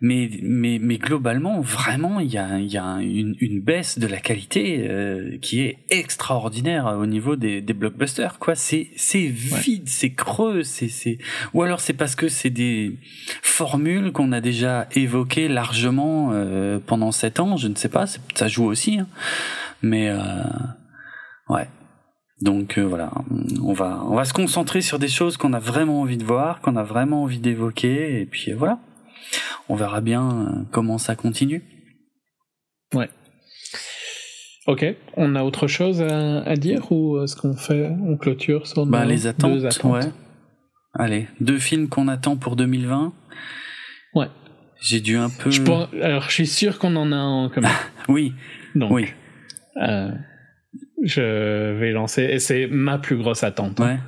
Speaker 1: mais mais mais globalement vraiment il y a il y a une, une baisse de la qualité euh, qui est extraordinaire au niveau des, des blockbusters quoi. C'est c'est vide c'est creux c'est c'est ou alors c'est parce que c'est des formules qu'on a déjà évoquées largement euh, pendant sept ans je ne sais pas ça joue aussi hein. mais euh, ouais. Donc euh, voilà, on va on va se concentrer sur des choses qu'on a vraiment envie de voir, qu'on a vraiment envie d'évoquer, et puis voilà on verra bien euh, comment ça continue.
Speaker 2: Ouais. Ok, on a autre chose à, dire ou est-ce qu'on fait, on clôture sur
Speaker 1: bah, les attentes, Ouais. Allez, deux films qu'on attend pour 2020.
Speaker 2: Ouais.
Speaker 1: J'ai dû un peu.
Speaker 2: Je Alors, je suis sûr qu'on en a un comme. [laughs]
Speaker 1: oui.
Speaker 2: Donc,
Speaker 1: oui.
Speaker 2: Euh, je vais lancer et c'est ma plus grosse attente.
Speaker 1: Ouais.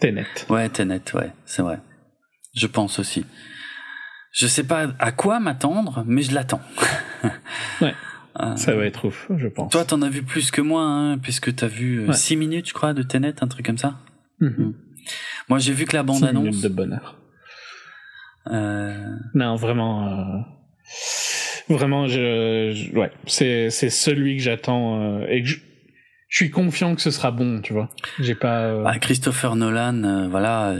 Speaker 2: Tenet.
Speaker 1: Ouais, Tenet, ouais, c'est vrai. Je pense aussi. Je sais pas à quoi m'attendre, mais je l'attends. [laughs]
Speaker 2: ouais. Euh, ça va être ouf, je pense.
Speaker 1: Toi, t'en as vu plus que moi, hein, puisque t'as vu 6 euh, minutes, je crois, de Tenet, un truc comme ça.
Speaker 2: Mm-hmm. Mm.
Speaker 1: Moi, j'ai vu que la bande-annonce.
Speaker 2: minutes de bonheur.
Speaker 1: Euh...
Speaker 2: Non, vraiment. Euh... Vraiment, je, ouais, c'est celui que j'attends et que je, je, suis confiant que ce sera bon, tu vois. J'ai pas.
Speaker 1: Bah, Christopher Nolan, voilà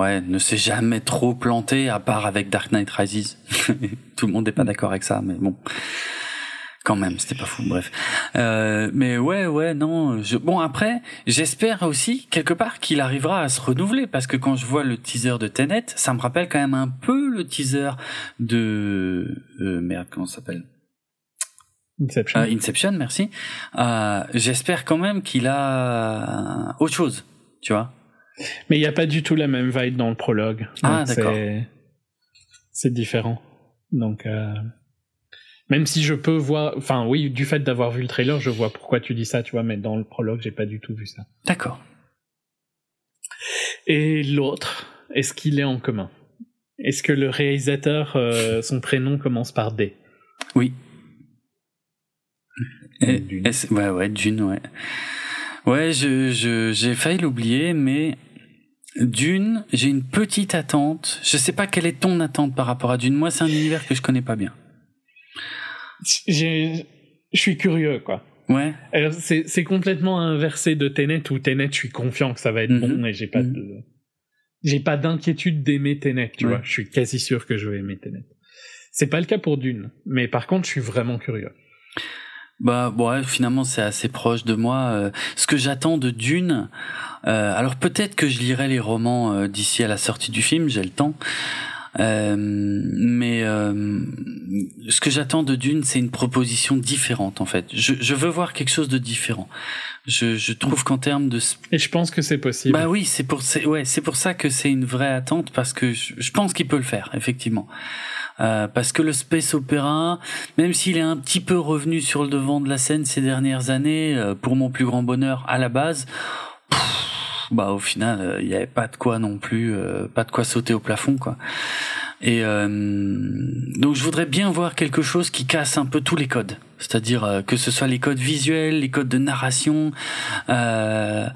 Speaker 1: ouais, ne s'est jamais trop planté, à part avec Dark Knight Rises. [laughs] Tout le monde n'est pas d'accord avec ça, mais bon. Quand même, c'était pas fou, bref. Euh, mais ouais, ouais, non. Je... Bon, après, j'espère aussi, quelque part, qu'il arrivera à se renouveler, parce que quand je vois le teaser de Tenet, ça me rappelle quand même un peu le teaser de... Euh, merde, comment ça s'appelle?
Speaker 2: Inception.
Speaker 1: Inception, merci. J'espère quand même qu'il a autre chose, tu vois.
Speaker 2: Mais il n'y a pas du tout la même vibe dans le prologue.
Speaker 1: Ah, d'accord.
Speaker 2: C'est différent. Donc, même si je peux voir, enfin oui, du fait d'avoir vu le trailer, je vois pourquoi tu dis ça, tu vois, mais dans le prologue, j'ai pas du tout vu ça.
Speaker 1: D'accord.
Speaker 2: Et l'autre, est-ce qu'il est en commun? Est-ce que le réalisateur, euh, son prénom commence par D?
Speaker 1: Oui. Et, ouais, ouais, Dune, ouais. Ouais, je, j'ai failli l'oublier, mais Dune, j'ai une petite attente. Je sais pas quelle est ton attente par rapport à Dune. Moi, c'est un univers que je connais pas bien
Speaker 2: je suis curieux, quoi.
Speaker 1: Ouais.
Speaker 2: C'est complètement inversé de Tenet où Tenet, je suis confiant que ça va être bon mhm. et j'ai pas mhm. de, j'ai pas d'inquiétude d'aimer Tenet, tu vois. Je suis quasi sûr que je vais aimer Tenet. C'est pas le cas pour Dune, mais par contre, je suis vraiment curieux.
Speaker 1: Bah ouais, finalement c'est assez proche de moi. Euh, ce que j'attends de Dune, euh, alors peut-être que je lirai les romans euh, d'ici à la sortie du film, j'ai le temps. Euh, mais euh, ce que j'attends de Dune, c'est une proposition différente en fait. Je, je, veux voir quelque chose de différent. Je, je trouve qu'en termes de
Speaker 2: et je pense que c'est possible.
Speaker 1: Bah oui, c'est pour ouais, c'est pour ça que c'est une vraie attente parce que je, je pense qu'il peut le faire effectivement. Euh, parce que le space opéra, même s'il est un petit peu revenu sur le devant de la scène ces dernières années, euh, pour mon plus grand bonheur à la base, bah au final il euh, n'y avait pas de quoi non plus euh, pas de quoi sauter au plafond quoi et euh, donc je voudrais bien voir quelque chose qui casse un peu tous les codes c'est-à-dire que ce soit les codes visuels les codes de narration euh,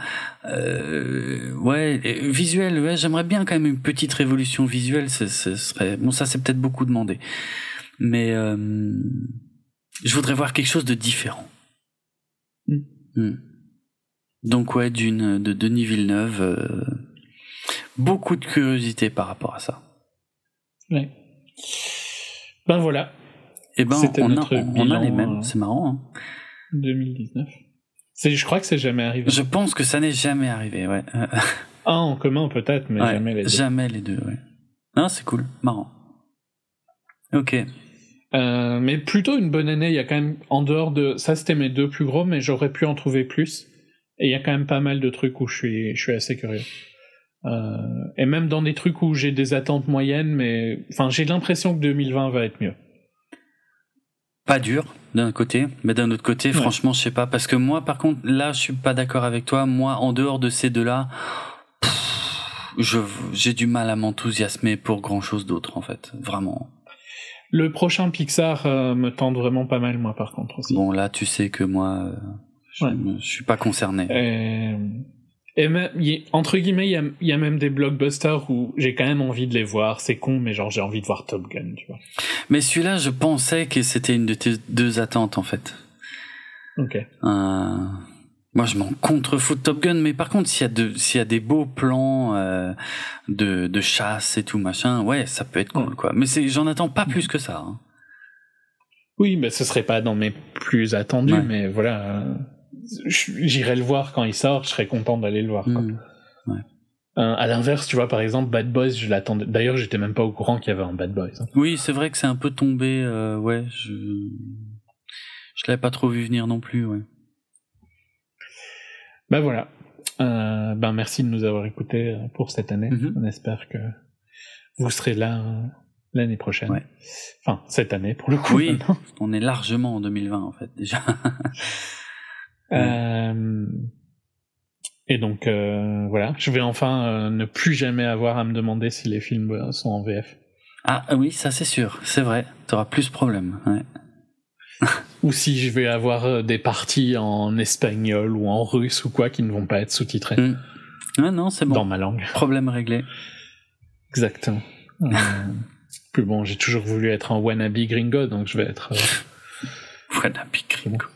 Speaker 1: ouais visuel ouais j'aimerais bien quand même une petite révolution visuelle ce, serait bon ça c'est peut-être beaucoup demandé mais je voudrais voir quelque chose de différent mm. Mm. Donc ouais, d'une de Denis Villeneuve, euh, beaucoup de curiosité par rapport à ça.
Speaker 2: Ouais. Ben voilà.
Speaker 1: Et eh ben on, a, on a, les mêmes, c'est marrant. Hein.
Speaker 2: 2019. Je crois que c'est jamais arrivé.
Speaker 1: Je pense que ça n'est jamais arrivé, ouais.
Speaker 2: ah, en commun peut-être, mais jamais les deux.
Speaker 1: Jamais les deux, ouais. Non, c'est cool, marrant. Ok.
Speaker 2: Euh, mais plutôt une bonne année. Il y a quand même en dehors de ça, c'était mes deux plus gros, mais j'aurais pu en trouver plus. Et il y a quand même pas mal de trucs où je suis, je suis assez curieux. Euh, et même dans des trucs où j'ai des attentes moyennes, mais enfin j'ai l'impression que 2020 va être mieux.
Speaker 1: Pas dur d'un côté, mais d'un autre côté, franchement, je sais pas, parce que moi, par contre, là, je suis pas d'accord avec toi. Moi, en dehors de ces deux-là, j'ai du mal à m'enthousiasmer pour grand chose d'autre, en fait, vraiment.
Speaker 2: Le prochain Pixar euh, me tente vraiment pas mal, moi, par contre aussi.
Speaker 1: Bon, là, tu sais que moi, euh, je, ne suis pas concerné.
Speaker 2: Et, et même, entre guillemets, il y a, même des blockbusters où j'ai quand même envie de les voir. C'est con, mais genre j'ai envie de voir Top Gun, tu vois.
Speaker 1: Mais celui-là, je pensais que c'était une de tes deux attentes en fait.
Speaker 2: Ok.
Speaker 1: Euh, moi, je m'en contrefous de Top Gun, mais par contre, s'il y a de, s'il y a des beaux plans euh, de, de chasse et tout machin, ouais, ça peut être cool, quoi. Mais c'est, j'en attends pas plus que ça. Hein.
Speaker 2: Oui, mais ce serait pas dans mes plus attendus, mais voilà j'irai le voir quand il sort, je serais content d'aller le voir.
Speaker 1: Hmm.
Speaker 2: Euh, à l'inverse, tu vois, par exemple, Bad Boys, je l'attendais. D'ailleurs, j'étais même pas au courant qu'il y avait un Bad Boys. Hein.
Speaker 1: Oui, c'est vrai que c'est un peu tombé. Euh, ouais, je je l'avais pas trop vu venir non plus. Ouais.
Speaker 2: Ben voilà. Euh, ben merci de nous avoir écoutés pour cette année. Mm-hmm. On espère que vous serez là l'année prochaine.
Speaker 1: Ouais.
Speaker 2: Enfin, cette année pour le coup.
Speaker 1: Oui, on est largement en 2020 en fait déjà. [laughs]
Speaker 2: Euh, et donc euh, voilà, je vais enfin euh, ne plus jamais avoir à me demander si les films sont en VF.
Speaker 1: Ah oui, ça c'est sûr, c'est vrai. T'auras plus de problèmes. Ouais. [laughs]
Speaker 2: ou si je vais avoir des parties en espagnol ou en russe ou quoi qui ne vont pas être sous-titrées.
Speaker 1: Mm. Ah non, c'est bon.
Speaker 2: Dans ma langue.
Speaker 1: Problème réglé.
Speaker 2: Exactement. [laughs] plus bon, j'ai toujours voulu être un wannabe gringo, donc je vais être.
Speaker 1: wannabe gringo.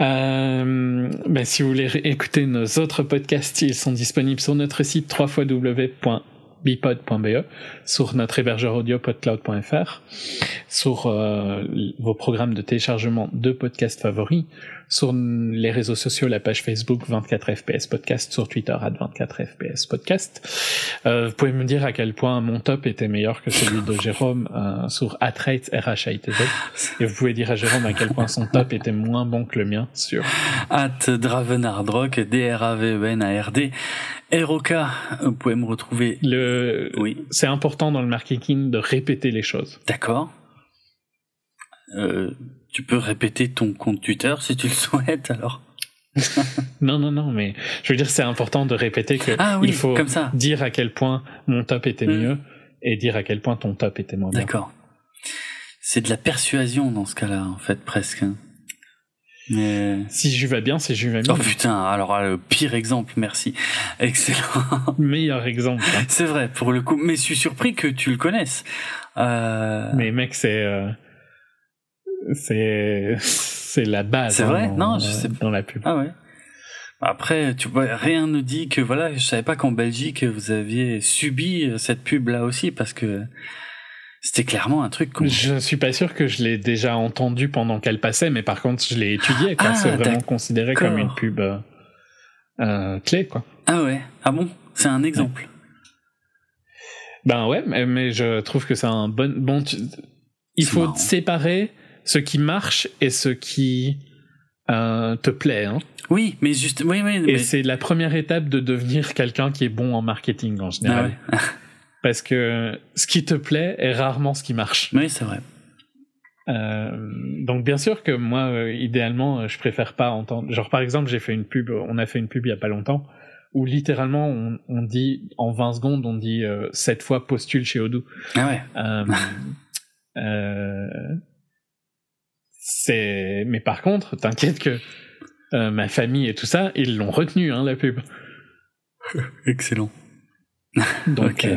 Speaker 2: Euh, ben, si vous voulez écouter nos autres podcasts, ils sont disponibles sur notre site www bipod.be, sur notre hébergeur audio podcloud.fr, sur euh, vos programmes de téléchargement de podcasts favoris, sur les réseaux sociaux, la page Facebook 24fps podcast, sur Twitter à 24fps podcast. Euh, vous pouvez me dire à quel point mon top était meilleur que celui de Jérôme euh, sur atrate rhitz et vous pouvez dire à Jérôme à quel point son top était moins bon que le mien sur
Speaker 1: at dravenardrock d r a v e n a r d ROK, vous pouvez me retrouver.
Speaker 2: Le, oui. C'est important dans le marketing de répéter les choses.
Speaker 1: D'accord. Euh, tu peux répéter ton compte Twitter si tu le [laughs] souhaites alors. [laughs]
Speaker 2: non, non, non, mais je veux dire, c'est important de répéter que
Speaker 1: ah il faut
Speaker 2: dire à quel point mon top était hmm. mieux et dire à quel point ton top était moins bien.
Speaker 1: D'accord. C'est de la persuasion dans ce cas-là, en fait, presque. Hein.
Speaker 2: Mais... Si je vais bien, c'est je vais bien.
Speaker 1: Oh putain, alors le pire exemple, merci. Excellent. [laughs]
Speaker 2: Meilleur exemple. Hein.
Speaker 1: C'est vrai, pour le coup. Mais je suis surpris que tu le connaisses. Euh...
Speaker 2: Mais mec, c'est... Euh, c'est... C'est la base.
Speaker 1: C'est vrai?
Speaker 2: hein,
Speaker 1: Non, je sais
Speaker 2: Dans la pub.
Speaker 1: Ah ouais après, tu vois, rien ne dit que voilà, je savais pas qu'en Belgique vous aviez subi cette pub là aussi parce que c'était clairement un truc.
Speaker 2: Je suis pas sûr que je l'ai déjà entendu pendant qu'elle passait, mais par contre, je l'ai étudié. Ah, c'est vraiment considéré comme une pub euh, euh, clé, quoi.
Speaker 1: Ah ouais. Ah bon? C'est un exemple.
Speaker 2: Ben ouais, mais, je trouve que c'est un bon. bon Il faut séparer ce qui marche et ce qui euh, te plaît. Hein.
Speaker 1: Oui, mais juste. Oui, oui,
Speaker 2: Et c'est la première étape de devenir quelqu'un qui est bon en marketing en général. Ah ouais. [laughs] Parce que ce qui te plaît est rarement ce qui marche.
Speaker 1: Oui, c'est vrai.
Speaker 2: Euh, donc bien sûr que moi, euh, idéalement, je préfère pas entendre. Genre par exemple, j'ai fait une pub, on a fait une pub il y a pas longtemps, où littéralement on, on dit en 20 secondes, on dit cette fois postule chez Odoo.
Speaker 1: Ah
Speaker 2: ouais. [laughs] c'est. Mais par contre, t'inquiète que ma famille et tout ça, ils l'ont retenu, hein, la pub. [laughs]
Speaker 1: Excellent. [laughs]
Speaker 2: Donc, euh,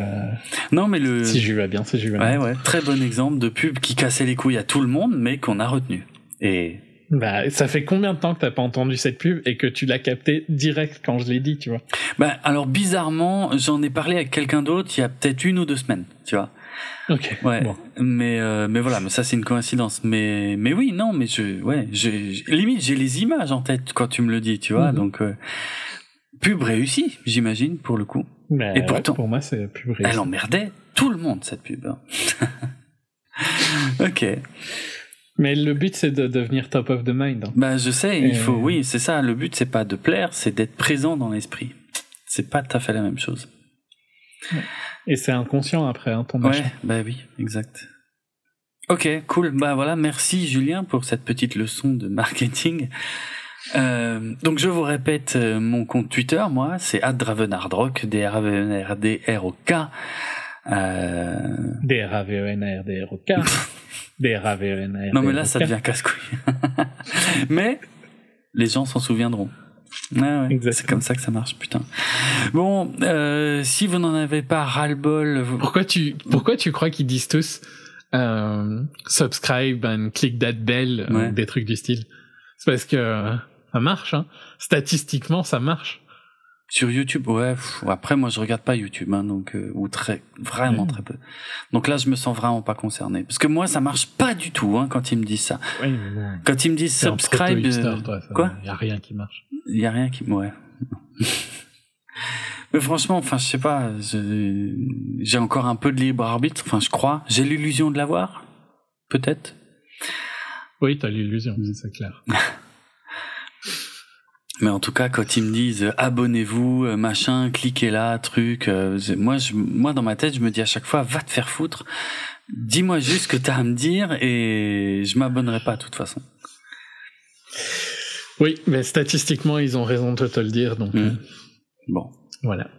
Speaker 1: non, mais le.
Speaker 2: Si je vais bien, si je vais
Speaker 1: bien. Ouais, ouais. Très bon exemple de pub qui cassait les couilles à tout le monde, mais qu'on a retenu. Et.
Speaker 2: Bah, ça fait combien de temps que t'as pas entendu cette pub et que tu l'as capté direct quand je l'ai dit, tu vois?
Speaker 1: Bah, alors bizarrement, j'en ai parlé avec quelqu'un d'autre il y a peut-être une ou deux semaines, tu vois.
Speaker 2: Ok.
Speaker 1: Ouais. Mais euh, mais voilà, mais ça c'est une coïncidence. Mais mais oui, non, mais je ouais, limite j'ai les images en tête quand tu me le dis, tu vois. Mhm. Donc euh, pub réussie, j'imagine pour le coup.
Speaker 2: Et pourtant, pour moi, c'est pub
Speaker 1: Elle emmerdait tout le monde, cette pub. Hein. [laughs] ok.
Speaker 2: Mais le but, c'est de devenir top of the mind. Hein.
Speaker 1: Bah, je sais, il faut, oui, c'est ça. Le but, c'est pas de plaire, c'est d'être présent dans l'esprit. C'est pas tout à fait la même chose.
Speaker 2: Et c'est inconscient après, hein, ton
Speaker 1: Ouais, bah oui, exact. Ok, cool. Bah voilà, merci Julien pour cette petite leçon de marketing. Euh, donc je vous répète euh, mon compte Twitter, moi, c'est @dravenardrock, D R A V N R D R O K.
Speaker 2: Euh... D R A V E N R D R O K. [laughs] D R A V E N R.
Speaker 1: Non mais là ça devient casse-couille. [laughs] mais les gens s'en souviendront. Ah ouais, c'est comme ça que ça marche, putain. Bon, euh, si vous n'en avez pas ras-le-bol...
Speaker 2: Pourquoi tu, pourquoi tu crois qu'ils disent tous euh, subscribe and click that bell, euh, des trucs du style? C'est parce que ça marche, hein. Statistiquement, ça marche.
Speaker 1: Sur YouTube, ouais. après, moi, je regarde pas YouTube, hein, donc euh, ou très, vraiment très peu. Donc là, je me sens vraiment pas concerné, parce que moi, ça marche pas du tout hein, quand ils me disent ça.
Speaker 2: Oui,
Speaker 1: Quand ils me disent subscribe,
Speaker 2: euh, quoi Il y a rien qui marche.
Speaker 1: Il y a rien qui, ouais. [laughs] Mais franchement, enfin, je sais pas. J'ai encore un peu de libre arbitre. Enfin, je crois. J'ai l'illusion de l'avoir, peut-être.
Speaker 2: Oui, t'as l'illusion, c'est clair. [laughs]
Speaker 1: Mais en tout cas, quand ils me disent euh, abonnez-vous, euh, machin, cliquez là, truc, euh, moi, je, moi dans ma tête, je me dis à chaque fois, va te faire foutre. Dis-moi juste ce que t'as à me dire et je m'abonnerai pas de toute façon.
Speaker 2: Oui, mais statistiquement, ils ont raison de te le dire, donc.
Speaker 1: Mmh. Bon.
Speaker 2: Voilà.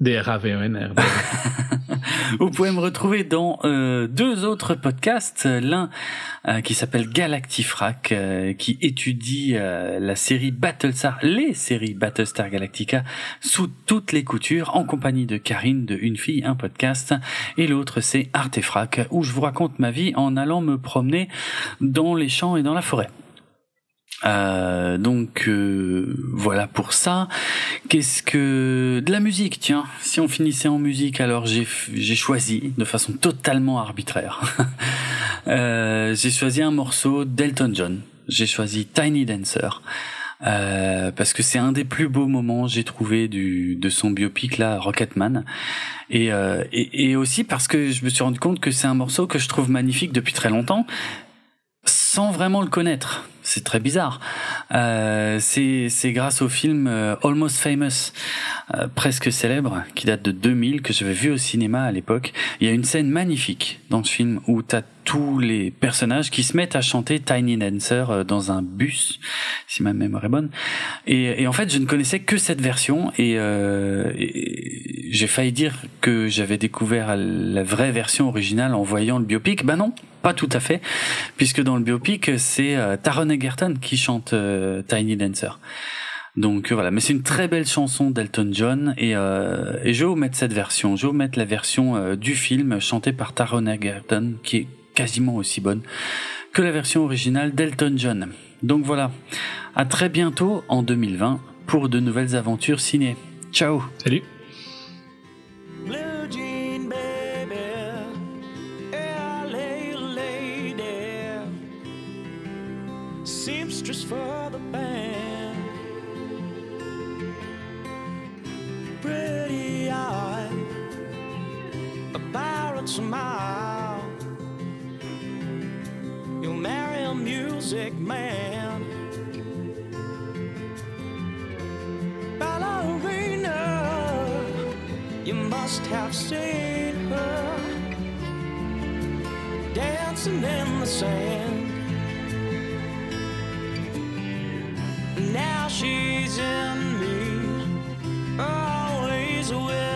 Speaker 2: D-R-A-V-E-N-R. [laughs]
Speaker 1: Vous pouvez me retrouver dans euh, deux autres podcasts. L'un euh, qui s'appelle Galactifrac, euh, qui étudie la série Battlestar, les séries Battlestar Galactica sous toutes les coutures, en compagnie de Karine de Une fille, un podcast. Et l'autre c'est Artefrac, où je vous raconte ma vie en allant me promener dans les champs et dans la forêt. Euh, donc euh, voilà pour ça. Qu'est-ce que de la musique Tiens, si on finissait en musique, alors j'ai j'ai choisi de façon totalement arbitraire. [laughs] euh, j'ai choisi un morceau d'Elton John. J'ai choisi Tiny Dancer. Euh, parce que c'est un des plus beaux moments j'ai trouvé du de son biopic là Rocketman et, euh, et, et aussi parce que je me suis rendu compte que c'est un morceau que je trouve magnifique depuis très longtemps sans vraiment le connaître c'est très bizarre. Euh, c'est grâce au film euh, Almost Famous, euh, presque célèbre, qui date de 2000, que j'avais vu au cinéma à l'époque. Il y a une scène magnifique dans ce film où t'as tous les personnages qui se mettent à chanter Tiny Dancer euh, dans un bus, si ma mémoire est bonne. Et, et en fait, je ne connaissais que cette version et, et j'ai failli dire que j'avais découvert la vraie version originale en voyant le biopic. Ben non, pas tout à fait, puisque dans le biopic, c'est euh, Taron Egerton qui chante euh, Tiny Dancer. Donc euh, voilà, mais c'est une très belle chanson d'Elton John et, je vais vous mettre cette version. Je vais vous mettre la version du film chantée par Taron Egerton qui est quasiment aussi bonne que la version originale d'Elton John. Donc voilà, à très bientôt en 2020 pour de nouvelles aventures ciné. Ciao
Speaker 3: Salut smile. You'll marry a music man. Ballerina, you must have seen her dancing in the sand. Now she's in me, always with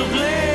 Speaker 3: of linen.